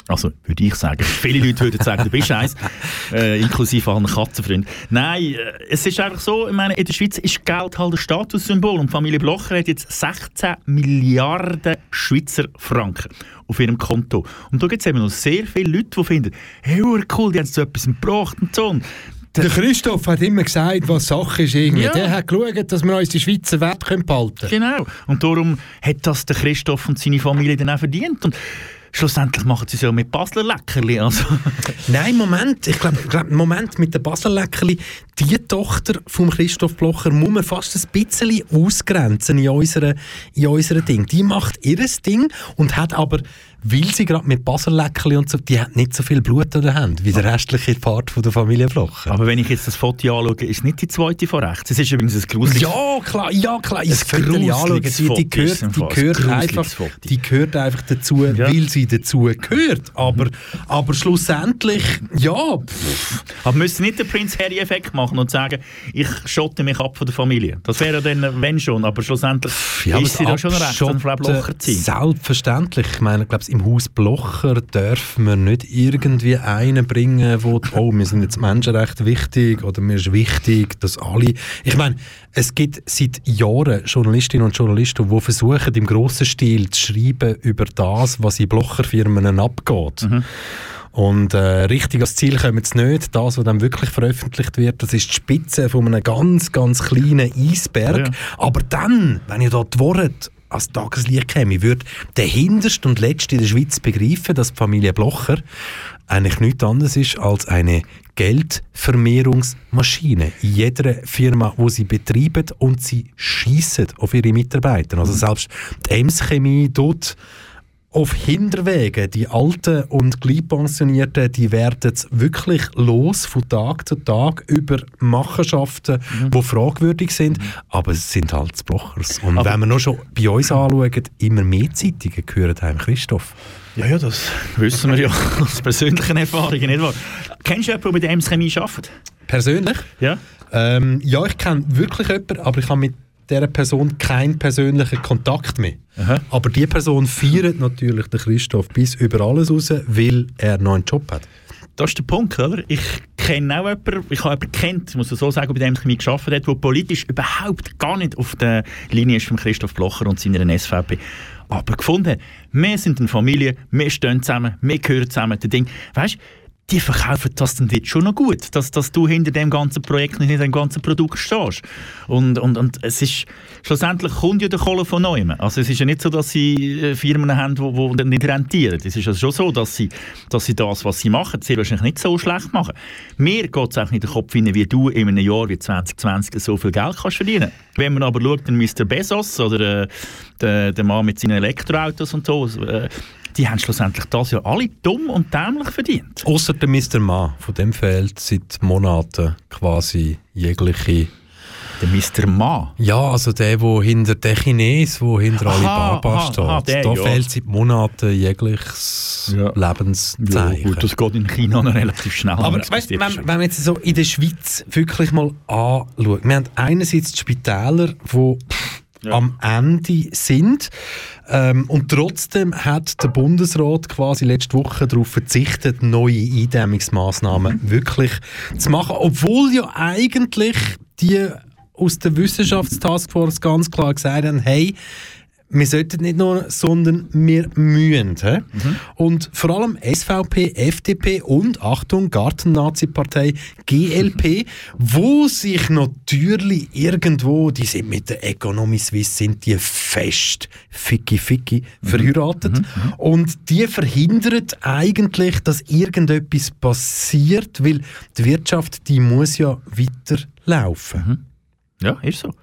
Also würde ich sagen. Viele Leute würden sagen, du bist eins, <laughs> äh, inklusive allen Katzenfreunden. Nein, äh, es ist einfach so, ich meine, in der Schweiz ist Geld halt ein Statussymbol und Familie Blocher hat jetzt 16 Milliarden Schweizer Franken auf ihrem Konto. Und da gibt es eben noch sehr viele Leute, die finden, hey, cool, die haben so etwas gebracht und so. Und der Christoph hat immer gesagt, was Sache ist. Irgendwie. Ja. Der hat geschaut, dass wir uns die Schweizer Wert behalten können. Genau. Und darum hat das der Christoph und seine Familie dann auch verdient. Und schlussendlich machen sie es ja mit Basler Leckerli. Also. <laughs> Nein, Moment. Ich glaube, glaub, Moment mit den Basler Leckerli, die Tochter von Christoph Blocher muss man fast ein bisschen ausgrenzen in unseren in Ding. Die macht ihr Ding und hat aber weil sie gerade mit Baselläckchen und so, die hat nicht so viel Blut an der Hand wie der restliche Part von der Familie Blocher. Aber wenn ich jetzt das Foto anschaue, ist nicht die zweite von rechts. Es ist übrigens ein gruseliges Ja, klar, ja, klar. Das Foto anschauen, die, die gehört, die. Ein gehört einfach, die gehört einfach dazu, weil sie dazu gehört. Aber, aber schlussendlich, ja, pff, Aber müsste nicht den Prinz Harry-Effekt machen und sagen, ich schotte mich ab von der Familie. Das wäre dann, wenn schon, aber schlussendlich Ja, ist sie da schon recht an Frau Blocher zu sein. Selbstverständlich. Ich meine, glaube, im Haus Blocher dürfen wir nicht irgendwie einen bringen, wo oh, wir sind jetzt Menschenrechte wichtig oder mir ist wichtig, dass alle. Ich meine, es gibt seit Jahren Journalistinnen und Journalisten, die versuchen, im grossen Stil zu schreiben über das, was in Blocherfirmen abgeht. Und äh, richtig ans Ziel kommen sie nicht. Das, was dann wirklich veröffentlicht wird, das ist die Spitze von einem ganz, ganz kleinen Eisberg. Ja. Aber dann, wenn ihr die Worte als Tageslicht käme, würde der Hinterste und Letzte in der Schweiz begreifen, dass die Familie Blocher eigentlich nichts anderes ist als eine Geldvermehrungsmaschine. In jeder Firma, wo sie betreiben und sie schießen auf ihre Mitarbeiter. Also selbst die Ems Chemie dort auf Hinterwegen, die Alten und Gleichpensionierten, die werden jetzt wirklich los von Tag zu Tag über Machenschaften, die fragwürdig sind, aber es sind halt die Blochers. Und Aber- wenn wir noch schon bei uns anschauen, immer mehr Zeitungen gehören einem Christoph. Ja, ja, das wissen wir ja <laughs> aus persönlichen Erfahrungen, nicht wahr? Kennst du jemanden, der mit der Ems Chemie arbeitet? Persönlich? Ja. Ähm, ja, ich kenne wirklich jemanden, aber ich habe mit dieser Person keinen persönlichen Kontakt mehr. Aber die Person feiert natürlich den Christoph bis über alles raus, weil er noch einen Job hat. Das ist der Punkt, oder? Ich kenne auch jemanden, ich habe jemanden kennt, ich muss so sagen, bei dem Chemie gearbeitet hat, der politisch überhaupt gar nicht auf der Linie ist von Christoph Blocher und seiner SVP. Aber gefunden, wir sind eine Familie, wir stehen zusammen, wir gehören zusammen. Der Ding, weißt die verkaufen das dann dort schon noch gut, dass, dass du hinter dem ganzen Projekt nicht hinter dem ganzen Produkt stehst. Und, und, und es ist, schlussendlich kommt ja der Kohle von neuem. Also es ist ja nicht so, dass sie äh, Firmen haben, die, die nicht rentieren. Es ist also schon so, dass sie, dass sie das, was sie machen, sehr wahrscheinlich nicht so schlecht machen. Mir geht es auch nicht in den Kopf hinein, wie du in einem Jahr wie 2020 so viel Geld kannst verdienen. Wenn man aber schaut, dann Mr. Bezos oder äh, der, der Mann mit seinen Elektroautos und so, äh, die haben schlussendlich das ja alle dumm und dämlich verdient. Außer der Mr. Ma, von dem fehlt seit Monaten quasi jegliche. Der Mr. Ma? Ja, also der, wo hinter der Chines, wo hinter Aha, Alibaba aha, steht. aha, der, da ja. fehlt seit Monaten jegliches Lebenszeichen. gut, das geht in China noch relativ schnell. Aber weißt, wenn, wenn man jetzt so in der Schweiz wirklich mal anschaut, wir haben einerseits die Spitäler, die am Ende sind ähm, und trotzdem hat der Bundesrat quasi letzte Woche darauf verzichtet, neue Eindämmungsmaßnahmen wirklich zu machen, obwohl ja eigentlich die aus der Wissenschaftstaskforce ganz klar gesagt haben, hey, wir sollten nicht nur, sondern wir mühen. hä? Und vor allem SVP, FDP und, Achtung, Garten-Nazi-Partei GLP, wo sich natürlich irgendwo, die sind mit der Economy Suisse, sind die fest ficki-ficki verheiratet. Und die verhindern eigentlich, dass irgendetwas passiert, weil die Wirtschaft, die muss ja weiterlaufen. Ja, ist so.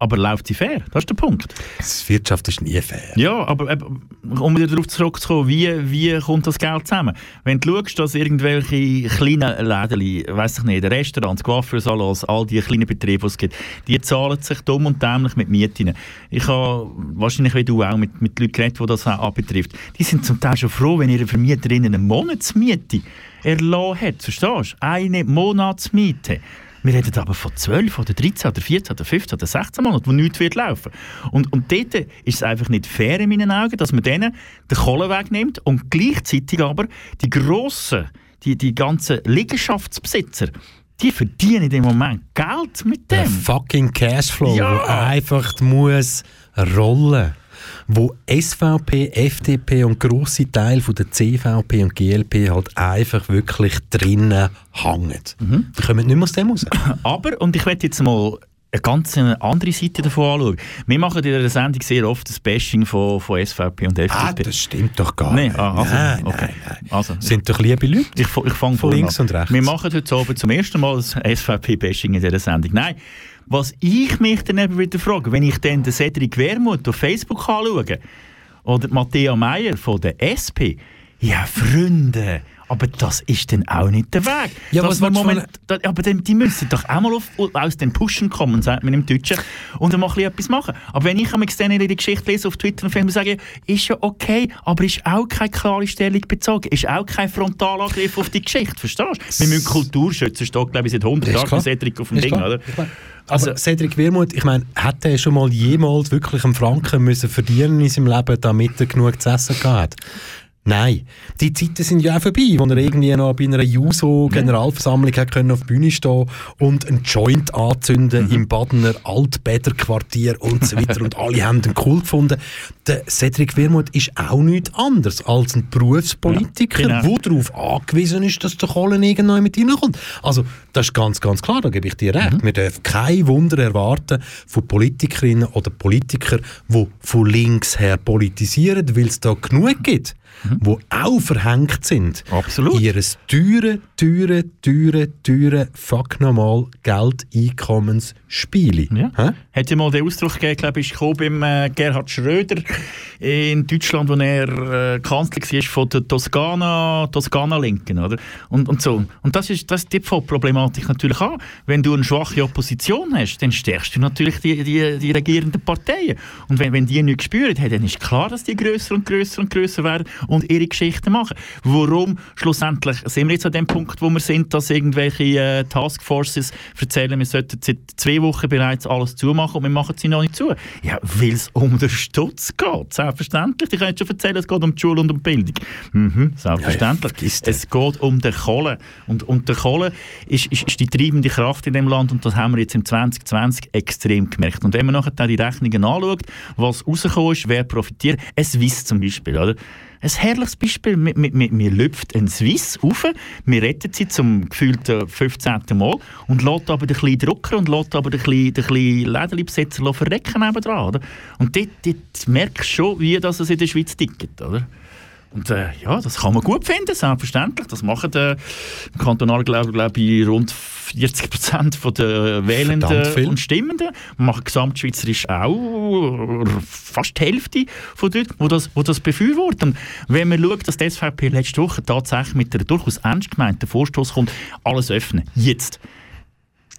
Aber läuft sie fair? Das ist der Punkt. Die Wirtschaft ist nie fair. Ja, aber eben, um wieder darauf zurückzukommen, wie, wie kommt das Geld zusammen? Wenn du schaust, dass irgendwelche kleinen Läden, weiss ich nicht, Restaurants, Coiffeursalons, all die kleinen Betriebe, die es gibt, die zahlen sich dumm und dämlich mit Mieten. Ich habe wahrscheinlich wie du auch mit, mit Leuten geredet, die das auch abbetrifft. Die sind zum Teil schon froh, wenn ihre Vermieterin eine Monatsmiete erlassen hat. Verstehst du? Eine Monatsmiete. Wir reden aber von 12 oder 13 oder 14 oder 15 oder 16 Monaten, wo nichts wird laufen. Und, und dort ist es einfach nicht fair in meinen Augen, dass man denen den Kohle wegnimmt und gleichzeitig aber die grossen, die, die ganzen Liegenschaftsbesitzer, die verdienen im Moment Geld mit Der dem. fucking Cashflow, Ja. der einfach muss rollen. Wo SVP, FDP und grosse Teile von der CVP und GLP halt einfach wirklich drinnen hängen. Die kommen nicht mehr aus dem raus. <laughs> Aber, und ich werde jetzt mal eine ganz andere Seite davon anschauen. Wir machen in dieser Sendung sehr oft das Bashing von, von SVP und FDP. Ah, das stimmt doch gar nicht. ah, also, nein, okay. nein, nein. Also, Sind doch liebe Leute. ich, ich fange Von links und rechts. Wir machen heute Abend zum ersten Mal das SVP-Bashing in dieser Sendung. Nein, was ich mich dann eben wieder frage, wenn ich dann den Cedric Wermuth auf Facebook anschaue, oder die Matthäa Meier von der SP, ja, Freunde, aber das ist dann auch nicht der Weg. Ja, Dass was Moment, da, aber dann, die müssen doch auch mal auf, aus den Pushen kommen, sagt man im Deutschen, und dann mal ein etwas machen. Aber wenn ich dann in die Geschichte lese auf Twitter und Facebook sage, ist ja okay, aber ist auch keine klare Stellung bezogen, ist auch kein Frontalangriff auf die Geschichte, verstehst du? Wir müssen Kultur schützen, steht glaube ich seit 100 Ist Jahren Cedric auf dem Ist Ding, klar. oder? Also, Cedric Wermuth, ich meine, hat er schon mal jemals wirklich einen Franken müssen verdienen in seinem Leben, damit er genug zu essen gehabt hat? Nein. Die Zeiten sind ja auch vorbei, wo er irgendwie noch bei einer Juso-Generalversammlung können auf die Bühne stehen und einen Joint anzünden im Badener Altbäderquartier und so weiter und alle haben ihn cool gefunden. Der Cedric Wermuth ist auch nichts anderes als ein Berufspolitiker, Ja, genau. der darauf angewiesen ist, dass der Kohlen irgendwann mit reinkommt. Also, das ist ganz, ganz klar, da gebe ich dir recht. Wir dürfen kein Wunder erwarten von Politikerinnen oder Politikern, die von links her politisieren, weil es da genug gibt, die auch verhängt sind. Absolut. Ihres teure, teure, teure, teure, fuck nochmal, Geldeinkommensspiele. Ja. Hat ja mal den Ausdruck gegeben, glaube ich, gekommen beim äh, Gerhard Schröder in Deutschland, wo er äh, Kanzler war von der Toskana, Toskana-Linken, oder? Und, und so. Und das ist, das die Problematik natürlich auch. Wenn du eine schwache Opposition hast, dann stärkst du natürlich die, die, die regierenden Parteien. Und wenn, wenn die nichts spüren, hey, dann ist klar, dass die grösser und grösser und grösser werden und ihre Geschichten machen. Warum schlussendlich sind wir jetzt an dem Punkt, wo wir sind, dass irgendwelche äh, Taskforces erzählen, wir sollten seit zwei Wochen bereits alles zumachen und wir machen sie noch nicht zu. Ja, weil es um den Stutz geht. Selbstverständlich. Ich kann jetzt schon erzählen, es geht um die Schule und um die Bildung. Mhm, selbstverständlich. es geht um den Kohle. Und, und der Kohle ist, ist, ist die treibende Kraft in dem Land und das haben wir jetzt im 2020 extrem gemerkt. Und wenn man nachher die Rechnungen anschaut, was rausgekommen ist, wer profitiert, ein Swiss zum Beispiel, oder? Ein herrliches Beispiel. Wir, wir, lüpft einen Swiss auf, wir retten sie zum gefühlten 15. Mal und lässt aber den Drucker und lässt aber den kleinen, den kleinen Lädenbesitzer verrecken nebendran. Oder? Und dort, dort merkst du schon, wie das es in der Schweiz tickt. Oder? Und äh, ja, das kann man gut finden, selbstverständlich. Das machen äh, im Kantonal, glaube glaub ich, rund 40 Prozent der Wählenden und Stimmenden. Wir machen gesamtschweizerisch auch fast die Hälfte von dort, wo das, wo das befürworten. Wenn man schaut, dass die SVP letzte Woche tatsächlich mit einer durchaus ernst gemeinten Vorstoß kommt, alles öffnen, jetzt,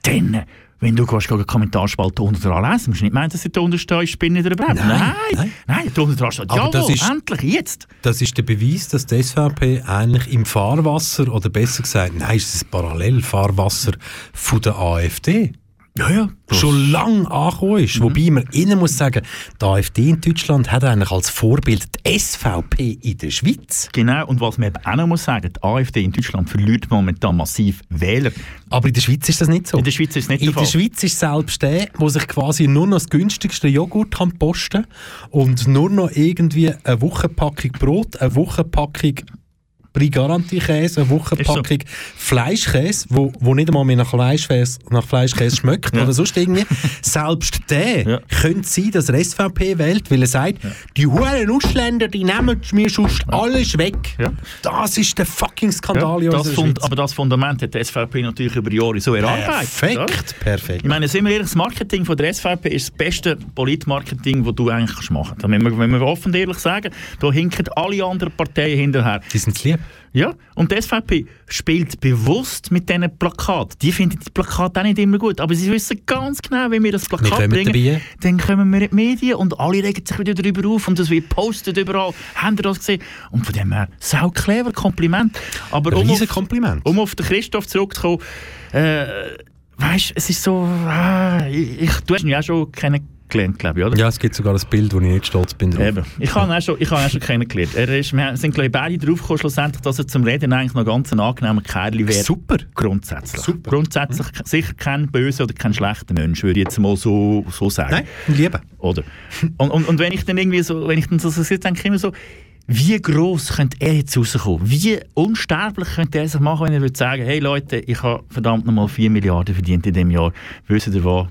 dann wenn du gehst, eine Kommentarspalte unten dran lesen, musst du nicht meinen, dass da unten stehen, ich bin nicht überhaupt. Nein, nein, nein. nein, da unten dran steht, jawohl, das ist- endlich, jetzt. Das ist der Beweis, dass die SVP eigentlich im Fahrwasser, oder besser gesagt, nein, es ist ein Parallelfahrwasser von der AfD. Ja, ja. Schon lange angekommen ist. Wobei man innen muss sagen, die AfD in Deutschland hat eigentlich als Vorbild die SVP in der Schweiz. Genau, und was man eben auch noch muss sagen, die AfD in Deutschland verliert momentan massiv Wähler. Aber in der Schweiz ist das nicht so. In der Schweiz ist es nicht In der der. Schweiz ist selbst der, der sich quasi nur noch das günstigste Joghurt kann posten und nur noch irgendwie eine Wochenpackung Brot, eine Wochenpackung Brie-Garantie-Käse, eine Wochenpackung Fleischkäse, wo, wo nicht einmal mehr nach Fleischkäse, nach Fleischkäse schmeckt <laughs> oder sonst irgendwie. Selbst der könnte sein, dass er SVP wählt, weil er sagt, die huren Ausländer, die nehmen mir sonst alles weg. Das ist der fucking Skandal in das Fund, aber das Fundament hat die SVP natürlich über Jahre so erarbeitet. Perfekt, perfekt. Ich meine, sind wir ehrlich, das Marketing von der SVP ist das beste Politmarketing, das du eigentlich machen kannst. Wenn wir, wenn wir offen und ehrlich sagen, da hinken alle anderen Parteien hinterher. Die sind lieb. Ja, und die SVP spielt bewusst mit diesen Plakaten. Die finden die Plakate auch nicht immer gut, aber sie wissen ganz genau, wenn wir das Wir Plakat kommen bringen, dabei. dann kommen wir in die Medien und alle regen sich wieder darüber auf und das wird postet überall. Habt ihr das gesehen? Und von dem her, sau clever, Kompliment. Aber um auf, Kompliment. um auf den Christoph zurückzukommen, äh, weißt, es ist so, ah, ich, ich, du hast ihn ja auch schon kennengelernt, glaube ich, oder? Ja, es gibt sogar ein Bild, wo ich nicht stolz bin drauf. Eben. Ich habe ihn auch schon, ich habe auch schon kennengelernt. Er ist, wir sind glaube ich, beide drauf gekommen, schlussendlich, dass er zum Reden eigentlich noch ganz ein angenehmer Kerl wäre. Super. Grundsätzlich. Grundsätzlich sicher kein böser oder kein schlechter Mensch, würde ich jetzt mal so, so sagen. Nein, liebe. Oder? Und, und, und wenn ich dann irgendwie so, wenn ich dann so, so sitze, denke ich immer so, wie gross könnte er jetzt rauskommen? Wie unsterblich könnte er sich machen, wenn er würde sagen, hey Leute, ich habe verdammt nochmal 4 Milliarden verdient in diesem Jahr. Wisst ihr was?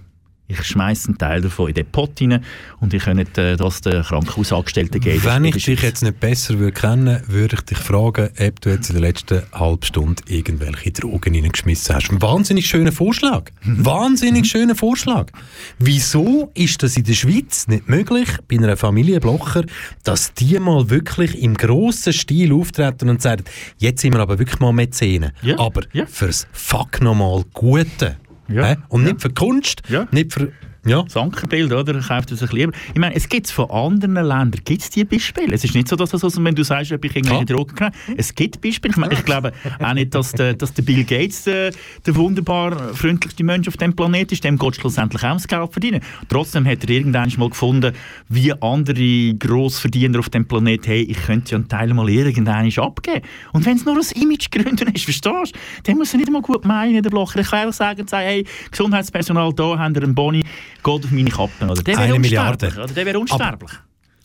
Ich schmeiße einen Teil davon in den Pott rein und ich könnt äh, das den Krankenhausangestellten geben. Wenn ich dich jetzt nicht besser würde kennen würde ich dich fragen, ob du jetzt in der letzten halben Stunde irgendwelche Drogen reingeschmissen hast. Ein wahnsinnig schöner Vorschlag. wahnsinnig schöner Vorschlag. Wieso ist das in der Schweiz nicht möglich, bei einer Familie Blocher, dass die mal wirklich im grossen Stil auftreten und sagen, jetzt sind wir aber wirklich mal Mäzene. Ja. Aber fürs Fuck nochmal Gute. Hä? Und nicht für Kunst, nicht für... Ja. Das Ankerbild, oder? Kauft es sich lieber. Ich meine, es gibt es von anderen Ländern, gibt es diese Beispiele. Es ist nicht so, dass das, also, wenn du sagst, ob ich irgendwelche Drogen kenne, es gibt Beispiele. Ich, meine, ich glaube auch nicht, dass der, dass der Bill Gates der, der wunderbar freundlichste Mensch auf dem Planeten ist. Dem geht schlussendlich auch das Geld verdienen. Trotzdem hat er irgendwann mal gefunden, wie andere Grossverdiener auf dem Planeten, hey, ich könnte ja einen Teil mal irgendwann abgeben. Und wenn es nur aus Imagegründen ist, verstehst du, dann muss er nicht mal gut meinen, der Blocher. Ich kann auch sagen, sagen hey, Gesundheitspersonal, da haben wir einen Boni, geht auf meine Kappen. Oder? Der wäre Eine unsterblich. Milliarde. Oder? Der wäre unsterblich.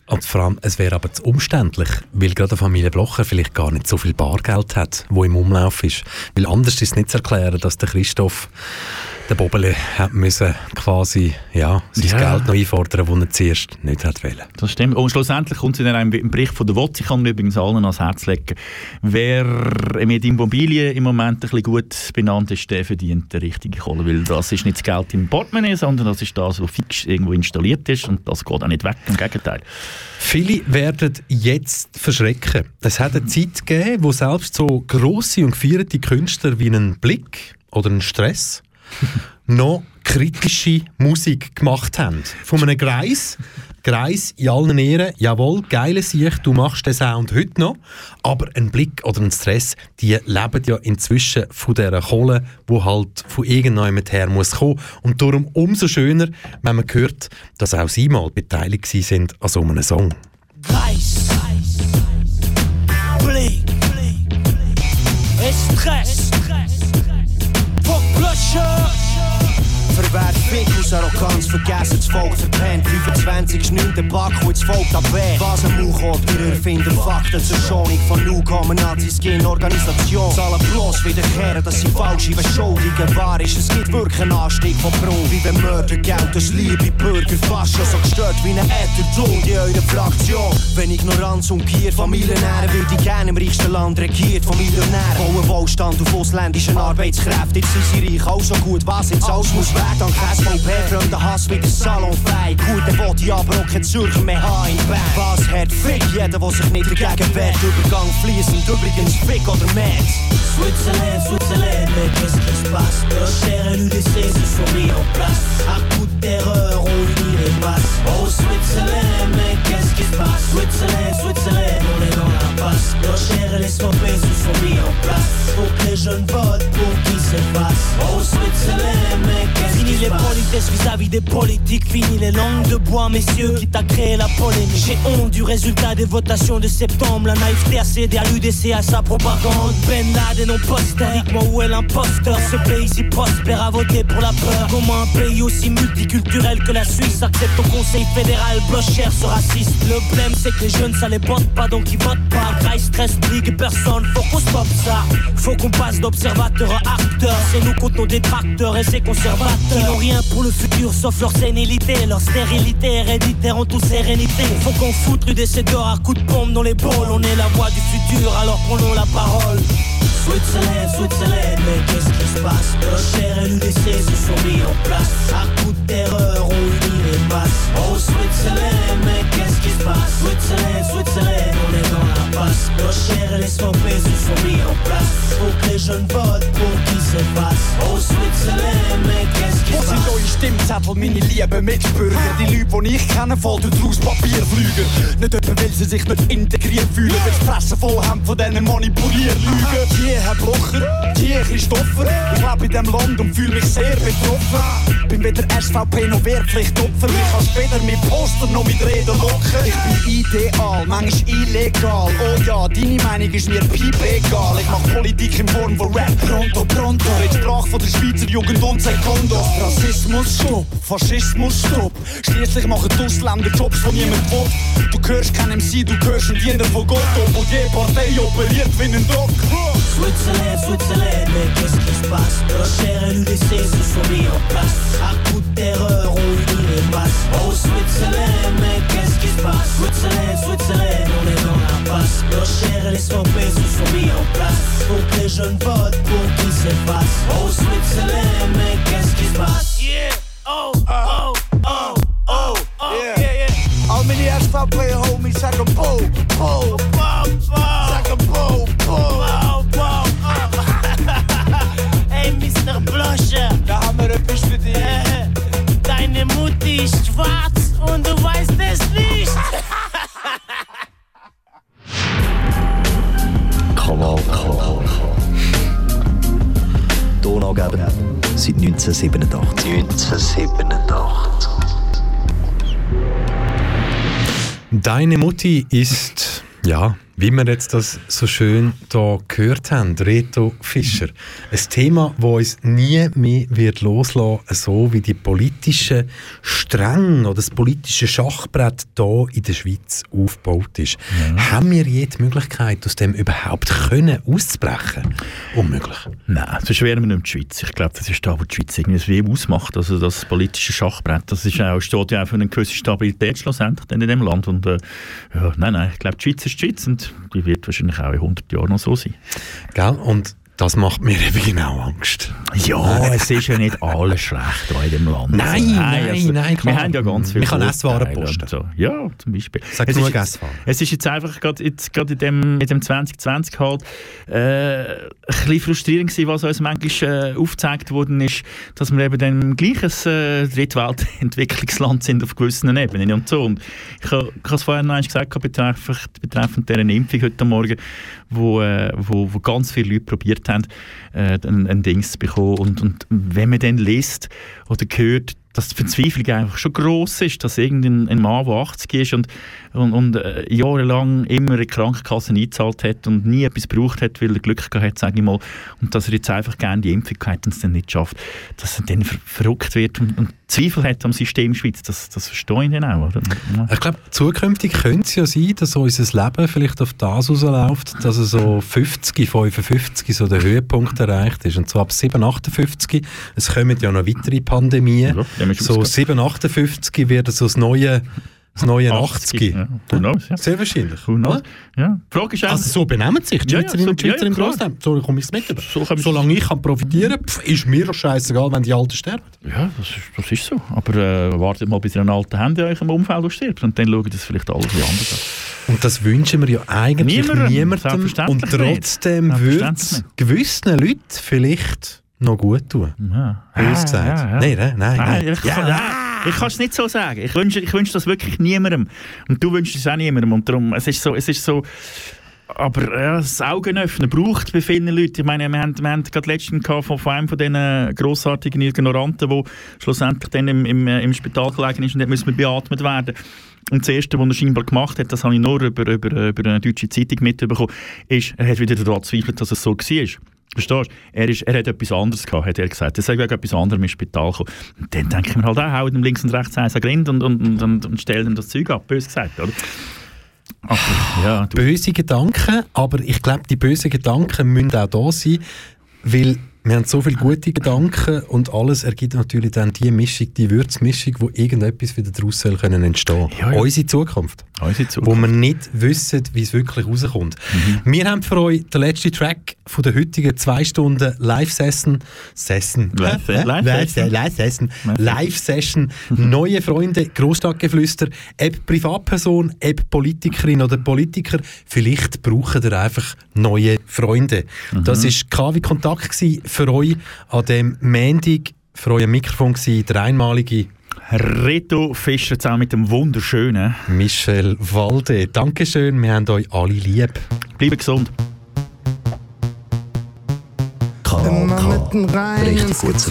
Und vor allem, es wäre aber zu umständlich, weil gerade eine Familie Blocher vielleicht gar nicht so viel Bargeld hat, wo im Umlauf ist. Weil anders ist es nicht zu erklären, dass der Christoph der Bobele hat müssen quasi ja, sein Ja. Geld noch einfordern, das er zuerst nicht hat wollen. Das stimmt. Und schlussendlich kommt es in einem Bericht von der WOTS, ich kann übrigens allen ans Herz legen, wer mit Immobilien im Moment ein bisschen gut benannt ist, der verdient die richtige Kohle, weil das ist nicht das Geld im Portemonnaie, sondern das ist das, was fix irgendwo installiert ist und das geht auch nicht weg, im Gegenteil. Viele werden jetzt verschrecken. Es hat eine Zeit gegeben, wo selbst so grosse und gefeierte Künstler wie einen Blick oder einen Stress <laughs> noch kritische Musik gemacht haben. Von einem Greis. Greis in allen Ehren, jawohl, geile Sicht, du machst den Sound heute noch, aber ein Blick oder ein Stress, die leben ja inzwischen von dieser Kohle, wo halt von irgendjemand her muss kommen. Und darum umso schöner, wenn man hört, dass auch sie mal beteiligt sind an so einem Song. Reis, Blick, Stress, Verwehrt Fick aus Arroganz, vergessen das Volk verpennt. 25 9. Baku, jetzt folgt ab wer? Was ein Mauchort, wir erfinden Fakten zur Schonung von kommen Nazis gehen Organisation. Zahlen bloß wiederkehren, dass sie falsche Beschuldigungen wahr ist. Es gibt wirklich einen Anstieg von Brunn, wie wenn Mörder aus Liebe Bürger fast schon so gestört wie ein Ätherton in eurer Fraktion. Wenn Ignoranz und Gier Familiennähren würde ich gerne im reichsten Land regiert von Millionären. Bauen Wohlstand auf ausländischen Arbeitskräften. Jetzt sind sie reich, auch so gut, was jetzt alles muss weg. Dank SVP, fremder Hass wie der Salon salonfähig. Gute Body, aber auch kein Zürcher mehr haben in Bern. Was hat Fick, jeder, der sich nicht dagegen wehrt. Übergang fließend, übrigens Fick oder Max. Switzerland, Switzerland, mais qu'est-ce qui se passe Le cher et l'UDC se sont mis en place. À coup de terreur, on unit les masses. Oh Switzerland, mais qu'est-ce qui se passe Switzerland, Switzerland, on est dans la Le cher et les SVP se sont mis en place. Pour que les jeunes votent, pour qu'ils s'effacent. Oh Switzerland, mais qu'est-ce Fini se les politesses vis-à-vis des politiques, fini les langues de bois, messieurs, qui t'a créé la polémique. J'ai honte du résultat des votations de septembre. La naïveté a cédé à l'UDC à sa propagande. Ben Laden au poster, dites-moi où est l'imposteur? Ce pays si prospère a voté pour la peur. Comment un pays aussi multiculturel que la Suisse accepte au conseil fédéral? Blocher ce raciste Le problème c'est que les jeunes ça les botte pas donc ils votent pas. Graille, stress, brigue, personne, faut qu'on stoppe ça. Faut qu'on passe d'observateur à acteur. C'est nous contre nos détracteurs et ces conservateurs. Qui n'ont rien pour le futur sauf leur sénilité. Leur stérilité héréditaire en toute sérénité. Faut qu'on foute l'UDC d'or à coups de pompe dans les boules. On est la voix du futur alors prenons la parole. Switzerland, Switzerland, mais qu'est-ce qui se passe? Le cher et l'UDC se sont mis en place. À coup de terreur, on unit les masses. Oh Switzerland, mais qu'est-ce qui se passe? Switzerland, Switzerland, on est dans l'impasse. Les SVP se sont mis en place. Faut que les jeunes votent Stimmzettel, meine lieben Mitbürger? Die Leute, die ich kenne, folgen draus Papierflüger. Nicht etwa, weil sie sich nicht integriert fühlen, weil Fresse voll haben von diesen Manipulierlügen. Die Herr Blocher, die Christopher. Ich lebe in diesem Land und fühle mich sehr betroffen. Bin weder SVP noch Wehrpflichtopfer. Ich kann später mit Poster noch mit Reden locken. Ich bin ideal, manchmal illegal. Oh ja, deine Meinung ist mir piep egal. Ich mach Politik in Form von Rap. Pronto, pronto. Red Sprache von der Schweizer Jugend und Sekondo. Rassismus, stopp. Faschismus, stopp. Schließlich machen die Ausländer Jobs, die niemand will. Du gehörst keinem MC, du gehörst ein Diener von Gott. Obwohl die Partei operiert wie ein Doc. Switzerland, Switzerland, mais qu'est-ce qui se passe Le cher et l'UDC se sont mis en place. À coup de terreur, on passe. Oh Switzerland, mais qu'est-ce qui se passe? Switzerland, Switzerland, on est dans la passe. Nos chers les swampés se sont mis en place. Pour que les jeunes votent, pour qu'ils s'effacent. Oh Switzerland, mais qu'est-ce qui se passe? Yeah, oh, oh, oh, oh, oh, yeah, yeah. All many ass stop play homies, I can pull, pull, I can pull, pull. <laughs> Ey, Mr. Blosche. Da haben wir für dich. Deine Mutti ist schwarz und du weißt es nicht. Kanal K. Donaugeber seit 1987. 1987. Deine Mutti ist, ja, wie wir jetzt das so schön da gehört haben, Reto Fischer. Ein Thema, das uns nie mehr wird loslassen, so wie die politischen Stränge oder das politische Schachbrett hier in der Schweiz aufgebaut ist. Haben wir je die Möglichkeit, aus dem überhaupt können auszubrechen? Unmöglich. Nein, sonst wären wir nicht die Schweiz. Ich glaube, das ist da, wo die Schweiz irgendwie wie ausmacht. Also das politische Schachbrett, das ist auch, steht ja auch für eine gewisse Stabilität schlussendlich in dem Land. Und äh, ja, nein, nein, ich glaube, die Schweiz ist die Schweiz und die wird wahrscheinlich auch in 100 Jahren noch so sein. Gell? Und das macht mir eben genau Angst. Ja, es ist ja nicht alles schlecht in dem Land. Nein, nein, also, nein, klar. Wir haben ja ganz viel kann Vorteile Esswaren posten. So. Ja, zum Beispiel. Sag es ist, jetzt, es ist jetzt einfach gerade jetzt gerade in dem, in dem 2020 halt äh, ein bisschen frustrierend gewesen, was uns manchmal äh, aufgezeigt worden ist, dass wir eben dann gleich ein äh, Drittweltentwicklungsland sind auf gewissen Ebenen und so. Und ich habe es vorhin noch einmal gesagt, betreffend, betreffend dieser Impfung heute Morgen, wo, äh, wo, wo ganz viele Leute probiert haben, äh, ein, ein Dings zu bekommen. Und, und wenn man dann liest oder hört, dass die Verzweiflung einfach schon gross ist, dass irgendein ein Mann, der 80 ist und, und, und äh, jahrelang immer in die Krankenkasse eingezahlt hat und nie etwas gebraucht hat, weil er Glück gehabt hat, sage ich mal, und dass er jetzt einfach gerne die Impfung hat und es dann nicht schafft, dass er dann ver verrückt wird und, und Zweifel hat am System Schweiz, das, das verstehe ich dann auch. Oder? Ja. Ich glaube, zukünftig könnte es ja sein, dass unser Leben vielleicht auf das rausläuft, dass es so 50, 55 so der Höhepunkt erreicht ist. Und zwar ab 7, 58, es kommen ja noch weitere Pandemien. dem ist so ausgegangen. 7, 58 wird so das neue, das neue 80, 80. ja. Who knows, ja. Sehr wahrscheinlich. Who knows? Ja. Frage ist Also so benehmen sich die ja, Schweizerinnen und so- Schweizer ja, im. Großteil. So komme ich es mit wir- Solange ich kann profitieren kann, ist mir doch scheißegal, wenn die Alten sterben. Ja, das ist, das ist so. Aber äh, wartet mal, bis ihr einen alten habt in eurem Umfeld stirbt und dann schaut das vielleicht alles wie anders an. Und das wünschen wir ja eigentlich Niemandem. niemandem. Und trotzdem würde es gewissen Leuten vielleicht noch gut tun. Ja. Bös gesagt. Ja, ja. Nein, nein, nein. nein. Nein, ich kann es nicht so sagen. Ich wünsche, ich wünsche das wirklich niemandem. Und du wünschst es auch niemandem. Und darum, es ist so, es ist so aber ja, das Augenöffnen braucht bei vielen Leuten. Ich meine, wir haben, wir haben gerade letztens von, von einem von diesen grossartigen Ignoranten, der schlussendlich dann im, im, äh, im Spital gelegen ist und dort müssen wir beatmet werden. Und das Erste, was er scheinbar gemacht hat, das habe ich nur über, über, über eine deutsche Zeitung mitbekommen, ist, er hat wieder daran gezweifelt, dass es so war. Verstehst du? Er, ist, er hat etwas anderes gehabt, hat er gesagt. Er sei wegen etwas anderem ins Spital gekommen. Und dann denke ich mir halt auch, haut ihm links und rechts eins an Grind und, und, und, und, und stellt ihm das Zeug ab, bös gesagt, oder? Aber, ja, Böse Gedanken, aber ich glaube, die bösen Gedanken müssen auch da sein, weil wir haben so viele gute Gedanken und alles ergibt natürlich dann die Mischung, die Würzmischung, wo irgendetwas wieder daraus soll können entstehen. Ja, ja. Unsere Zukunft. Unsere Zukunft. Wo wir nicht wissen, wie es wirklich rauskommt. Wir haben für euch den letzten Track von der heutigen zwei Stunden Live-Session Session. Live- Hä? Live-Session. Live-Session. Live-Session. Neue Freunde, Großstadtgeflüster, ob Privatperson, ob Politikerin oder Politiker, vielleicht brauchen ihr einfach neue Freunde. Das war KW Kontakt für euch an dem Mendig für euer Mikrofon gsi, der einmalige Reto Fischer zusammen mit dem wunderschönen Michel Walde. Dankeschön, wir haben euch alle lieb. Bleibt gesund. Mitten rein Richtig ins gutes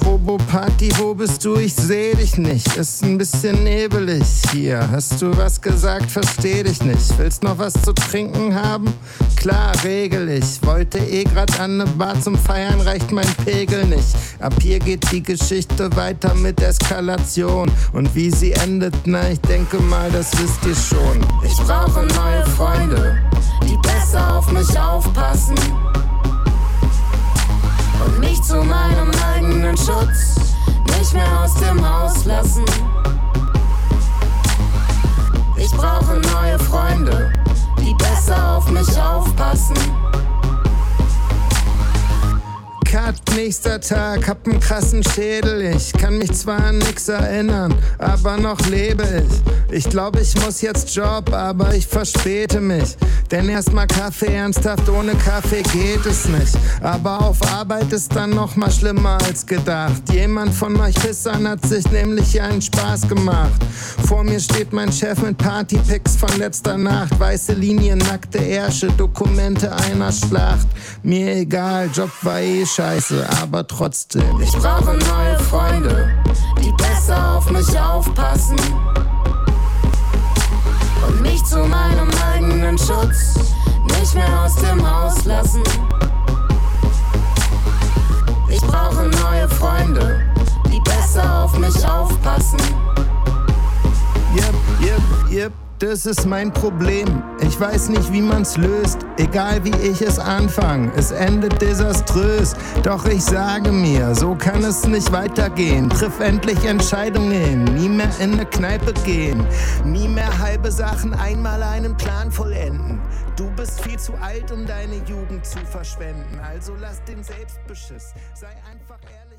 Strobo-Party, wo bist du? Ich seh dich nicht. Ist ein bisschen nebelig hier. Hast du was gesagt? Versteh dich nicht. Willst noch was zu trinken haben? Klar, regel ich. Wollte eh grad an ne Bar zum Feiern, reicht mein Pegel nicht. Ab hier geht die Geschichte weiter mit Eskalation. Und wie sie endet, na, ich denke mal, das wisst ihr schon. Ich brauche neue Freunde, die besser auf mich aufpassen und mich zu meinem eigenen Schutz nicht mehr aus dem Haus lassen. Ich brauche neue Freunde, die besser auf mich aufpassen. Cut, nächster Tag, hab einen krassen Schädel. Ich kann mich zwar an nix erinnern, aber noch lebe ich. Ich glaube, ich muss jetzt Job, aber ich verspäte mich. Denn erstmal Kaffee, ernsthaft, ohne Kaffee geht es nicht. Aber auf Arbeit ist dann noch mal schlimmer als gedacht. Jemand von euch Fissern hat sich nämlich einen Spaß gemacht. Vor mir steht mein Chef mit Partypics von letzter Nacht. Weiße Linien, nackte Ärsche, Dokumente einer Schlacht. Mir egal, Job war eh scheiße, aber trotzdem. Ich brauche neue Freunde, die besser auf mich aufpassen. Und mich zu meinem eigenen Schutz nicht mehr aus dem Haus lassen. Ich brauche neue Freunde, die besser auf mich aufpassen. Yep, yep, yep, das ist mein Problem. Ich weiß nicht, wie man's löst. Egal wie ich es anfange, es endet desaströs. Doch ich sage mir, so kann es nicht weitergehen. Triff endlich Entscheidungen, nie mehr in eine Kneipe gehen. Nie mehr halbe Sachen, einmal einen Plan vollenden. Du bist viel zu alt, um deine Jugend zu verschwenden. Also lass den Selbstbeschiss. Sei einfach ehrlich.